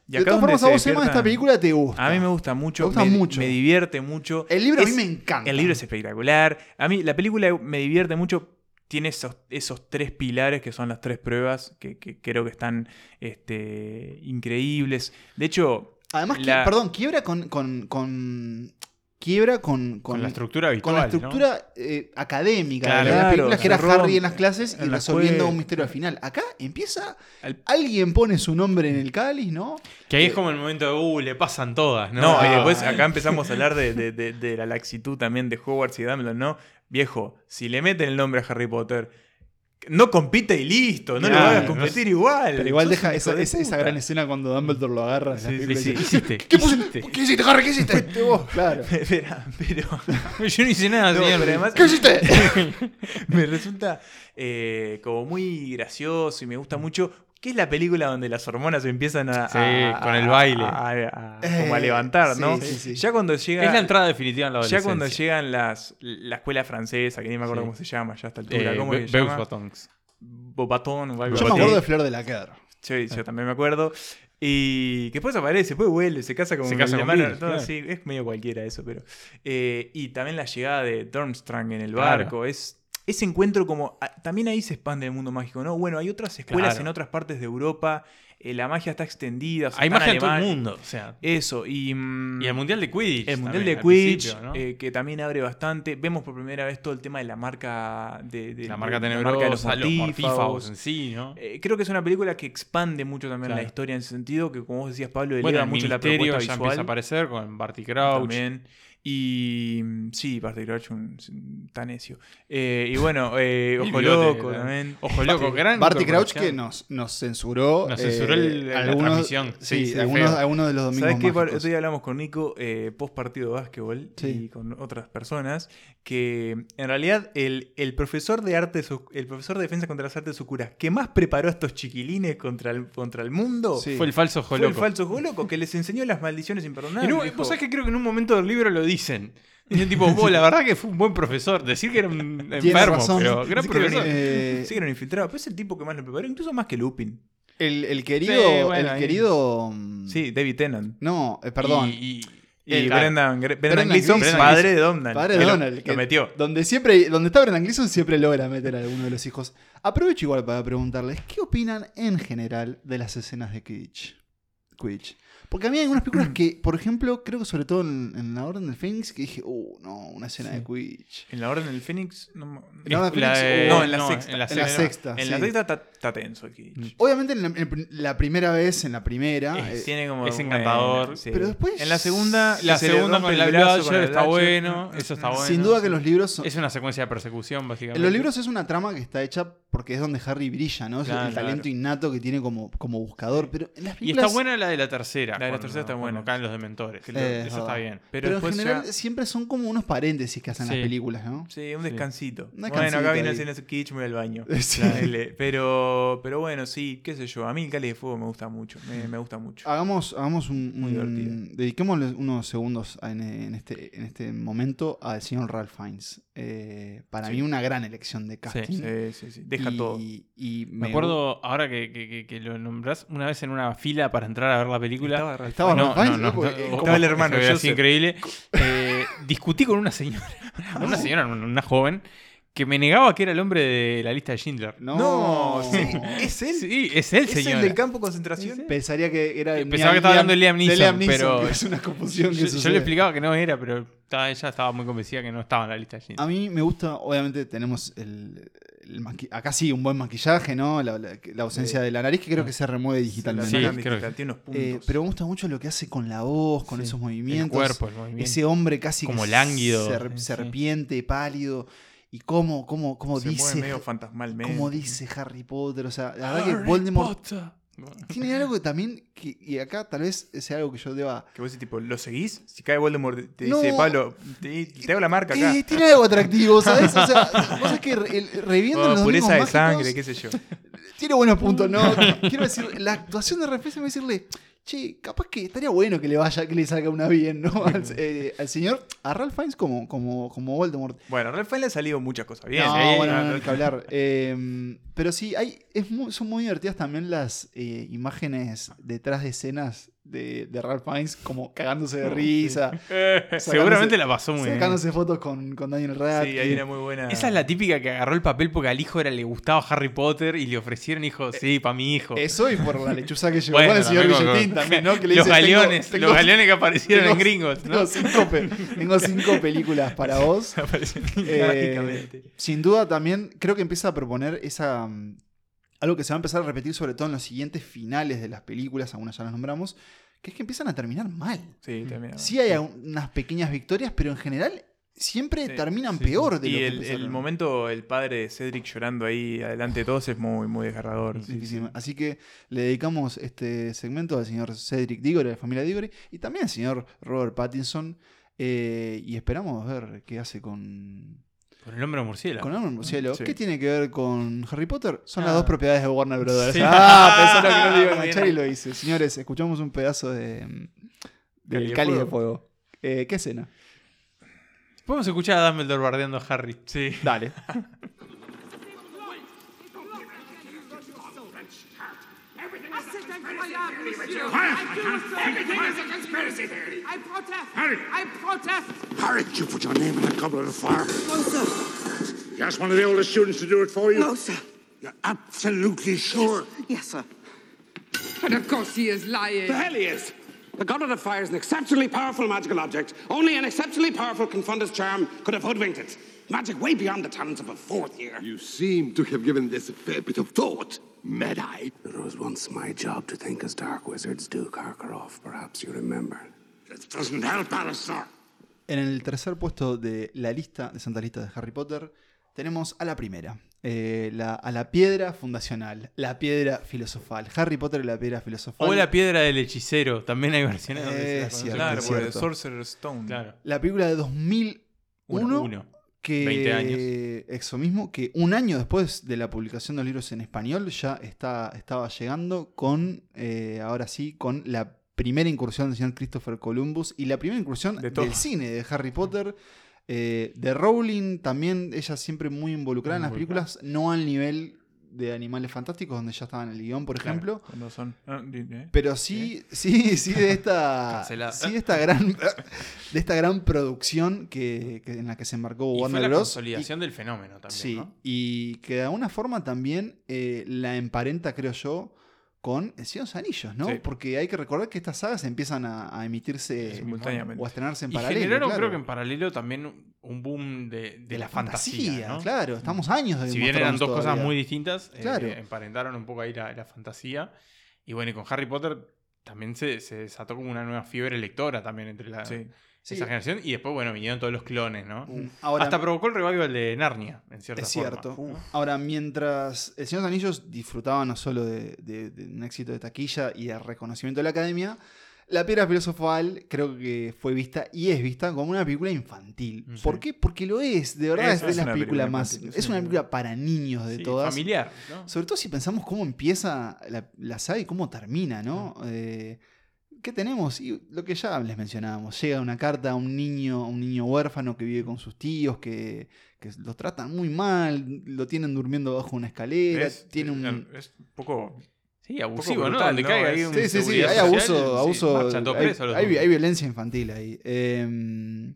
Y de acá todas donde formas, a vos, Emma, esta película te gusta. A mí me gusta mucho. Me gusta me, mucho. me divierte mucho. El libro a Es- mí me encanta. El libro es espectacular. A mí la película me divierte mucho. tiene esos, esos tres pilares que son las tres pruebas que, que creo que están este, increíbles. De hecho, Además, que- perdón, quiebra con. con, con- quiebra con, Con la estructura Con la estructura eh, académica Claro. de las Claro, películas, que era Harry en las clases y en resolviendo un misterio al final. Acá empieza. Alguien pone su nombre en el cáliz, ¿no? Que ahí es como el momento de, uh, le pasan todas, ¿no? No, y Ah. después acá empezamos a hablar de, de- de- de la laxitud también de Hogwarts y Dumbledore, ¿no? Viejo, si le meten el nombre a Harry Potter, no compite y listo, no lo Claro, hagas no competir igual. Pero igual deja esa, de esa- esa gran escena cuando Dumbledore lo agarra. Sí, sí, y sí. dice, hiciste? ¿Qué, pusiste? ¿Qué hiciste, Harry? ¿Qué hiciste? Fuiste vos, claro. Espera, pero. Yo no hice nada, No, señor. pero además- ¿Qué hiciste? me resulta eh, como muy gracioso y me gusta mucho. ¿Qué es la película donde las hormonas empiezan a. Sí, a- con el baile. a- a- Eh, como a levantar, ¿no? sí, sí. Ya cuando llega. Es la entrada definitiva en la Ya cuando llegan las, la escuela francesa, que ni me acuerdo Sí. cómo se llama ya a esta altura. Eh, ¿Cómo Be- se llama? Batons. Bobatón o algo Yo me acuerdo de Flor de la Cadra. Sí, yo también me acuerdo. Y que después aparece, después vuelve, se casa con Se casa con hermano, Bill, todo claro. así, es medio cualquiera eso, pero. eh, y también la llegada de Durmstrang en el Claro. barco. Es ese encuentro como. ah, También ahí se expande el mundo mágico, ¿no? Bueno, hay otras escuelas Claro. en otras partes de Europa. eh, la magia está extendida. o sea, Hay magia en todo el mundo. O sea, Eso, y. mm, y el Mundial de Quidditch. el Mundial también, de Quidditch, ¿no? eh, que también abre bastante. Vemos por primera vez todo el tema de la marca de, de- la marca de- la tenebrosa, marca de los los mortífagos mortífagos. en sí, ¿no? Eh, creo que es una película que expande mucho también Claro. la historia en ese sentido, que como vos decías, Pablo, eleva Bueno, el mucho la propuesta ya visual. empieza a aparecer con Barty Crouch. También. Y mm, sí, Barty Crouch, un, un tan necio. Eh, y bueno, eh, Ojo Loco también. Ojo Loco, gran Barty Crouch que nos, nos censuró. Nos censuró el- la transmisión. Sí, Sí, algunos, algunos de los domingos ¿Sabes qué? Día hablamos con Nico eh, post partido de básquetbol Sí. y con otras personas que en realidad el, el profesor de arte, Su- el profesor de defensa contra las artes oscuras que más preparó a estos chiquilines contra el, contra el mundo Sí. Fue el falso Ojo fue el falso Ojo Loco que les enseñó las maldiciones imperdonables. Un- dijo, vos sabés que creo que en un momento del libro lo dicen. Dicen tipo, "Vos, la verdad que fue un buen profesor. Decir que era un enfermo, razón. pero gran sí que profesor. Eh, sí que era un infiltrado, pero es el tipo que más lo preparó, incluso más que Lupin. el, el querido. Sí, bueno, el querido. Sí, David Tennant. No, eh, perdón. Y, y- Y el- Brendan, Brendan, Brendan Gleeson, Gleeson. padre de Donald. Padre de Donald. Lo, que metió. Donde, siempre, donde está Brendan Gleeson siempre logra meter a alguno de los hijos. Aprovecho igual para preguntarles, ¿qué opinan en general de las escenas de Quidditch? Quidditch. Porque a mí hay algunas películas que, por ejemplo, creo que sobre todo en, en La Orden del Fénix, que dije, uh, no, una escena de Quidditch. En la Orden del Fénix. No, En la Orden del la Fénix, de- no, en la no, sexta. en la En la sexta. En la sexta está, está tenso el Quidditch. Obviamente en la, en la primera vez, en la primera. Es- eh, Tiene como. es encantador. sí. Pero después- En la segunda. La se segunda con el brazo Bladger con el está bueno. Eso está bueno. sin duda que los libros son, Es una secuencia de persecución, básicamente. En los libros es una trama que está hecha porque es donde Harry brilla, ¿no? Es Claro, el talento claro. innato que tiene como, como buscador. Pero en las Y está buena la de la tercera. La de la cuando- tercera está cuando buena. caen los dementores. Que Eso Eh, es está bien. Pero, Pero, en general ya- siempre son como unos paréntesis que hacen Sí. las películas, ¿no? Sí, un Sí. descansito. Un bueno, descansito acá viene el cine Kitsch, me voy al baño. Sí. Dale. Pero, pero bueno, sí, qué sé yo. A mí el Cali de Fuego me gusta mucho. Me, me gusta mucho. Hagamos, hagamos un. Muy un- divertida. dediquémosle unos segundos en, en este, en este momento al señor Ralph Fiennes. Eh, para Sí. mí, una gran elección de casting. Sí, sí, sí. Deja y, todo. Y Me acuerdo, ahora que, que- que- que lo nombrás, una vez en una fila para entrar a ver la película. Estaba Ralph Estaba Fiennes. Ralph Fiennes, ¿no? El hermano, sé. increíble. Eh, discutí con una señora, una señora, una joven, que me negaba que era el hombre de la lista de Schindler. No, No, sí, es él. Sí, es él, ¿Es señor. el del campo de concentración? Pensaría que era. Eh, Pensaba que estaba hablando de Liam Neeson, pero- es una confusión que Yo, le explicaba que no era, pero estaba- ella estaba muy convencida que no estaba en la lista de Schindler. A mí me gusta, obviamente tenemos el, el maqui- acá sí un buen maquillaje, ¿no? La, la- la ausencia de la nariz que creo que se remueve digitalmente. Sí, Sí, creo que- tiene unos puntos. Eh, pero me gusta mucho lo que hace con la voz, con Sí. esos El movimientos. cuerpo, el movimiento. Ese hombre casi Como que lánguido. ser- serpiente, pálido. Y cómo, cómo, cómo se mueve dice. medio fantasmalmente. Cómo dice Harry Potter. O sea, la verdad que Voldemort tiene algo que también. Que, y acá tal vez sea algo que yo deba. Que vos decís, tipo, ¿lo seguís? Si cae Voldemort, te No. dice, Pablo, te, te hago la marca acá. Eh, tiene algo atractivo, ¿sabes? O sea, vos sabés que el- reviviendo Oh, los pureza de domingos sangre, mágicos, qué sé yo. Tiene buenos puntos, ¿no? Quiero decir, la actuación de Reflex me decirle, che, capaz que estaría bueno que le vaya, que le salga una bien, ¿no? Al, eh, al señor, a Ralph Fiennes como, como, como Voldemort. Bueno, a Rafael le han salido muchas cosas bien. no, bueno, no, hay que hablar. Eh, pero sí, hay, es muy- son muy divertidas también las eh, imágenes detrás de escenas de, de Ralph Fiennes como cagándose de risa. Eh, seguramente la pasó muy bien. Sacándose fotos con, con Daniel Radcliffe. Sí, ahí era muy buena. Esa es la típica que agarró el papel porque al hijo era, le gustaba Harry Potter y le ofrecieron hijo, sí, para mi hijo. Eso y por la lechuza que llegó Bueno, con el señor con- Billetín también, ¿no? Que le los dice, galeones, tengo- los galeones que aparecieron tengo- en Gringos, ¿no? Tengo cinco, pe- tengo cinco películas para vos. Eh, sin duda también creo que empieza a proponer esa mm, algo que se va a empezar a repetir sobre todo en los siguientes finales de las películas, algunas ya las nombramos, que es que empiezan a terminar mal. Sí, también. Sí hay unas pequeñas victorias, pero en general siempre terminan peor de y lo que el, el empezaron. momento, el padre de Cedric llorando ahí adelante de todos es muy, muy desgarrador. sí. Así que le dedicamos este segmento al señor Cedric Diggory, a la familia Diggory, y también al señor Robert Pattinson. eh, y esperamos ver qué hace con, Con el hombre murciélago. con el hombre murciélago. Sí. ¿Qué tiene que ver con Harry Potter? Son las Ah. dos propiedades de Warner Brothers. Sí. Ah, pensaron que no lo iban a echar y lo hice. Señores, escuchamos un pedazo de, mm, del Cáliz de Cáliz de Fuego. Fuego. Eh, ¿Qué escena? Podemos escuchar a Dumbledore bardeando a Harry. Sí. Dale. Everything is a conspiracy theory. I protest. Harry. I protest. Harry, did you put your name in that goblet of fire? No, sir. You asked one of the oldest students to do it for you? No, sir. You're absolutely sure? Yes, sir. And of course he is lying. The hell he is! The Goblet of Fire is an exceptionally powerful magical object. Only an exceptionally powerful confundus charm could have hoodwinked it. Magic way beyond the talents of a fourth year. You seem to have given this a fair bit of thought, Mad Eye. It was once my job to think as dark wizards do, Karkaroff. Perhaps you remember. That doesn't help, Alistair. En el tercer puesto de la lista, de Santa Lista de Harry Potter, tenemos a la primera. eh, la- a la piedra fundacional, la piedra filosofal. Harry Potter y la piedra filosofal. O la piedra del hechicero. También hay versiones donde se la cierto, Claro, por el. Sorcerer's Stone. Claro. La película de 2001. Uno, uno. Que, 20 años. Eso mismo, que un año después de la publicación de los libros en español ya está, estaba llegando con, eh, ahora sí, con la primera incursión del señor Christopher Columbus y la primera incursión De del cine de Harry Potter. eh, de Rowling también, ella siempre muy involucrada en las películas, no al nivel de Animales Fantásticos, donde ya estaba en el guion, por Claro, ejemplo. cuando son- ah, eh. Pero sí, sí, sí de esta, Cancelada. sí de esta gran, de esta gran producción que, que- en la que se embarcó Y fue Warner la Bros. consolidación del fenómeno también, Sí, ¿no? y que de alguna forma también eh, la emparenta, creo yo, con El Señor de los Anillos, ¿no? Sí. Porque hay que recordar que estas sagas empiezan a, a emitirse Simultáneamente. o a estrenarse en Y paralelo. generaron, claro. creo que en paralelo también un boom de, de la, fantasía. ¿no? claro. Estamos años de Si bien eran dos cosas muy distintas, eh, emparentaron un poco ahí la, la fantasía. Y bueno, y con Harry Potter también se, se desató como una nueva fiebre lectora también entre la, Sí. Sí. esa generación. Y después, bueno, vinieron todos los clones, ¿no? Mm, ahora- Hasta provocó el revival de Narnia, en cierta Es forma. cierto. Ahora, mientras El Señor de los Anillos disfrutaba no solo de, de- de un éxito de taquilla y de reconocimiento de la academia, La Piedra Filosofal creo que fue vista y es vista como una película infantil. Sí. ¿Por qué? Porque lo es, de verdad Es- es, de es las una películas película más. infantil, Es una película para niños de Sí, todas. familiar, ¿no? Sobre todo si pensamos cómo empieza la, la saga y cómo termina, ¿no? Eh, ¿Qué tenemos? Y lo que ya les mencionábamos. Llega una carta a un niño, a un niño huérfano que vive con sus tíos, que, que lo tratan muy mal, lo tienen durmiendo bajo una escalera, Es, tiene un... es un poco. Sí, abusivo, ¿no? brutal, Donde ¿no? caiga ahí Es- un Sí, sí, sí, hay social, abuso, sí, abuso hay violencia infantil ahí. Eh,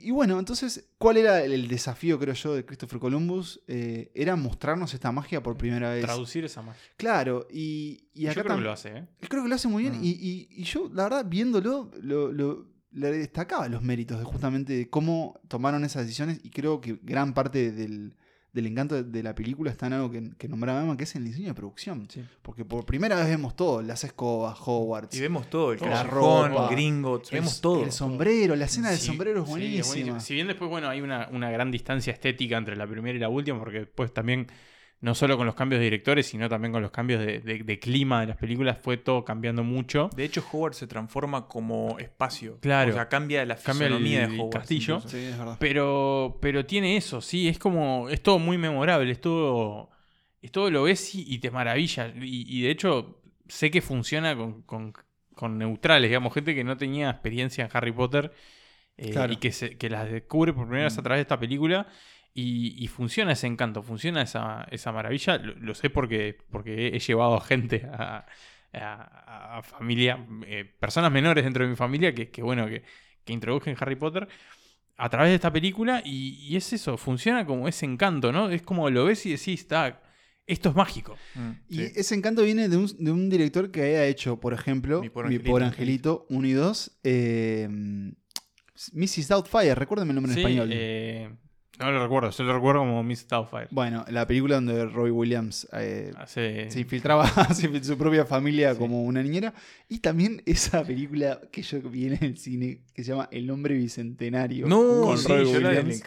y, y bueno, entonces, ¿cuál era el, desafío, creo yo, de Christopher Columbus? Eh, era mostrarnos esta magia por primera vez. Traducir esa magia. Claro, y, y Yo acá creo que lo hace, ¿eh? Creo que lo hace muy bien. Mm. Y, y- y yo, la verdad, viéndolo, lo, lo- le destacaba los méritos de justamente de cómo tomaron esas decisiones. Y creo que gran parte del, del encanto de, de la película está en algo que, que nombraba Emma, que es el diseño de producción. Porque por primera vez vemos todo: las escobas, Hogwarts. Y vemos todo: el la ropa, el- vemos todo. El sombrero, la escena del Sí, sombrero es sí, buenísima. buenísimo. Si bien después, bueno, hay una, una gran distancia estética entre la primera y la última, porque después también, no solo con los cambios de directores, sino también con los cambios de, de- de clima de las películas, fue todo cambiando mucho. De hecho, Hogwarts se transforma como espacio. Claro. O sea, cambia la fisonomía el de Hogwarts. castillo. Sí, es verdad. Pero, pero tiene eso, sí, es como, es todo muy memorable, es todo, es todo lo ves y, y te maravilla. Y, y de hecho, sé que funciona con, con- con neutrales, digamos, gente que no tenía experiencia en Harry Potter eh, Claro. y que, se, que las descubre por primera vez a través de esta película. Y, y funciona ese encanto, funciona esa, esa maravilla. Lo, lo sé porque, porque he llevado a gente a, a, a familia, eh, personas menores dentro de mi familia que, que bueno, que, que introdujen Harry Potter a través de esta película y, y es eso, funciona como ese encanto, ¿no? Es como lo ves y decís, está, esto es mágico. Y ese encanto viene de un, de un director que haya hecho, por ejemplo, Mi pobre Pobre Angelito, Angelito 1 y 2, eh, Mrs. Doubtfire, recuérdame el nombre Sí, en español. eh, no lo recuerdo, yo lo recuerdo como Miss Doubtfire. Bueno, la película donde Robbie Williams eh, Hace- se infiltraba hacia su propia familia como una niñera. Y también esa película que yo vi en el cine que se llama El hombre bicentenario. No, con sí, Robbie yo Williams.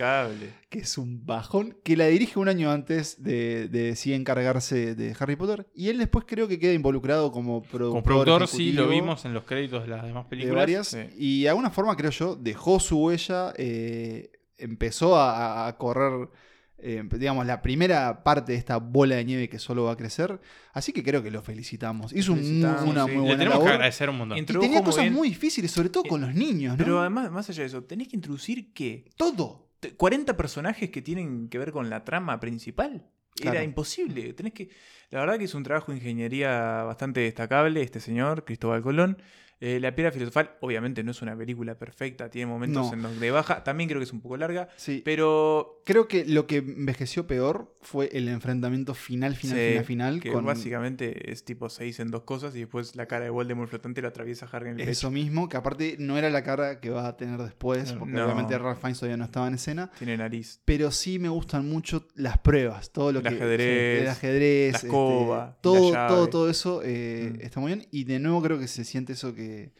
Que es un bajón. Que la dirige un año antes de, de sí encargarse de Harry Potter. Y él después creo que queda involucrado como productor. Como productor sí lo vimos en los créditos de las demás de películas. varias. Sí. Y de alguna forma, creo yo, dejó su huella. eh, empezó a, a correr, eh, digamos, la primera parte de esta bola de nieve que solo va a crecer. Así que creo que lo felicitamos. Hizo felicitamos, una sí. muy Le buena tenemos que agradecer un montón. Y Introdujo tenía cosas bien. muy difíciles, sobre todo con los niños, ¿no? Pero además, más allá de eso, tenés que introducir que. Todo. 40 personajes que tienen que ver con la trama principal. Era imposible. Tenés que. La verdad que es un trabajo de ingeniería bastante destacable, este señor, Cristóbal Colón. Eh, la piedra filosofal, obviamente, no es una película perfecta, tiene momentos No. en donde baja. También creo que es un poco larga. Sí. Pero. Creo que lo que envejeció peor fue el enfrentamiento final, final, Sí, final, final. que con básicamente es tipo 6 en dos cosas y después la cara de Voldemort flotante lo atraviesa Harry en el pecho. eso mismo, que aparte no era la cara que va a tener después, porque No. obviamente Ralph Fiennes todavía no estaba en escena. Tiene nariz. Pero sí me gustan mucho las pruebas, todo lo El que ajedrez, sí, el ajedrez, la este, escoba, todo, la todo, llave. todo eso eh, Mm. está muy bien. Y de nuevo creo que se siente eso que,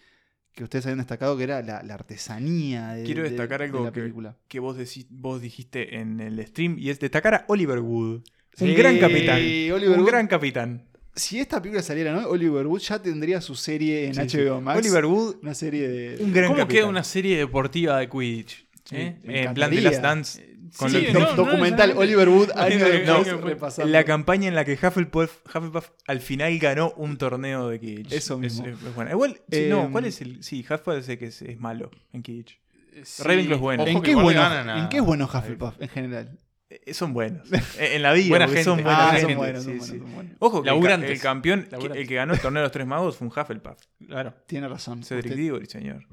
que ustedes habían destacado, que era la, la artesanía de, Quiero de- destacar de algo la que, película. que vos, decí- vos dijiste en el stream y es destacar a Oliver Wood. Sí, un gran capitán. Oliver un Wood. gran capitán. Si esta película saliera, ¿no? Oliver Wood ya tendría su serie en Sí. HBO Max. Oliver Wood, Una serie de. un gran ¿Cómo capitán. queda una serie deportiva de Quidditch? ¿Eh? en plan de. Last Dance. Con Sí, lo- no, no documental. Oliver Wood, después, repasando. La campaña en la que Hufflepuff, Hufflepuff al final ganó un torneo de Quidditch. Eso mismo. Es, es buena. Igual, Eh, no, ¿cuál es el...? Sí, Hufflepuff es el que es, es malo en Quidditch. Sí, Ravenclaw es bueno. ¿En qué, bueno, ganan a- ¿En qué es bueno Hufflepuff en general? Eh, Son buenos. Eh, En la vida, Buena son gente. Ah, son buenos, son sí, buenos, sí. son buenos. Ojo, que el, Laburantes. el campeón, Laburantes. el que ganó el torneo de los tres magos fue un Hufflepuff. Claro. Tiene razón. Cedric Diggory, señor.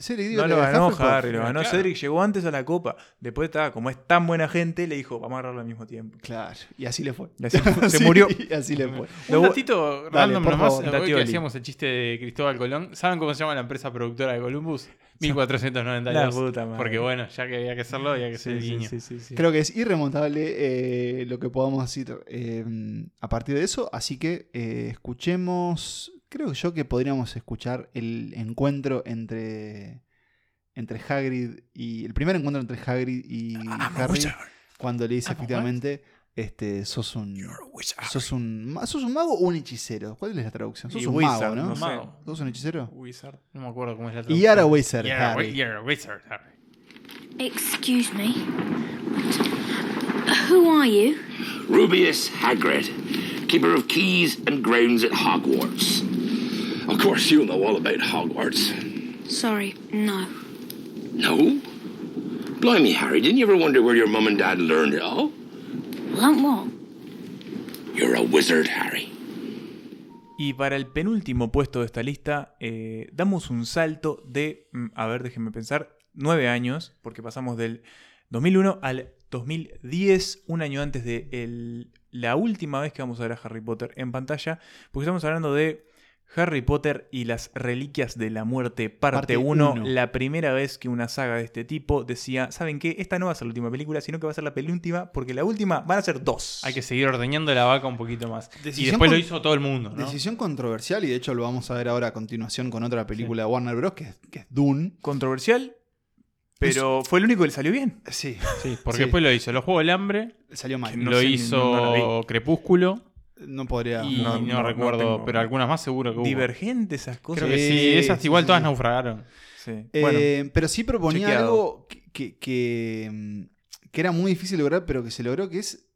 Cedric No lo ganó. Harry, lo ganó Claro. Cedric, llegó antes a la copa. Después estaba, como es tan buena gente, le dijo, vamos a agarrarlo al mismo tiempo. Claro, y así le fue. Y así fue, se murió. y así le fue. Un datito random por nomás, hoy que hacíamos el chiste de Cristóbal Colón. ¿Saben cómo se llama la empresa productora de Columbus? La 1492. puta madre. Porque bueno, ya que había que hacerlo, había que ser el guiño. Creo que es irremontable eh, lo que podamos decir eh, a partir de eso. Así que eh, escuchemos. Creo yo que podríamos escuchar el encuentro entre. Entre Hagrid y. El primer encuentro entre Hagrid y Harry. Cuando le dice efectivamente. Este, sos un. Sos un. ¿Sos un mago o un hechicero? ¿Cuál es la traducción? Sos Y un wizard, mago, ¿no? no sé. Mago. ¿Sos un hechicero? Wizard. No me acuerdo cómo es la Y traducción. ahora wizard, Y ahora Harry. y wizard, Harry. Excuse me. Who are you? Rubius Hagrid, keeper of keys and grounds at Hogwarts. Of course, you know all about Hogwarts. Sorry, no. No? Blimey, Harry, didn't you ever wonder where your mum and dad learned it all? Learn what? You're a wizard, Harry. Y para el penúltimo puesto de esta lista, eh, damos un salto de, mm, a ver, déjenme pensar, nueve años, porque pasamos del 2001 al 2010, un año antes de el- la última vez que vamos a ver a Harry Potter en pantalla, porque estamos hablando de Harry Potter y las Reliquias de la Muerte, parte Parte 1, uno. la primera vez que una saga de este tipo decía, ¿saben qué? Esta no va a ser la última película, sino que va a ser la penúltima, porque la última van a ser dos. Hay que seguir ordeñando la vaca un poquito más. y Decisión después lo hizo todo el mundo, ¿no? Decisión controversial, y de hecho lo vamos a ver ahora a continuación con otra película de Warner Bros. que es, que es Dune. Controversial, pero fue el único que le salió bien. Sí. Sí, porque Sí. después lo hizo Los Juegos del Hambre, Salió mal. no lo sé, hizo no. Crepúsculo No podría. y no, no, no, no recuerdo, pero algunas más seguro que hubo. Divergente esas cosas. Creo que sí, Sí, esas sí, igual sí, todas sí. naufragaron. Sí. Eh, Bueno, pero sí proponía chequeado. algo que, que- que, mm, era muy difícil lograr, pero que se logró, que es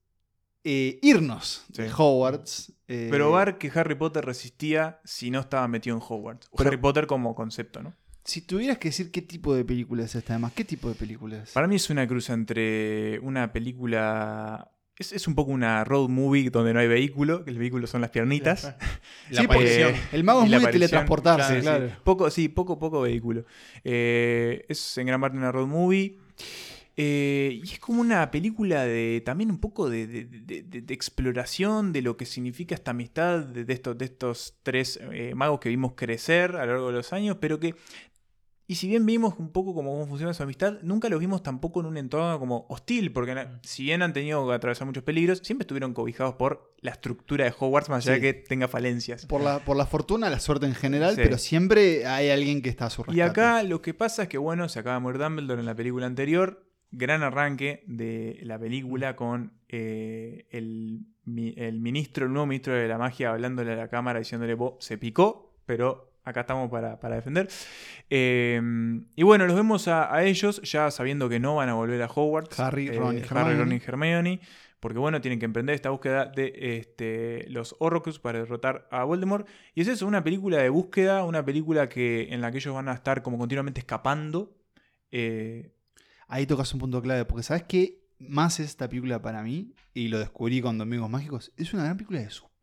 eh, irnos de. Hogwarts. eh, probar que Harry Potter resistía si no estaba metido en Hogwarts. O Pero- Harry Potter como concepto, ¿no? Si tuvieras que decir qué tipo de película es esta, además, ¿qué tipo de película es? Para mí es una cruz entre una película Es, es un poco una road movie donde no hay vehículo, que el vehículo son las piernitas. La Sí, porque aparición. el mago es muy aparición, teletransportarse, sí. claro. Poco, sí, poco, poco vehículo. Eh, es en gran parte una road movie. Eh, y es como una película de también un poco de, de- de- de- de exploración de lo que significa esta amistad de, de estos, de estos tres eh, magos que vimos crecer a lo largo de los años, pero que y si bien vimos un poco cómo, cómo funciona su amistad, nunca los vimos tampoco en un entorno como hostil, porque na- si bien han tenido que atravesar muchos peligros, siempre estuvieron cobijados por la estructura de Hogwarts, más allá Sí. de que tenga falencias. Por la, por la fortuna, la suerte en general, Sí. pero siempre hay alguien que está a su rescate. Y acá lo que pasa es que, bueno, se acaba de morir Dumbledore en la película anterior. Gran arranque de la película con eh, el, el ministro, el nuevo ministro de la magia, hablándole a la cámara diciéndole, vos se picó, pero acá estamos para, para defender. Eh, y bueno, los vemos a, a ellos ya sabiendo que no van a volver a Hogwarts. Harry, Eh, Ron y Harry, Hermione. Ron y Hermione. Porque bueno, tienen que emprender esta búsqueda de este, los Horrocrux para derrotar a Voldemort. Y es eso, una película de búsqueda, una película que, en la que ellos van a estar como continuamente escapando. Eh, Ahí tocas un punto clave, porque ¿sabes qué más es esta película para mí? Y lo descubrí con Domingos Mágicos. Es una gran película de suspenso.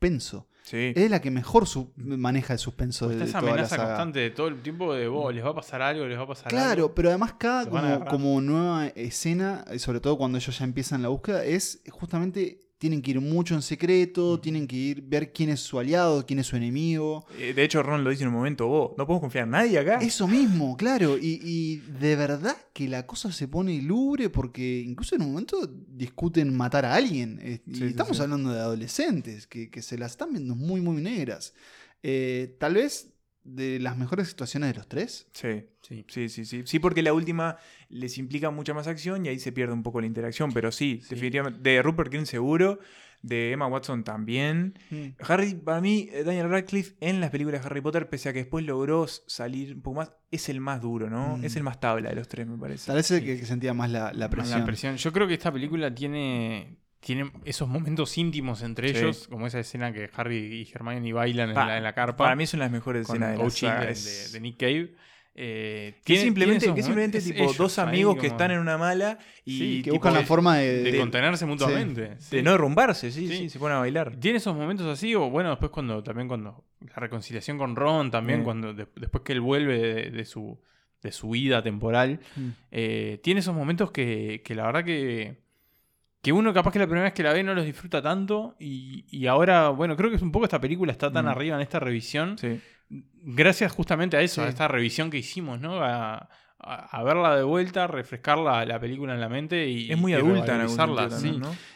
Sí. Es la que mejor maneja el suspenso de, Está de esa toda la amenaza saga. constante de todo el tiempo de vos, les va a pasar algo, les va a pasar algo. Claro, pero además cada como, nueva escena, y sobre todo cuando ellos ya empiezan la búsqueda, es justamente tienen que ir mucho en secreto, tienen que ir ver quién es su aliado, quién es su enemigo. eh, de hecho, Ron lo dice en un momento, vos, no podemos confiar en nadie acá. Eso mismo, claro. Y, y de verdad que la cosa se pone lubre porque incluso en un momento discuten matar a alguien. Eh, y sí, estamos sí. hablando de adolescentes que, que se las están viendo muy, muy negras. Eh, tal vez de las mejores situaciones de los tres. Sí, sí, sí, sí, sí. Sí, porque la última les implica mucha más acción y ahí se pierde un poco la interacción. Pero sí, definitivamente. De Rupert Green seguro. De Emma Watson también. Mm. Harry, para mí, eh, Daniel Radcliffe en las películas de Harry Potter, pese a que después logró salir un poco más, es el más duro, ¿no? Mm. Es el más tabla de los tres, me parece. Tal vez el que, que sentía más la, la Más presión. La presión. Yo creo que esta película tiene, tiene esos momentos íntimos entre Sí. ellos, como esa escena que Harry y Hermione bailan en la, en la carpa. para mí son las mejores escenas de la coaching saga, de, es- de- de Nick Cave. Eh, Que tiene- simplemente, que simplemente tipo ellos dos amigos que están en una mala y Sí, tipo, buscan la de- forma de- de de- contenerse mutuamente. de no derrumbarse, sí, sí, se ponen a bailar. Tiene esos momentos así, o bueno, después cuando también cuando la reconciliación con Ron, también cuando de- después que él vuelve de, de su de su vida temporal, Mm. eh, tiene esos momentos que, que la verdad que que uno capaz que la primera vez que la ve no los disfruta tanto y, y ahora, bueno, creo que es un poco esta película está tan Mm. arriba en esta revisión, Sí. gracias justamente a eso, Sí. a esta revisión que hicimos, ¿no? A, a- a verla de vuelta, refrescar la, la película en la mente y Es muy y adulta en sí.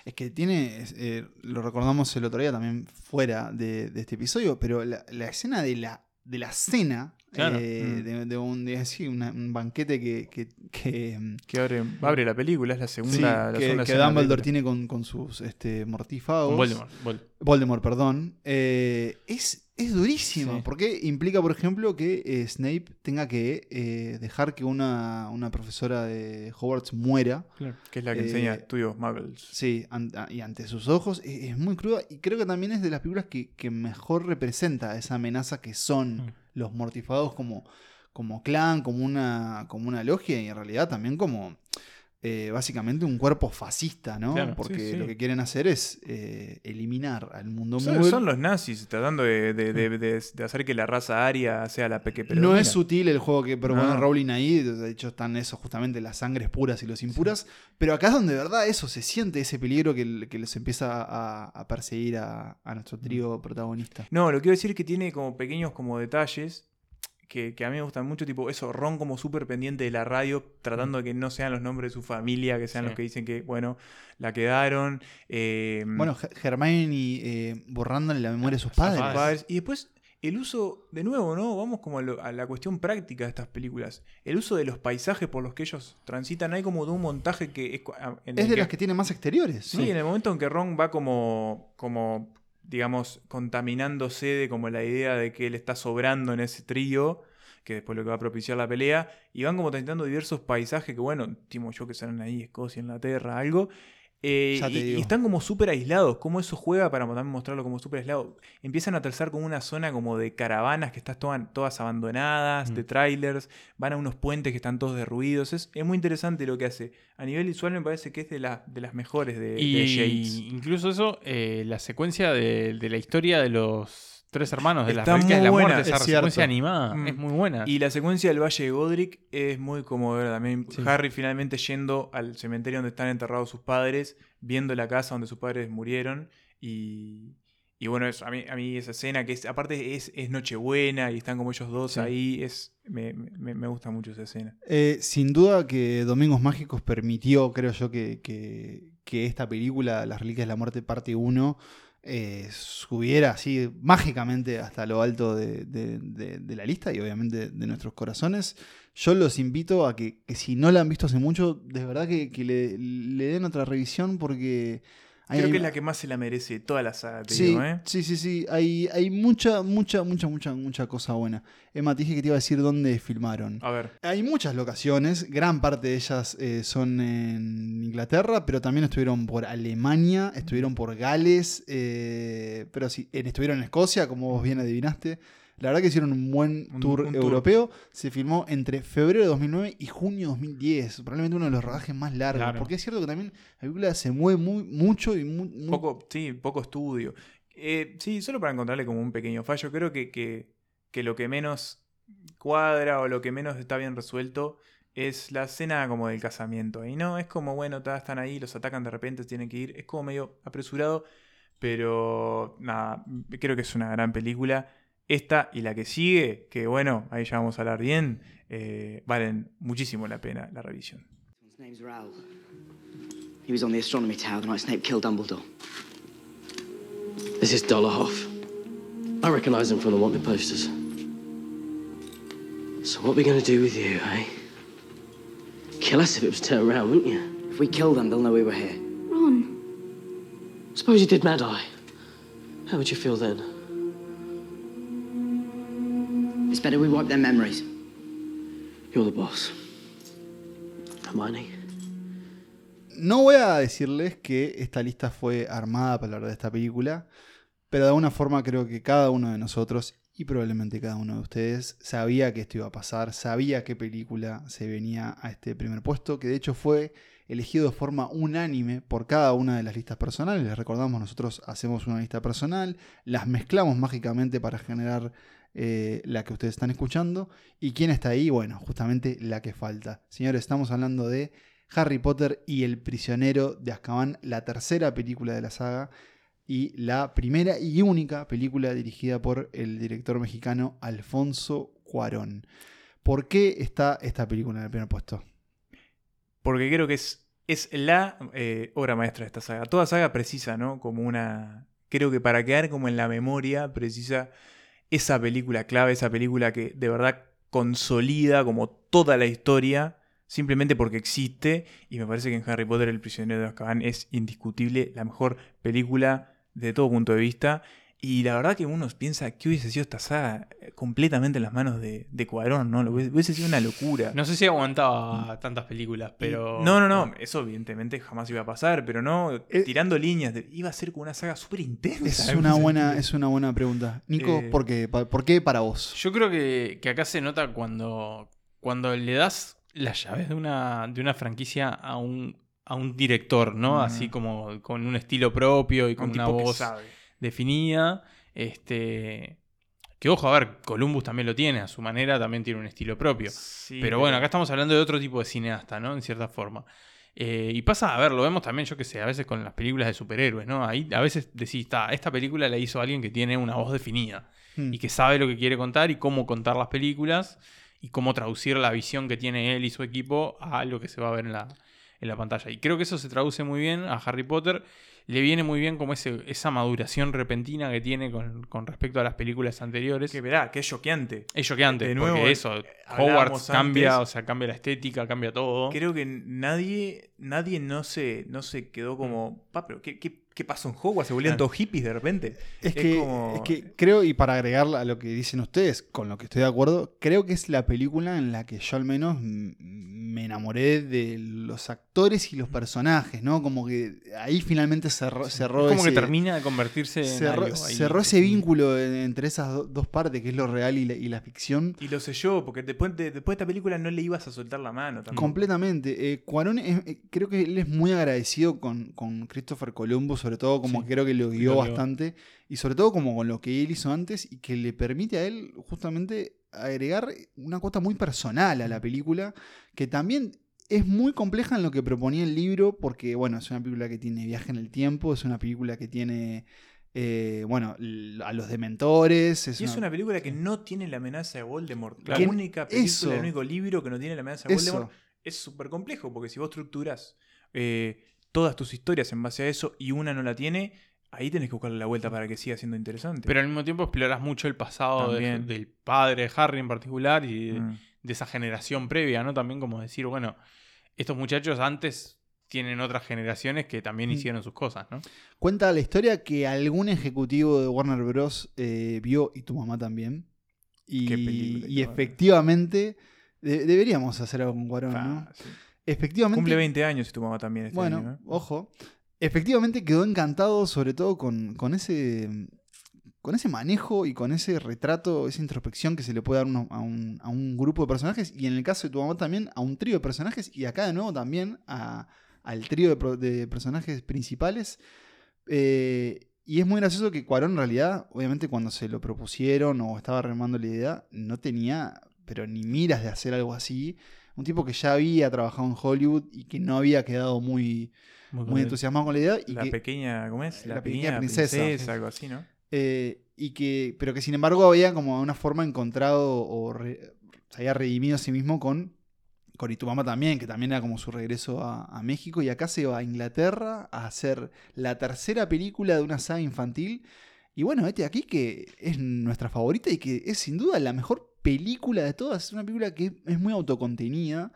Es que tiene, eh, lo recordamos el otro día también fuera de, de este episodio, pero la, la escena de la, de la cena, Claro. eh, Mm. de, de un, de así, una- un banquete que, que, que, mm, Que abre, abre la película, es la sí, segunda, la que, segunda Dumbledore tiene con, con sus este, mortífagos. Voldemort, Vol- Voldemort, perdón. eh, es, es durísimo, Sí. porque implica, por ejemplo, que eh, Snape tenga que eh, dejar que una, una profesora de Hogwarts muera. Que es la que Eh, enseña estudios muggles. Sí, an- a- y ante sus ojos es, es muy cruda y creo que también es de las películas que, que mejor representa esa amenaza que son Mm. Los mortifados como, como clan, como una, como una logia y en realidad también como eh, básicamente un cuerpo fascista, ¿no? Claro, Porque sí, sí. lo que quieren hacer es eh, eliminar al mundo Son, son los nazis tratando de, de- de- de- de hacer que la raza aria sea la peque No es sutil el juego que propone No. Rowling ahí, de hecho están eso justamente las sangres puras y los impuras, pero acá es donde de verdad eso se siente, ese peligro que, que les empieza a, a perseguir a, a nuestro trío protagonista. No, lo quiero decir es que tiene como pequeños como detalles que, que a mí me gustan mucho, tipo eso, Ron como súper pendiente de la radio, tratando de que no sean los nombres de su familia, que sean Sí. los que dicen que, bueno, la quedaron. eh, Bueno, Ge- Hermione eh, borrándole la memoria de sus sus padres. Y después el uso, de nuevo, ¿no? Vamos como a, lo- a la cuestión práctica de estas películas. El uso de los paisajes por los que ellos transitan. Hay como de un montaje que es... a- en Es de las que tiene más exteriores. Sí, en el momento en que Ron va como, como, digamos, contaminándose de como la idea de que él está sobrando en ese trío, que después lo que va a propiciar la pelea, y van como transitando diversos paisajes que, bueno, estimo yo que serán ahí, Escocia, Inglaterra, algo. Eh, y, están como súper aislados. Cómo eso juega para también mostrarlo como súper aislado. Empiezan a aterrizar como una zona como de caravanas que están todas, todas abandonadas, de trailers. Van a unos puentes que están todos derruidos. Es, es muy interesante lo que hace. A nivel visual me parece que es de, la- de las mejores de, de Y incluso eso, eh, la secuencia de, de la historia de los tres hermanos de las Está Reliquias de la muy Muerte, buena. esa Es cierto. secuencia animada, Mm. es muy buena. Y la secuencia del Valle de Godric es muy conmovedora también. Harry finalmente yendo al cementerio donde están enterrados sus padres, viendo la casa donde sus padres murieron. Y, y bueno, eso, a, mí, a mí esa escena que es, aparte es, es Nochebuena y están como ellos dos Sí. ahí, es, me, me- me gusta mucho esa escena. Eh, sin duda que Domingos Mágicos permitió, creo yo, que, que- que esta película, Las Reliquias de la Muerte, parte 1, eh, subiera así mágicamente hasta lo alto de, la lista y obviamente de nuestros corazones. Yo los invito a que, que si no la han visto hace mucho, de verdad que, le den otra revisión porque... hay- Creo que es la que más se la merece toda la saga, te Sí, digo, ¿eh? sí, sí, sí. Hay, hay mucha, mucha, mucha, mucha, mucha cosa buena. Emma, te dije que te iba a decir dónde filmaron. A ver. Hay muchas locaciones, gran parte de ellas eh, son en Inglaterra, pero también estuvieron por Alemania, estuvieron por Gales, eh, pero sí, estuvieron en Escocia, como vos bien adivinaste. La verdad que hicieron un buen Un- tour un tour. europeo. Se filmó entre febrero de 2009 y junio de 2010. Probablemente uno de los rodajes más largos. Claro. Porque es cierto que también la película se mueve muy, mucho y muy, muy- Poco, sí, poco estudio. Eh, sí, solo para encontrarle como un pequeño fallo, creo que, que, que lo que menos cuadra o lo que menos está bien resuelto es la escena como del casamiento. Y no, es como, bueno, ta, están ahí, los atacan de repente, tienen que ir. Es como medio apresurado, pero nada, creo que es una gran película. Esta y la que sigue, que bueno, ahí ya vamos a hablar bien, eh, valen muchísimo la pena la revisión. His name's Raoul. He was on the astronomy tower the night Snape killed Dumbledore. This is Dolarhoff. I recognise him from the wanted posters. So what are we going to do with you, eh? Kill us if it was turned around, wouldn't you? If we kill them, they'll know we were here. Ron. Suppose you did Mad Eye. How would you feel then? Better we wipe their memories. You're the boss. Hermione. No voy a decirles que esta lista fue armada para hablar de esta película, pero de alguna forma creo que cada uno de nosotros y probablemente cada uno de ustedes sabía que esto iba a pasar, sabía qué película se venía a este primer puesto, que de hecho fue elegido de forma unánime por cada una de las listas personales. Les recordamos, nosotros hacemos una lista personal, las mezclamos mágicamente para generar eh, la que ustedes están escuchando. ¿Y quién está ahí? Bueno, justamente la que falta. Señores, estamos hablando de Harry Potter y el prisionero de Azkaban, la tercera película de la saga y la primera y única película dirigida por el director mexicano Alfonso Cuarón. ¿Por qué está esta película en el primer puesto? Porque creo que es, es la eh, obra maestra de esta saga. Toda saga precisa, ¿no? Como una. Creo que para quedar como en la memoria, precisa esa película clave, esa película que de verdad consolida como toda la historia, simplemente porque existe. Y me parece que en Harry Potter, El prisionero de Azkaban es indiscutible la mejor película de todo punto de vista. Y la verdad que uno piensa que hubiese sido esta saga eh, completamente en las manos de, de Cuarón, ¿no? Lo hubiese, hubiese sido una locura. No sé si aguantaba tantas películas, pero. No, no, no, eso evidentemente jamás iba a pasar, pero no, tirando líneas, de- iba a ser como una saga súper intensa. Es una, buena, es una buena pregunta. Nico, Eh, ¿por, qué? ¿por qué para vos? Yo creo que, que acá se nota cuando, cuando le das las llaves de una, de una franquicia a un, a un director, ¿no? Mm. Así como con un estilo propio y con Un una tipo que voz sabe. Definida. Este. Que ojo, a ver, Columbus también lo tiene, a su manera también tiene un estilo propio. Sí, pero bueno, acá estamos hablando de otro tipo de cineasta, ¿no? En cierta forma. Eh, y pasa, a ver, lo vemos también, yo que sé, a veces con las películas de superhéroes, ¿no? Ahí a veces decís, está, esta película la hizo alguien que tiene una voz definida Hmm. y que sabe lo que quiere contar y cómo contar las películas y cómo traducir la visión que tiene él y su equipo a lo que se va a ver en la, en la pantalla. Y creo que eso se traduce muy bien a Harry Potter. Le viene muy bien como ese, esa maduración repentina que tiene con, con respecto a las películas anteriores. Que verá, que es choqueante. Es choqueante, De porque nuevo, eso, Hogwarts cambia, antes. o sea, cambia la estética, cambia todo. Creo que nadie, nadie no se, no se Mm. quedó como, pa, pero ¿qué, qué, qué pasó en Hogwarts? ¿Se volvían Claro. todos hippies de repente? Es, que, como- es que creo, y para agregar a lo que dicen ustedes, con lo que estoy de acuerdo, creo que es la película en la que yo al menos me enamoré de los actores y los personajes, ¿no? Como que ahí finalmente cerró, cerró es como ese, que termina de convertirse en cerró, algo ahí. cerró ese vínculo en- entre esas do- dos partes, que es lo real y la, y la ficción. Y lo selló, porque después de, después de esta película no le ibas a soltar la mano tampoco. Completamente. Eh, Cuarón, es- eh, creo que él es muy agradecido con, con Christopher Columbus, sobre todo como Sí, creo que lo guió bastante, y sobre todo como con lo que él hizo antes y que le permite a él justamente agregar una cuota muy personal a la película, que también es muy compleja en lo que proponía el libro, porque bueno, es una película que tiene viaje en el tiempo, es una película que tiene... eh, bueno, a los dementores. Es Y es una- una película que no tiene la amenaza de Voldemort. La Que- única película, eso. el único libro que no tiene la amenaza de Eso. Voldemort es súper complejo, porque si vos estructuras eh, todas tus historias en base a eso y una no la tiene, ahí tenés que buscarle la vuelta para que siga siendo interesante. Pero al mismo tiempo exploras mucho el pasado de- del padre de Harry en particular y de, Mm. de esa generación previa, ¿no? También como decir, bueno, estos muchachos antes tienen otras generaciones que también Mm. hicieron sus cosas, ¿no? Cuenta la historia que algún ejecutivo de Warner Bros. eh, vio y tu mamá también. Y, Qué película, y efectivamente de- deberíamos hacer algo con Cuarón, ¿no? Ah, sí. Efectivamente. Cumple 20 años y tu mamá también este bueno, año, ¿eh? ojo. Efectivamente quedó encantado, sobre todo con, con ese. Con ese manejo y con ese retrato, esa introspección que se le puede dar uno- a, un, a un grupo de personajes, y en el caso de tu mamá también, a un trío de personajes, y acá de nuevo también a- al trío de personajes principales. Eh, y es muy gracioso que Cuarón en realidad, obviamente cuando se lo propusieron o estaba remando la idea, no tenía, pero ni miras de hacer algo así. Un tipo que ya había trabajado en Hollywood y que no había quedado muy, Muy entusiasmado con la idea. Y la que, pequeña, ¿cómo es? La, la pequeña, pequeña princesa, princesa. algo así, ¿no? eh, y que, pero que sin embargo había como una forma encontrado o re- se había redimido a sí mismo con, mamá también, que también era como su regreso a, a México. Y acá se va a Inglaterra a hacer la tercera película de una saga infantil. Y bueno, este aquí que es nuestra favorita y que es sin duda la mejor película de todas. Es una película que es muy autocontenida.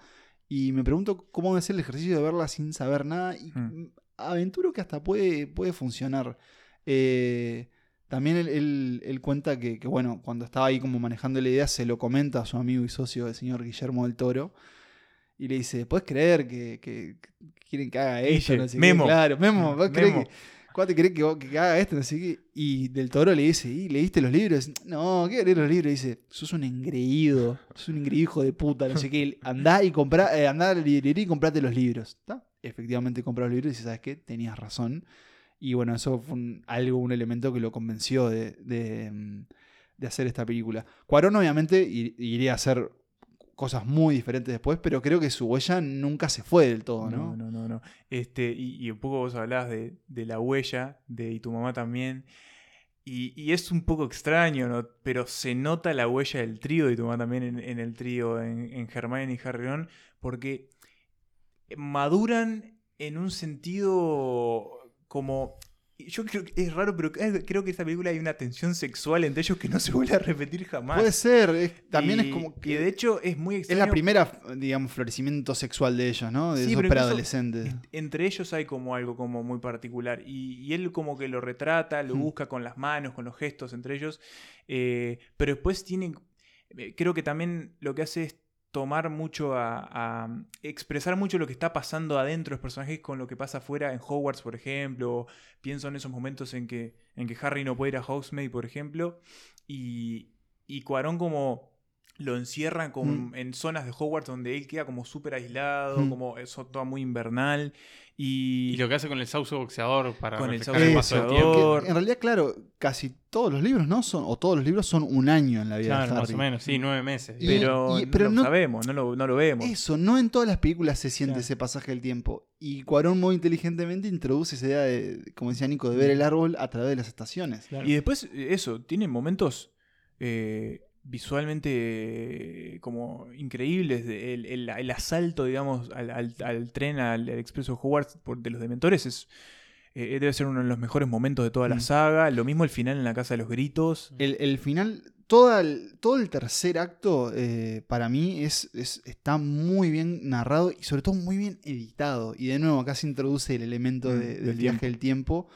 Y me pregunto cómo ser el ejercicio de verla sin saber nada. Y Mm. aventuro que hasta puede, puede funcionar. Eh, también él, él- él cuenta que, que, bueno, cuando estaba ahí como manejando la idea, se lo comenta a su amigo y socio, el señor Guillermo del Toro. Y le dice, ¿puedes creer que, que- que quieren que haga esto? No sé qué?". Memo. Claro, Memo, ¿vos crees Memo. que, ¿cuánto crees que, haga esto? Y del Toro le dice, ¿y leíste los libros? No, ¿qué leer los libros? Dice, sos un engreído, sos un engreído hijo de puta, no sé qué. Andá y comprá, eh, andá a la librería y comprate los libros. ¿Está? Efectivamente compró los libros y ¿sabes qué? Tenías razón. Y bueno, eso fue un- algo, un elemento que lo convenció de, de, mm, de hacer esta película. Cuarón obviamente ir- iría a hacer cosas muy diferentes después, pero creo que su huella nunca se fue del todo, ¿no? No, no, no, no. Este, y, un poco vos hablabas de, la huella, de y tu mamá también. Y, es un poco extraño, ¿no? Pero se nota la huella del trío y tu mamá también en, el trío, en, en Hermione y Harry Ron, porque maduran en un sentido como... Yo creo que es raro, pero creo que en esta película hay una tensión sexual entre ellos que no se vuelve a repetir jamás. Puede ser, es- también es Y- como y que de hecho es muy es extraño. la primera, digamos, florecimiento sexual de ellos, ¿no? De Sí, esos preadolescentes. entre ellos hay como algo como muy particular y, y él como que lo retrata, lo Hmm. busca con las manos, con los gestos entre ellos, eh, pero después tiene, eh, creo que también lo que hace es tomar mucho a, expresar mucho lo que está pasando adentro de los personajes con lo que pasa afuera en Hogwarts, por ejemplo. Pienso en esos momentos en que, en que Harry no puede ir a Hogsmeade, por ejemplo, y, y Cuarón como lo encierran como Mm. en zonas de Hogwarts donde él queda como súper aislado, Mm. como eso todo muy invernal. Y, Y lo que hace con el sauce boxeador para Con el sauce el paso del Eso, tiempo. boxeador. en realidad, claro, casi todos los libros, ¿no? Son, o todos los libros son un año en la vida Claro, de más o menos, sí, nueve meses. Y- pero, y- pero no lo no- sabemos, no lo, no lo vemos. Eso, no en todas las películas se siente Claro. ese pasaje del tiempo. Y Cuarón muy inteligentemente introduce esa idea de, como decía Nico, de ver el árbol a través de las estaciones. Y después, eso, tiene momentos eh, visualmente eh, como increíbles. El, el- el asalto, digamos, al, al- al tren, al, al expreso Hogwarts por, de los Dementores es. eh, debe ser uno de los mejores momentos de toda la Mm. saga. Lo mismo el final en la Casa de los Gritos. El, el final, toda el- todo el tercer acto, eh, para mí, es, es- está muy bien narrado y sobre todo muy bien editado. Y de nuevo, acá se introduce el elemento Mm, de- del del viaje del tiempo,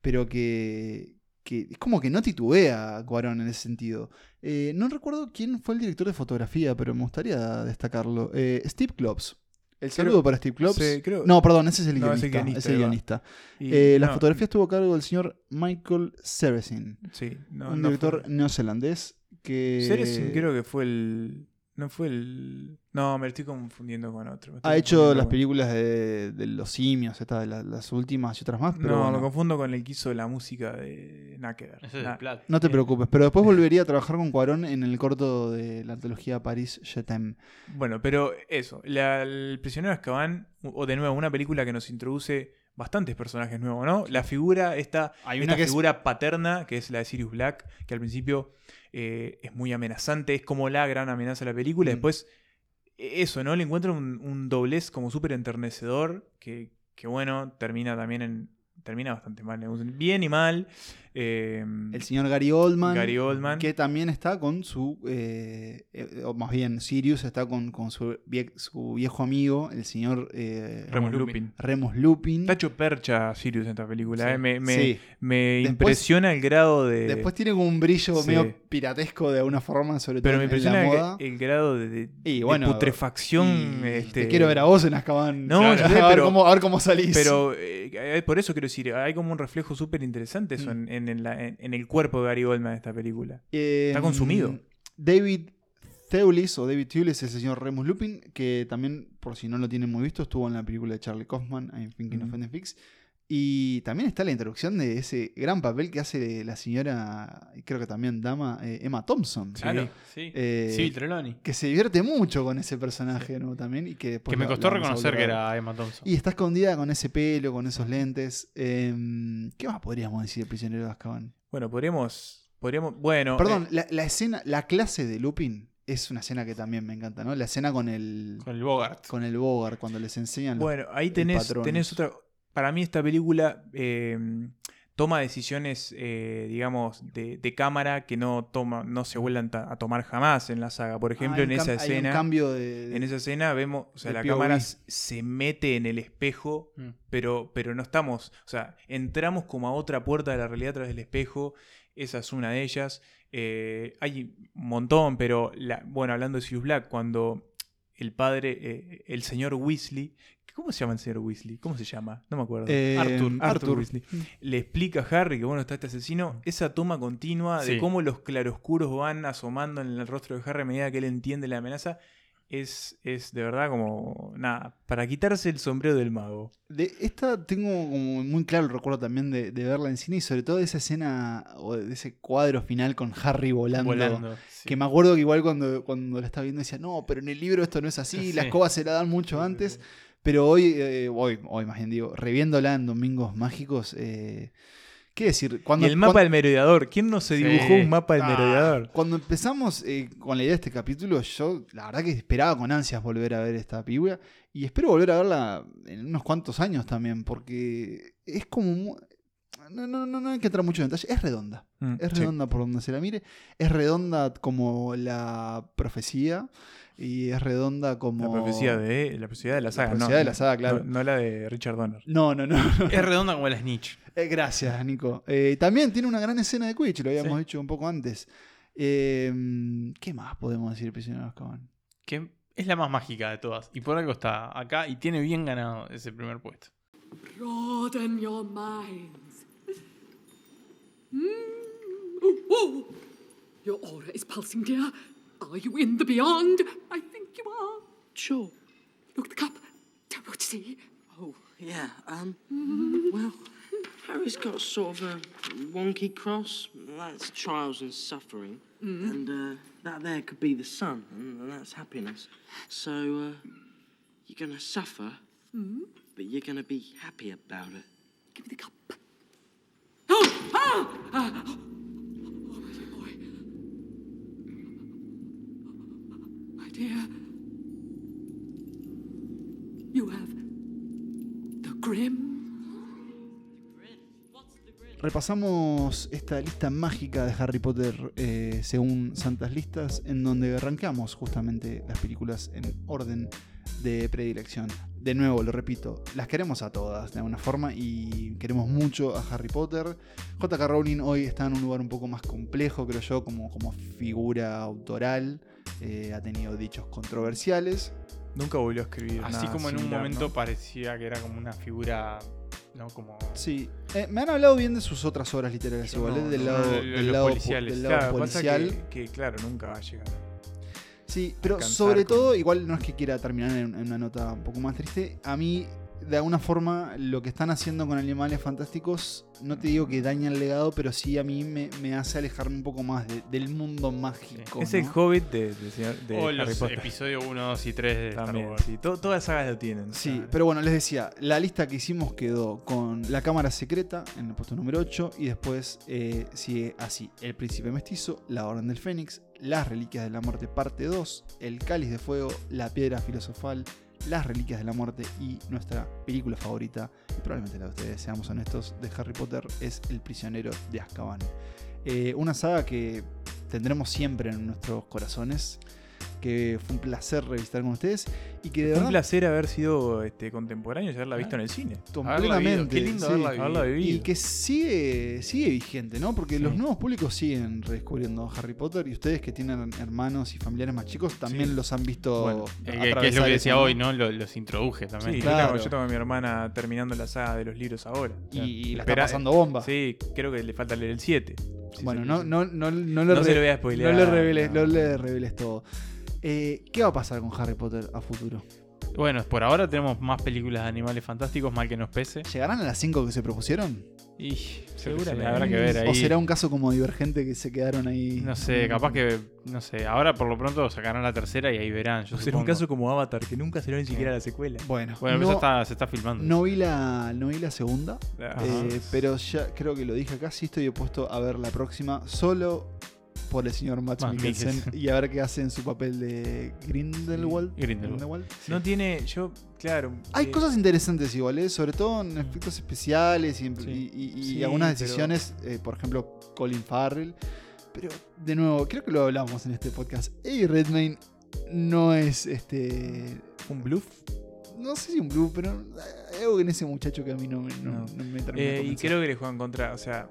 pero que, que es como que no titubea Cuarón en ese sentido. Eh, no recuerdo quién fue el director de fotografía, pero me gustaría destacarlo. Eh, Steve Klops. El saludo para Steve Klops. sí, creo- no, perdón, ese es el No, guionista. es el guionista, es el guionista. Y Eh, la fotografía estuvo a cargo del señor Michael Seresin. Sí, no, un director neozelandés que Ceresin creo que fue el. No fue el. No, me estoy confundiendo con otro. ha hecho las con- películas de, de los simios, estas de la- las últimas y otras más, pero no, bueno, me confundo con el que hizo la música de es. Plat. no te preocupes. Pero después volvería a trabajar con Cuarón en el corto de la antología Paris Je t'aime. Bueno, pero eso, la- el prisionero de Azkaban, o de nuevo, una película que nos introduce bastantes personajes nuevos, ¿no? La figura, esta, Hay esta una es- figura paterna, que es la de Sirius Black, que al principio eh, es muy amenazante, es como la gran amenaza de la película, Mm. después eh, eso, ¿no? Le encuentra un, un doblez como súper enternecedor, que, que bueno, termina también en... Termina bastante mal, bien y mal. Eh, El señor Gary Oldman. Gary Oldman. Que también está con su. eh, eh, o más bien, Sirius está con, con su, vie- su viejo amigo, el señor. eh, Remus Lupin. Remus Lupin. Está hecho percha Sirius en esta película. Sí. eh. Me, me- Sí. me Después- impresiona el grado de. Después tiene como un brillo Sí. medio piratesco de alguna forma, sobre pero todo me en- en impresiona la el, moda. el grado de, de- Y de bueno, putrefacción. y este, Te quiero ver a vos en Azkaban. No, Claro, ya sé, a, ver pero- cómo, a ver cómo salís. Pero por eso quiero decir, hay como un reflejo súper interesante eso en, en- en la- en- en el cuerpo de Gary Oldman de esta película. Eh, Está consumido. David Thewlis o David Thewlis es el señor Remus Lupin, que también, por si no lo tienen muy visto, estuvo en la película de Charlie Kaufman, I'm Thinking of Ujú. Y también está la introducción de ese gran papel que hace de la señora, creo que también dama, eh, Emma Thompson. Claro, sí. Eh, Sí, Trelawney. Que se divierte mucho con ese personaje ¿no? también. Y que, después Que me la- costó la reconocer que era Emma Thompson. Y está escondida con ese pelo, con esos lentes. Em, ¿Qué más podríamos decir del prisionero de Azkaban? Bueno, podríamos. podríamos bueno. Perdón, eh, la, la escena, la clase de Lupin es una escena que también me encanta, ¿no? La escena con el. Con el Bogart. Con el Bogart, cuando les enseñan. los- Bueno, ahí tenés, tenés otra. Para mí, esta película eh, toma decisiones, eh, digamos, de, de cámara que no toma, no se vuelvan a tomar jamás en la saga. Por ejemplo, Ah, hay en esa cam- hay un escena. cambio de- En esa escena vemos, o sea, la POV. cámara se mete en el espejo, Mm. pero, pero no estamos. O sea, entramos como a otra puerta de la realidad a través del espejo. Esa es una de ellas. Eh, hay un montón, pero la- bueno, hablando de Sirius Black, cuando el padre, eh, el señor Weasley, ¿cómo se llama el señor Weasley? ¿Cómo se llama? No me acuerdo. Eh, Arthur, Arthur. Arthur Weasley. Le explica a Harry que bueno está este asesino. Esa toma continua de Sí. cómo los claroscuros van asomando en el rostro de Harry a medida que él entiende la amenaza. Es, es de verdad como. Nada, para quitarse el sombrero del mago. De esta tengo como muy claro el recuerdo también de, de verla en cine y sobre todo de esa escena o de ese cuadro final con Harry volando. Volando, sí. Que me acuerdo que igual cuando, cuando la estaba viendo decía, no, pero en el libro esto no es así, Sí. las cobas se la dan mucho antes. Pero hoy, eh, hoy, hoy más bien digo, reviéndola en Domingos Mágicos, eh, ¿qué decir? Cuando, y el mapa del merodeador. ¿Quién no se dibujó un mapa del Ah, merodeador? Cuando empezamos eh, con la idea de este capítulo, yo la verdad que esperaba con ansias volver a ver esta película y espero volver a verla en unos cuantos años también, porque es como... No, no, no, no hay que entrar mucho en detalle. Es redonda. Mm, es sí. redonda por donde se la mire. Es redonda como la profecía. Y es redonda como. La profecía de la profecía de la saga, profecía no, de la saga, claro. No, no la de Richard Donner. No, no, no. Es redonda como la Snitch. Eh, gracias, Nico. Eh, también tiene una gran escena de Quidditch, lo habíamos Sí. dicho un poco antes. Eh, ¿Qué más podemos decir de Prisionero de Azkaban? Que es la más mágica de todas. Y por algo está acá y tiene bien ganado ese primer puesto. Broaden your minds. Mm. Oh, oh. Your aura is pulsing, dear. Are you in the beyond? I think you are. Sure. Look at the cup. Tell me what you see. Oh, yeah. Um, well, Harry's got sort of a wonky cross. That's trials and suffering. Mm. And uh, that there could be the sun, and, and that's happiness. So, uh, you're going to suffer, Mm. but you're going to be happy about it. Give me the cup. Oh! Ah! Ah! You have the. Repasamos esta lista mágica de Harry Potter eh, según Santas Listas, en donde arrancamos justamente las películas en orden de predilección. De nuevo, lo repito, las queremos a todas de alguna forma y queremos mucho a Harry Potter. J.K. Rowling hoy está en un lugar un poco más complejo, creo yo, como, como figura autoral. Eh, ha tenido dichos controversiales. Nunca volvió a escribir. Así nada como en un momento ¿no? parecía que era como una figura. ¿no? Como. Sí. Eh, me han hablado bien de sus otras obras literarias, igual, eh, del no, lado, del lado policiales. del lado Claro, pasa policial. que, que, claro, nunca va a llegar. Sí, pero sobre con- todo, igual no es que quiera terminar en, en una nota un poco más triste. A mí, de alguna forma, lo que están haciendo con Animales Fantásticos, no te digo que daña el legado, pero sí a mí me, me hace alejarme un poco más de- del mundo mágico. Es el. Hobbit de, de, señor- de o Harry los Potter. episodios 1, 2 y 3 de Star También, Wars. sí. To- todas las sagas lo tienen. Sí, pero bueno, les decía, la lista que hicimos quedó con La Cámara Secreta en el puesto número 8 y después eh, sigue así, El Príncipe Mestizo, La Orden del Fénix, Las Reliquias de la Muerte parte 2, El Cáliz de Fuego, La Piedra Filosofal, Las Reliquias de la Muerte y nuestra película favorita, y probablemente la de ustedes, seamos honestos, de Harry Potter es El Prisionero de Azkaban. Eh, una saga que tendremos siempre en nuestros corazones, que fue un placer revisitar con ustedes y que de Fue verdad un placer haber sido este, contemporáneo y haberla visto en el cine. completamente. Qué lindo sí. haberla, haberla vivido. Y que sigue, sigue vigente, ¿no? Porque los nuevos públicos siguen redescubriendo Harry Potter y ustedes que tienen hermanos y familiares más chicos también Sí. los han visto. Bueno, Eh, que- que, es lo que eso, decía hoy, ¿no? Lo- los introduje también. Sí, Claro. claro. Yo tengo a mi hermana terminando la saga de los libros ahora. Y- y la está pasando bomba. Sí, creo que le falta leer el 7. Bueno, no, no, no, no, le No se lo voy a spoilear, No le reveles, no. no le reveles todo. Eh, ¿Qué va a pasar con Harry Potter a futuro? Bueno, por ahora tenemos más películas de animales fantásticos, mal que nos pese. ¿Llegarán a las 5 que se propusieron? Y Seguramente. habrá que ver ahí. ¿O será un caso como divergente que se quedaron ahí? No sé, capaz que, no sé, ahora por lo pronto sacarán la tercera y ahí verán. Yo O será un caso como Avatar, que nunca salió ni siquiera la secuela. Bueno, Bueno, no- ya está, se está filmando. No vi la, no vi la segunda, eh, pero ya creo que lo dije acá, sí estoy opuesto a ver la próxima, solo por el señor Matt Matt Mikkelsen Mikkelsen. y a ver qué hace en su papel de Grindelwald. Grindelwald. No tiene, yo, claro. Hay eh, cosas interesantes igual, ¿eh? sobre todo en efectos especiales y, en- Sí. y- y- y Sí, algunas pero- decisiones, eh, por ejemplo, Colin Farrell. Pero, de nuevo, creo que lo hablamos en este podcast. Eddie Redmayne no es este. ¿Un bluff? No sé si un bluff, pero hay algo en ese muchacho que a mí no, me- no- No. no me termina Eh, y creo que le juegan contra. O sea.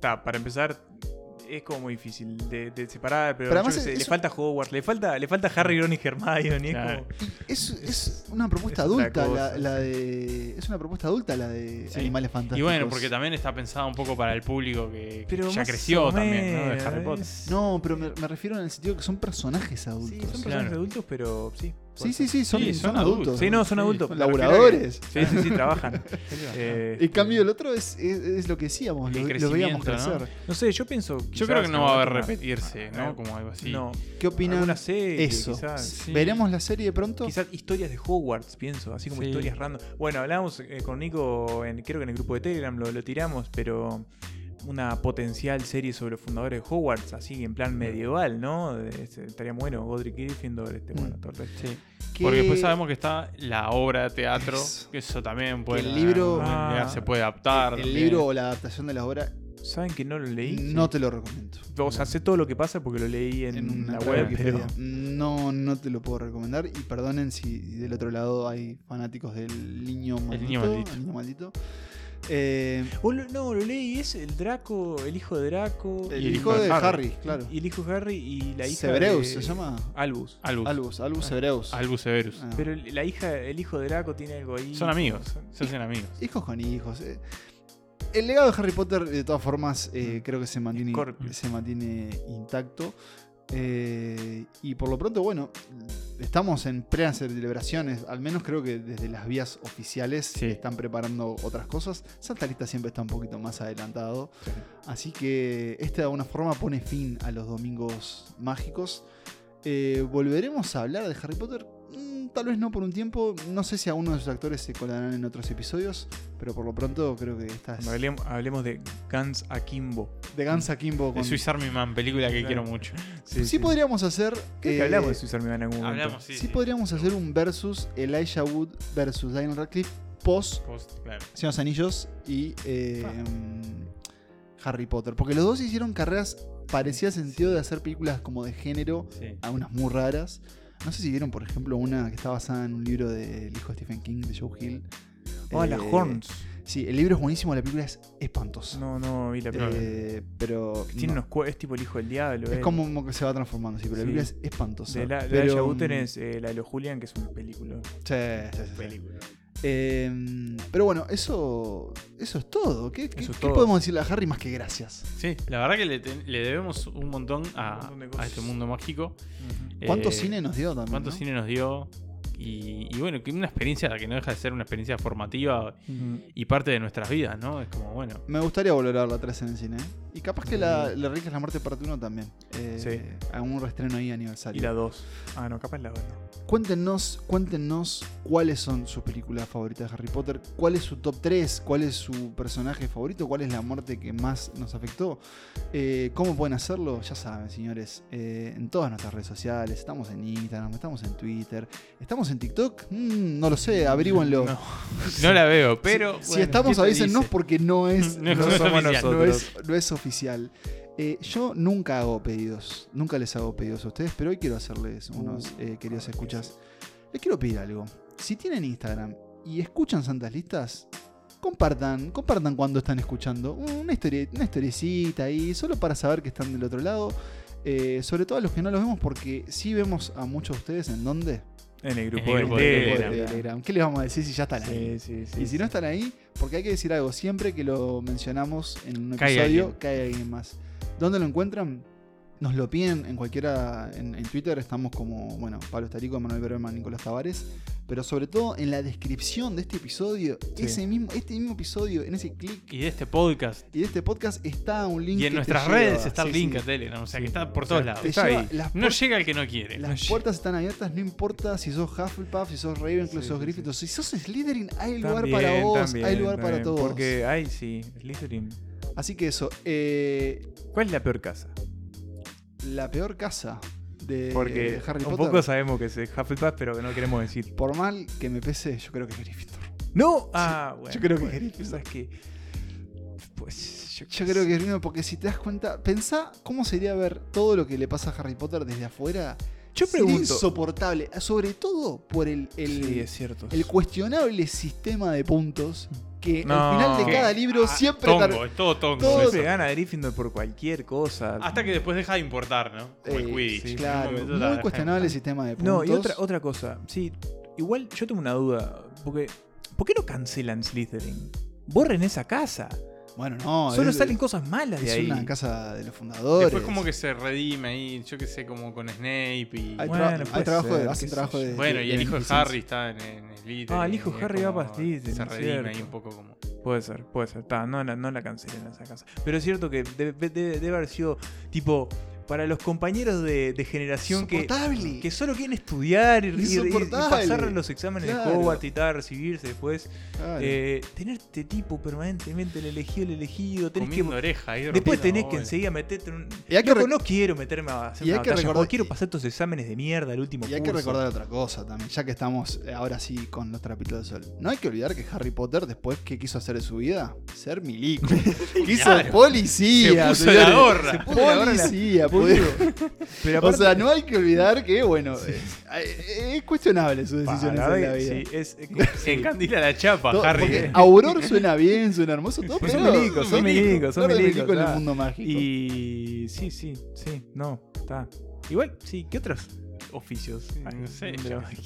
Para empezar. Es como muy difícil de, de separar, pero, Pero yo además sé, es- le es- falta Hogwarts, le falta, le falta Harry, Ron y Hermione. es Claro. como- Es, es una propuesta es adulta, la, de. Es una propuesta adulta la de Sí. Animales Fantásticos. Y bueno, porque también está pensada un poco para el público que, que Pero ya creció también, ¿no? De Harry Potter. es- No, pero me, me refiero en el sentido que son personajes adultos. Sí, son personajes Claro. adultos, pero sí. Sí, sí, sí, son, Sí, son son adultos. adultos. Sí, no, son adultos. Son a laburadores. que- Sí, sí, sí, trabajan. Eh, En cambio, el otro es, es, es lo que decíamos, El lo, lo veíamos crecer. no sé, yo pienso. Yo creo que no va a haber repetirse, ¿no? Ah, Como algo así. No. ¿Qué opinan? Serie, Eso. quizás. Sí. ¿Veremos la serie de pronto? Quizás historias de Hogwarts, pienso, así como Sí. historias random. Bueno, hablábamos eh, con Nico, en, creo que en el grupo de Telegram lo, lo tiramos, pero una potencial serie sobre los fundadores de Hogwarts, así en plan medieval, ¿no? Este, estaría bueno, Godric Gryffindor, este, bueno, todo el resto. Sí. ¿Qué- Porque después sabemos que está la obra de teatro, Eso. que eso también puede. El libro- Ah. se puede adaptar. el también. libro o la adaptación de la obra, ¿Saben que no lo leí? no te lo recomiendo. O sea, sé todo lo que pasa porque lo leí en, En una la web, pero... No, no te lo puedo recomendar. Y perdonen si del otro lado hay fanáticos del niño maldito. niño maldito. el niño maldito. Eh, no, lo leí, es el Draco, el hijo de Draco. el Y el hijo de Harry, claro. Y el hijo de Harry y la hija Severus de- se llama. Albus. Albus. Albus, Albus Severus. Albus Severus. Ah. Pero el- la hija, el hijo de Draco tiene algo ahí. Son amigos. Son- Se hacen amigos. Hijos con hijos. eh. El legado de Harry Potter, de todas formas, eh, creo que se mantiene, Scorpio. se mantiene intacto. Eh, y por lo pronto, bueno, estamos en plenas celebraciones. Al menos creo que desde las vías oficiales Sí. están preparando otras cosas. Santa Rita siempre está un poquito más adelantado. Así que este de alguna forma pone fin a los domingos mágicos. Eh, ¿Volveremos a hablar de Harry Potter? Tal vez no por un tiempo. No sé si alguno de sus actores se colarán en otros episodios. Pero por lo pronto creo que esta es Cuando hablemos, hablemos de Guns Akimbo. de Gansa Kimbo. De Con... Swiss Army Man, película que Claro. quiero mucho. Sí, podríamos hacer. Creo que eh, hablamos de Swiss Army Man en algún momento. Hablamos, sí. sí, podríamos hacer un versus Elijah Wood versus Daniel Radcliffe post Post, claro. Señor de los Anillos y eh, Ah. mm, Harry Potter. Porque los dos hicieron carreras parecidas en sentido de hacer películas como de género, Sí. algunas muy raras. No sé si vieron, por ejemplo, una que está basada en un libro del hijo de Stephen King, de Joe Hill. Oh, la Eh, Horns. Sí, el libro es buenísimo, la película es espantosa. No, no, vi la película. Eh, pero. Tiene no. unos es tipo el hijo del diablo. Es él. como que se va transformando, sí, pero la película es espantosa. De la, de pero, mm, tenés, eh, la de los Julian, que es una película. Sí, sí, sí, sí. Eh, pero bueno, eso, eso es todo. ¿Qué, qué- Eso es qué todo. podemos decirle a Harry más que gracias? Sí, la verdad que le, ten- le debemos un montón a, a este mundo mágico. ¿Cuánto Eh, cine nos dio también, ¿Cuánto no? cine nos dio? Y, y bueno, que una experiencia que no deja de ser una experiencia formativa y parte de nuestras vidas, ¿no? Es como, bueno. Me gustaría volver a verla atrás en el cine. ¿eh? Y capaz que la, la Rica es la muerte parte 1 también. Eh, Sí. Algún reestreno ahí aniversario. Y la 2. Ah, no, capaz la 2 no. Cuéntenos, cuéntenos cuáles son sus películas favoritas de Harry Potter, cuál es su top 3, cuál es su personaje favorito, cuál es la muerte que más nos afectó. Eh, ¿Cómo pueden hacerlo? Ya saben, señores, eh, en todas nuestras redes sociales. Estamos en Instagram, estamos en Twitter, estamos en TikTok. Mm, no lo sé, averíguenlo. No, no la veo, pero, Si, estamos, ¿qué te avísennos porque no es, No no somos no es, no es oficial. Eh, yo nunca hago pedidos, nunca les hago pedidos a ustedes, pero hoy quiero hacerles unos eh, queridos escuchas. Les quiero pedir algo. Si tienen Instagram y escuchan Santas Listas, compartan, compartan cuando están escuchando. Una, historia, una historiecita ahí, solo para saber que están del otro lado. Eh, sobre todo a los que no los vemos, porque sí vemos a muchos de ustedes en dónde. En el grupo En el de grupo Telegram. de Telegram. ¿Qué les vamos a decir si ya están ahí? Sí, sí, sí, y si no están ahí, porque hay que decir algo, siempre que lo mencionamos en un Cae episodio, alguien. cae alguien más. ¿Dónde lo encuentran? Nos lo piden en cualquiera, en, en Twitter estamos como, bueno, Pablo Estarico, Manuel Berberman, Nicolás Tavares, pero sobre todo en la descripción de este episodio, Sí. ese mismo, este mismo episodio, en ese clic Y de este podcast. y de este podcast está un link Y que en te nuestras lleva. redes está el Sí, link sí. a Telegram, o sea que está por O todos sea, lados. Está ahí. No llega el que no quiere. Las puertas están abiertas, no importa si sos Hufflepuff, si sos Ravenclaw, si sos Gryffindor, si sos Slytherin, hay lugar También, para vos, también, hay lugar para todos. Porque hay, sí, Slytherin. Así que eso, eh, ¿Cuál es la peor casa? la peor casa de Porque Harry un Potter. poco sabemos que es Hufflepuff, pero que no queremos decir. Por mal que me pese, yo creo que es Gryffindor. ¡No! Ah, bueno. yo creo que es Gryffindor. ¿Sabes qué? Pues yo, Yo creo que es Gryffindor porque si te das cuenta, pensá cómo sería ver todo lo que le pasa a Harry Potter desde afuera. Yo Sería pregunto- insoportable, sobre todo por el, el, Sí, es cierto. el cuestionable sistema de puntos que No. al final de Que- cada libro Ah, siempre tongo, tar- es todo tongo. todo- Siempre gana Gryffindor por cualquier cosa. Hasta que después deja de importar, ¿no? Como el Eh, Quidditch. sí, claro, la muy cuestionable el sistema de puntos. No, y otra, otra cosa. Sí, igual yo tengo una duda. Porque, ¿Por qué no cancelan Slytherin? Borren esa casa. Bueno, no. Solo es- salen cosas malas de es ahí. una casa de los fundadores. Después como que se redime ahí, yo qué sé, como con Snape y... Hay, Bueno, tra- hay puede trabajo de, ser, hacen qué sé trabajo yo. de. Bueno, de- y el hijo de. Harry está en, en Slytherin. Ah, el hijo de Harry va para Slytherin, Se redime cierto. ahí un poco como... Puede ser, puede ser. Ta, no, la- no la cancelen esa casa. Pero es cierto que debe, debe- debe haber sido tipo. Para los compañeros de, de generación que, que solo quieren estudiar y, y- pasar los exámenes de Claro. Hogwarts y tal, recibirse después. Claro. Eh, tener este tipo permanentemente el elegido, el elegido. Tenés Comiendo que, oreja ahí después tenés que enseguida meterte en un. Y hay que Loco, no quiero meterme a hacer y hay una que batalla, recordar- quiero pasar estos exámenes de mierda el último Y hay que recordar otra cosa también, ya que estamos eh, ahora sí con los trapitos del sol. No hay que olvidar que Harry Potter, después, ¿qué quiso hacer de su vida? Ser milico. quiso Claro. policía. Se puso la señores. gorra. Se Se puso la gorra. Policía, O sea, no hay que olvidar que, bueno, eh, eh, es cuestionable sus decisiones Para, en la vida. sí, es, Se encandila la chapa, Todo- Harry. porque Auror suena bien, suena hermoso, todo, pero Son milicos, son milicos, son milicos. milico en el ah. mundo mágico. Y sí, sí, sí, no, está. Igual, sí, ¿qué otros oficios? No sé,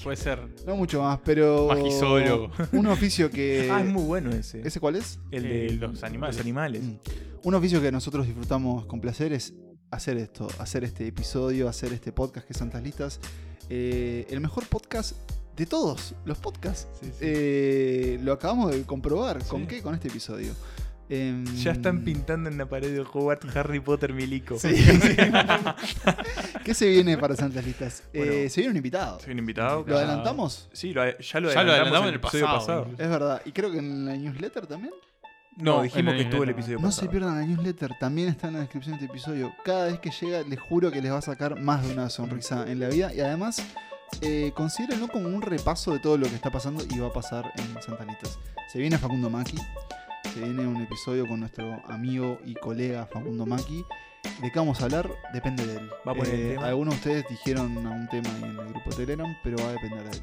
puede ser... No mucho más, pero. Magisólogo. Un oficio que. Ah, es muy bueno ese. ¿Ese cuál es? El de Eh, los animales. Los animales. Mm. Un oficio que nosotros disfrutamos con placer es hacer esto, hacer este episodio, hacer este podcast que es Santas Listas. Eh, el mejor podcast de todos los podcasts. Sí, sí. Eh, lo acabamos de comprobar. ¿Con Sí. qué? Con este episodio. Em, Ya están pintando en la pared de Hogwarts Harry Potter Milico. Sí. ¿Qué se viene para Santas Listas? Eh, se viene un invitado. Soy un invitado. ¿Lo adelantamos? Sí, lo, ya lo Ya lo adelantamos, en en el episodio pasado. Es verdad. Y creo que en la newsletter también. No, No, dijimos que estuvo el episodio No pasado. se pierdan la newsletter, también está en la descripción de este episodio. Cada vez que llega, les juro que les va a sacar más de una sonrisa en la vida. Y además, eh, considérenlo como un repaso de todo lo que está pasando y va a pasar en Santanitas. Se viene Facundo Maki, se viene un episodio con nuestro amigo y colega Facundo Maki. ¿De qué vamos a hablar? Depende de él. Va a poner el Eh, tema. Algunos de ustedes dijeron a un tema ahí en el grupo de Telegram, pero va a depender de él.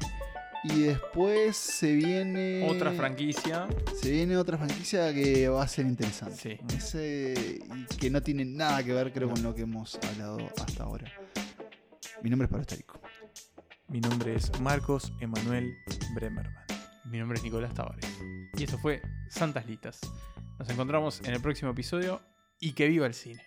Y después se viene. Otra franquicia. Se viene otra franquicia que va a ser interesante. Sí. Ese, y que no tiene nada que ver, creo, con lo que hemos hablado hasta ahora. Mi nombre es Pablo Estarico. Mi nombre es Marcos Emanuel Bremerman. Mi nombre es Nicolás Tavares. Y esto fue Santas Litas. Nos encontramos en el próximo episodio y que viva el cine.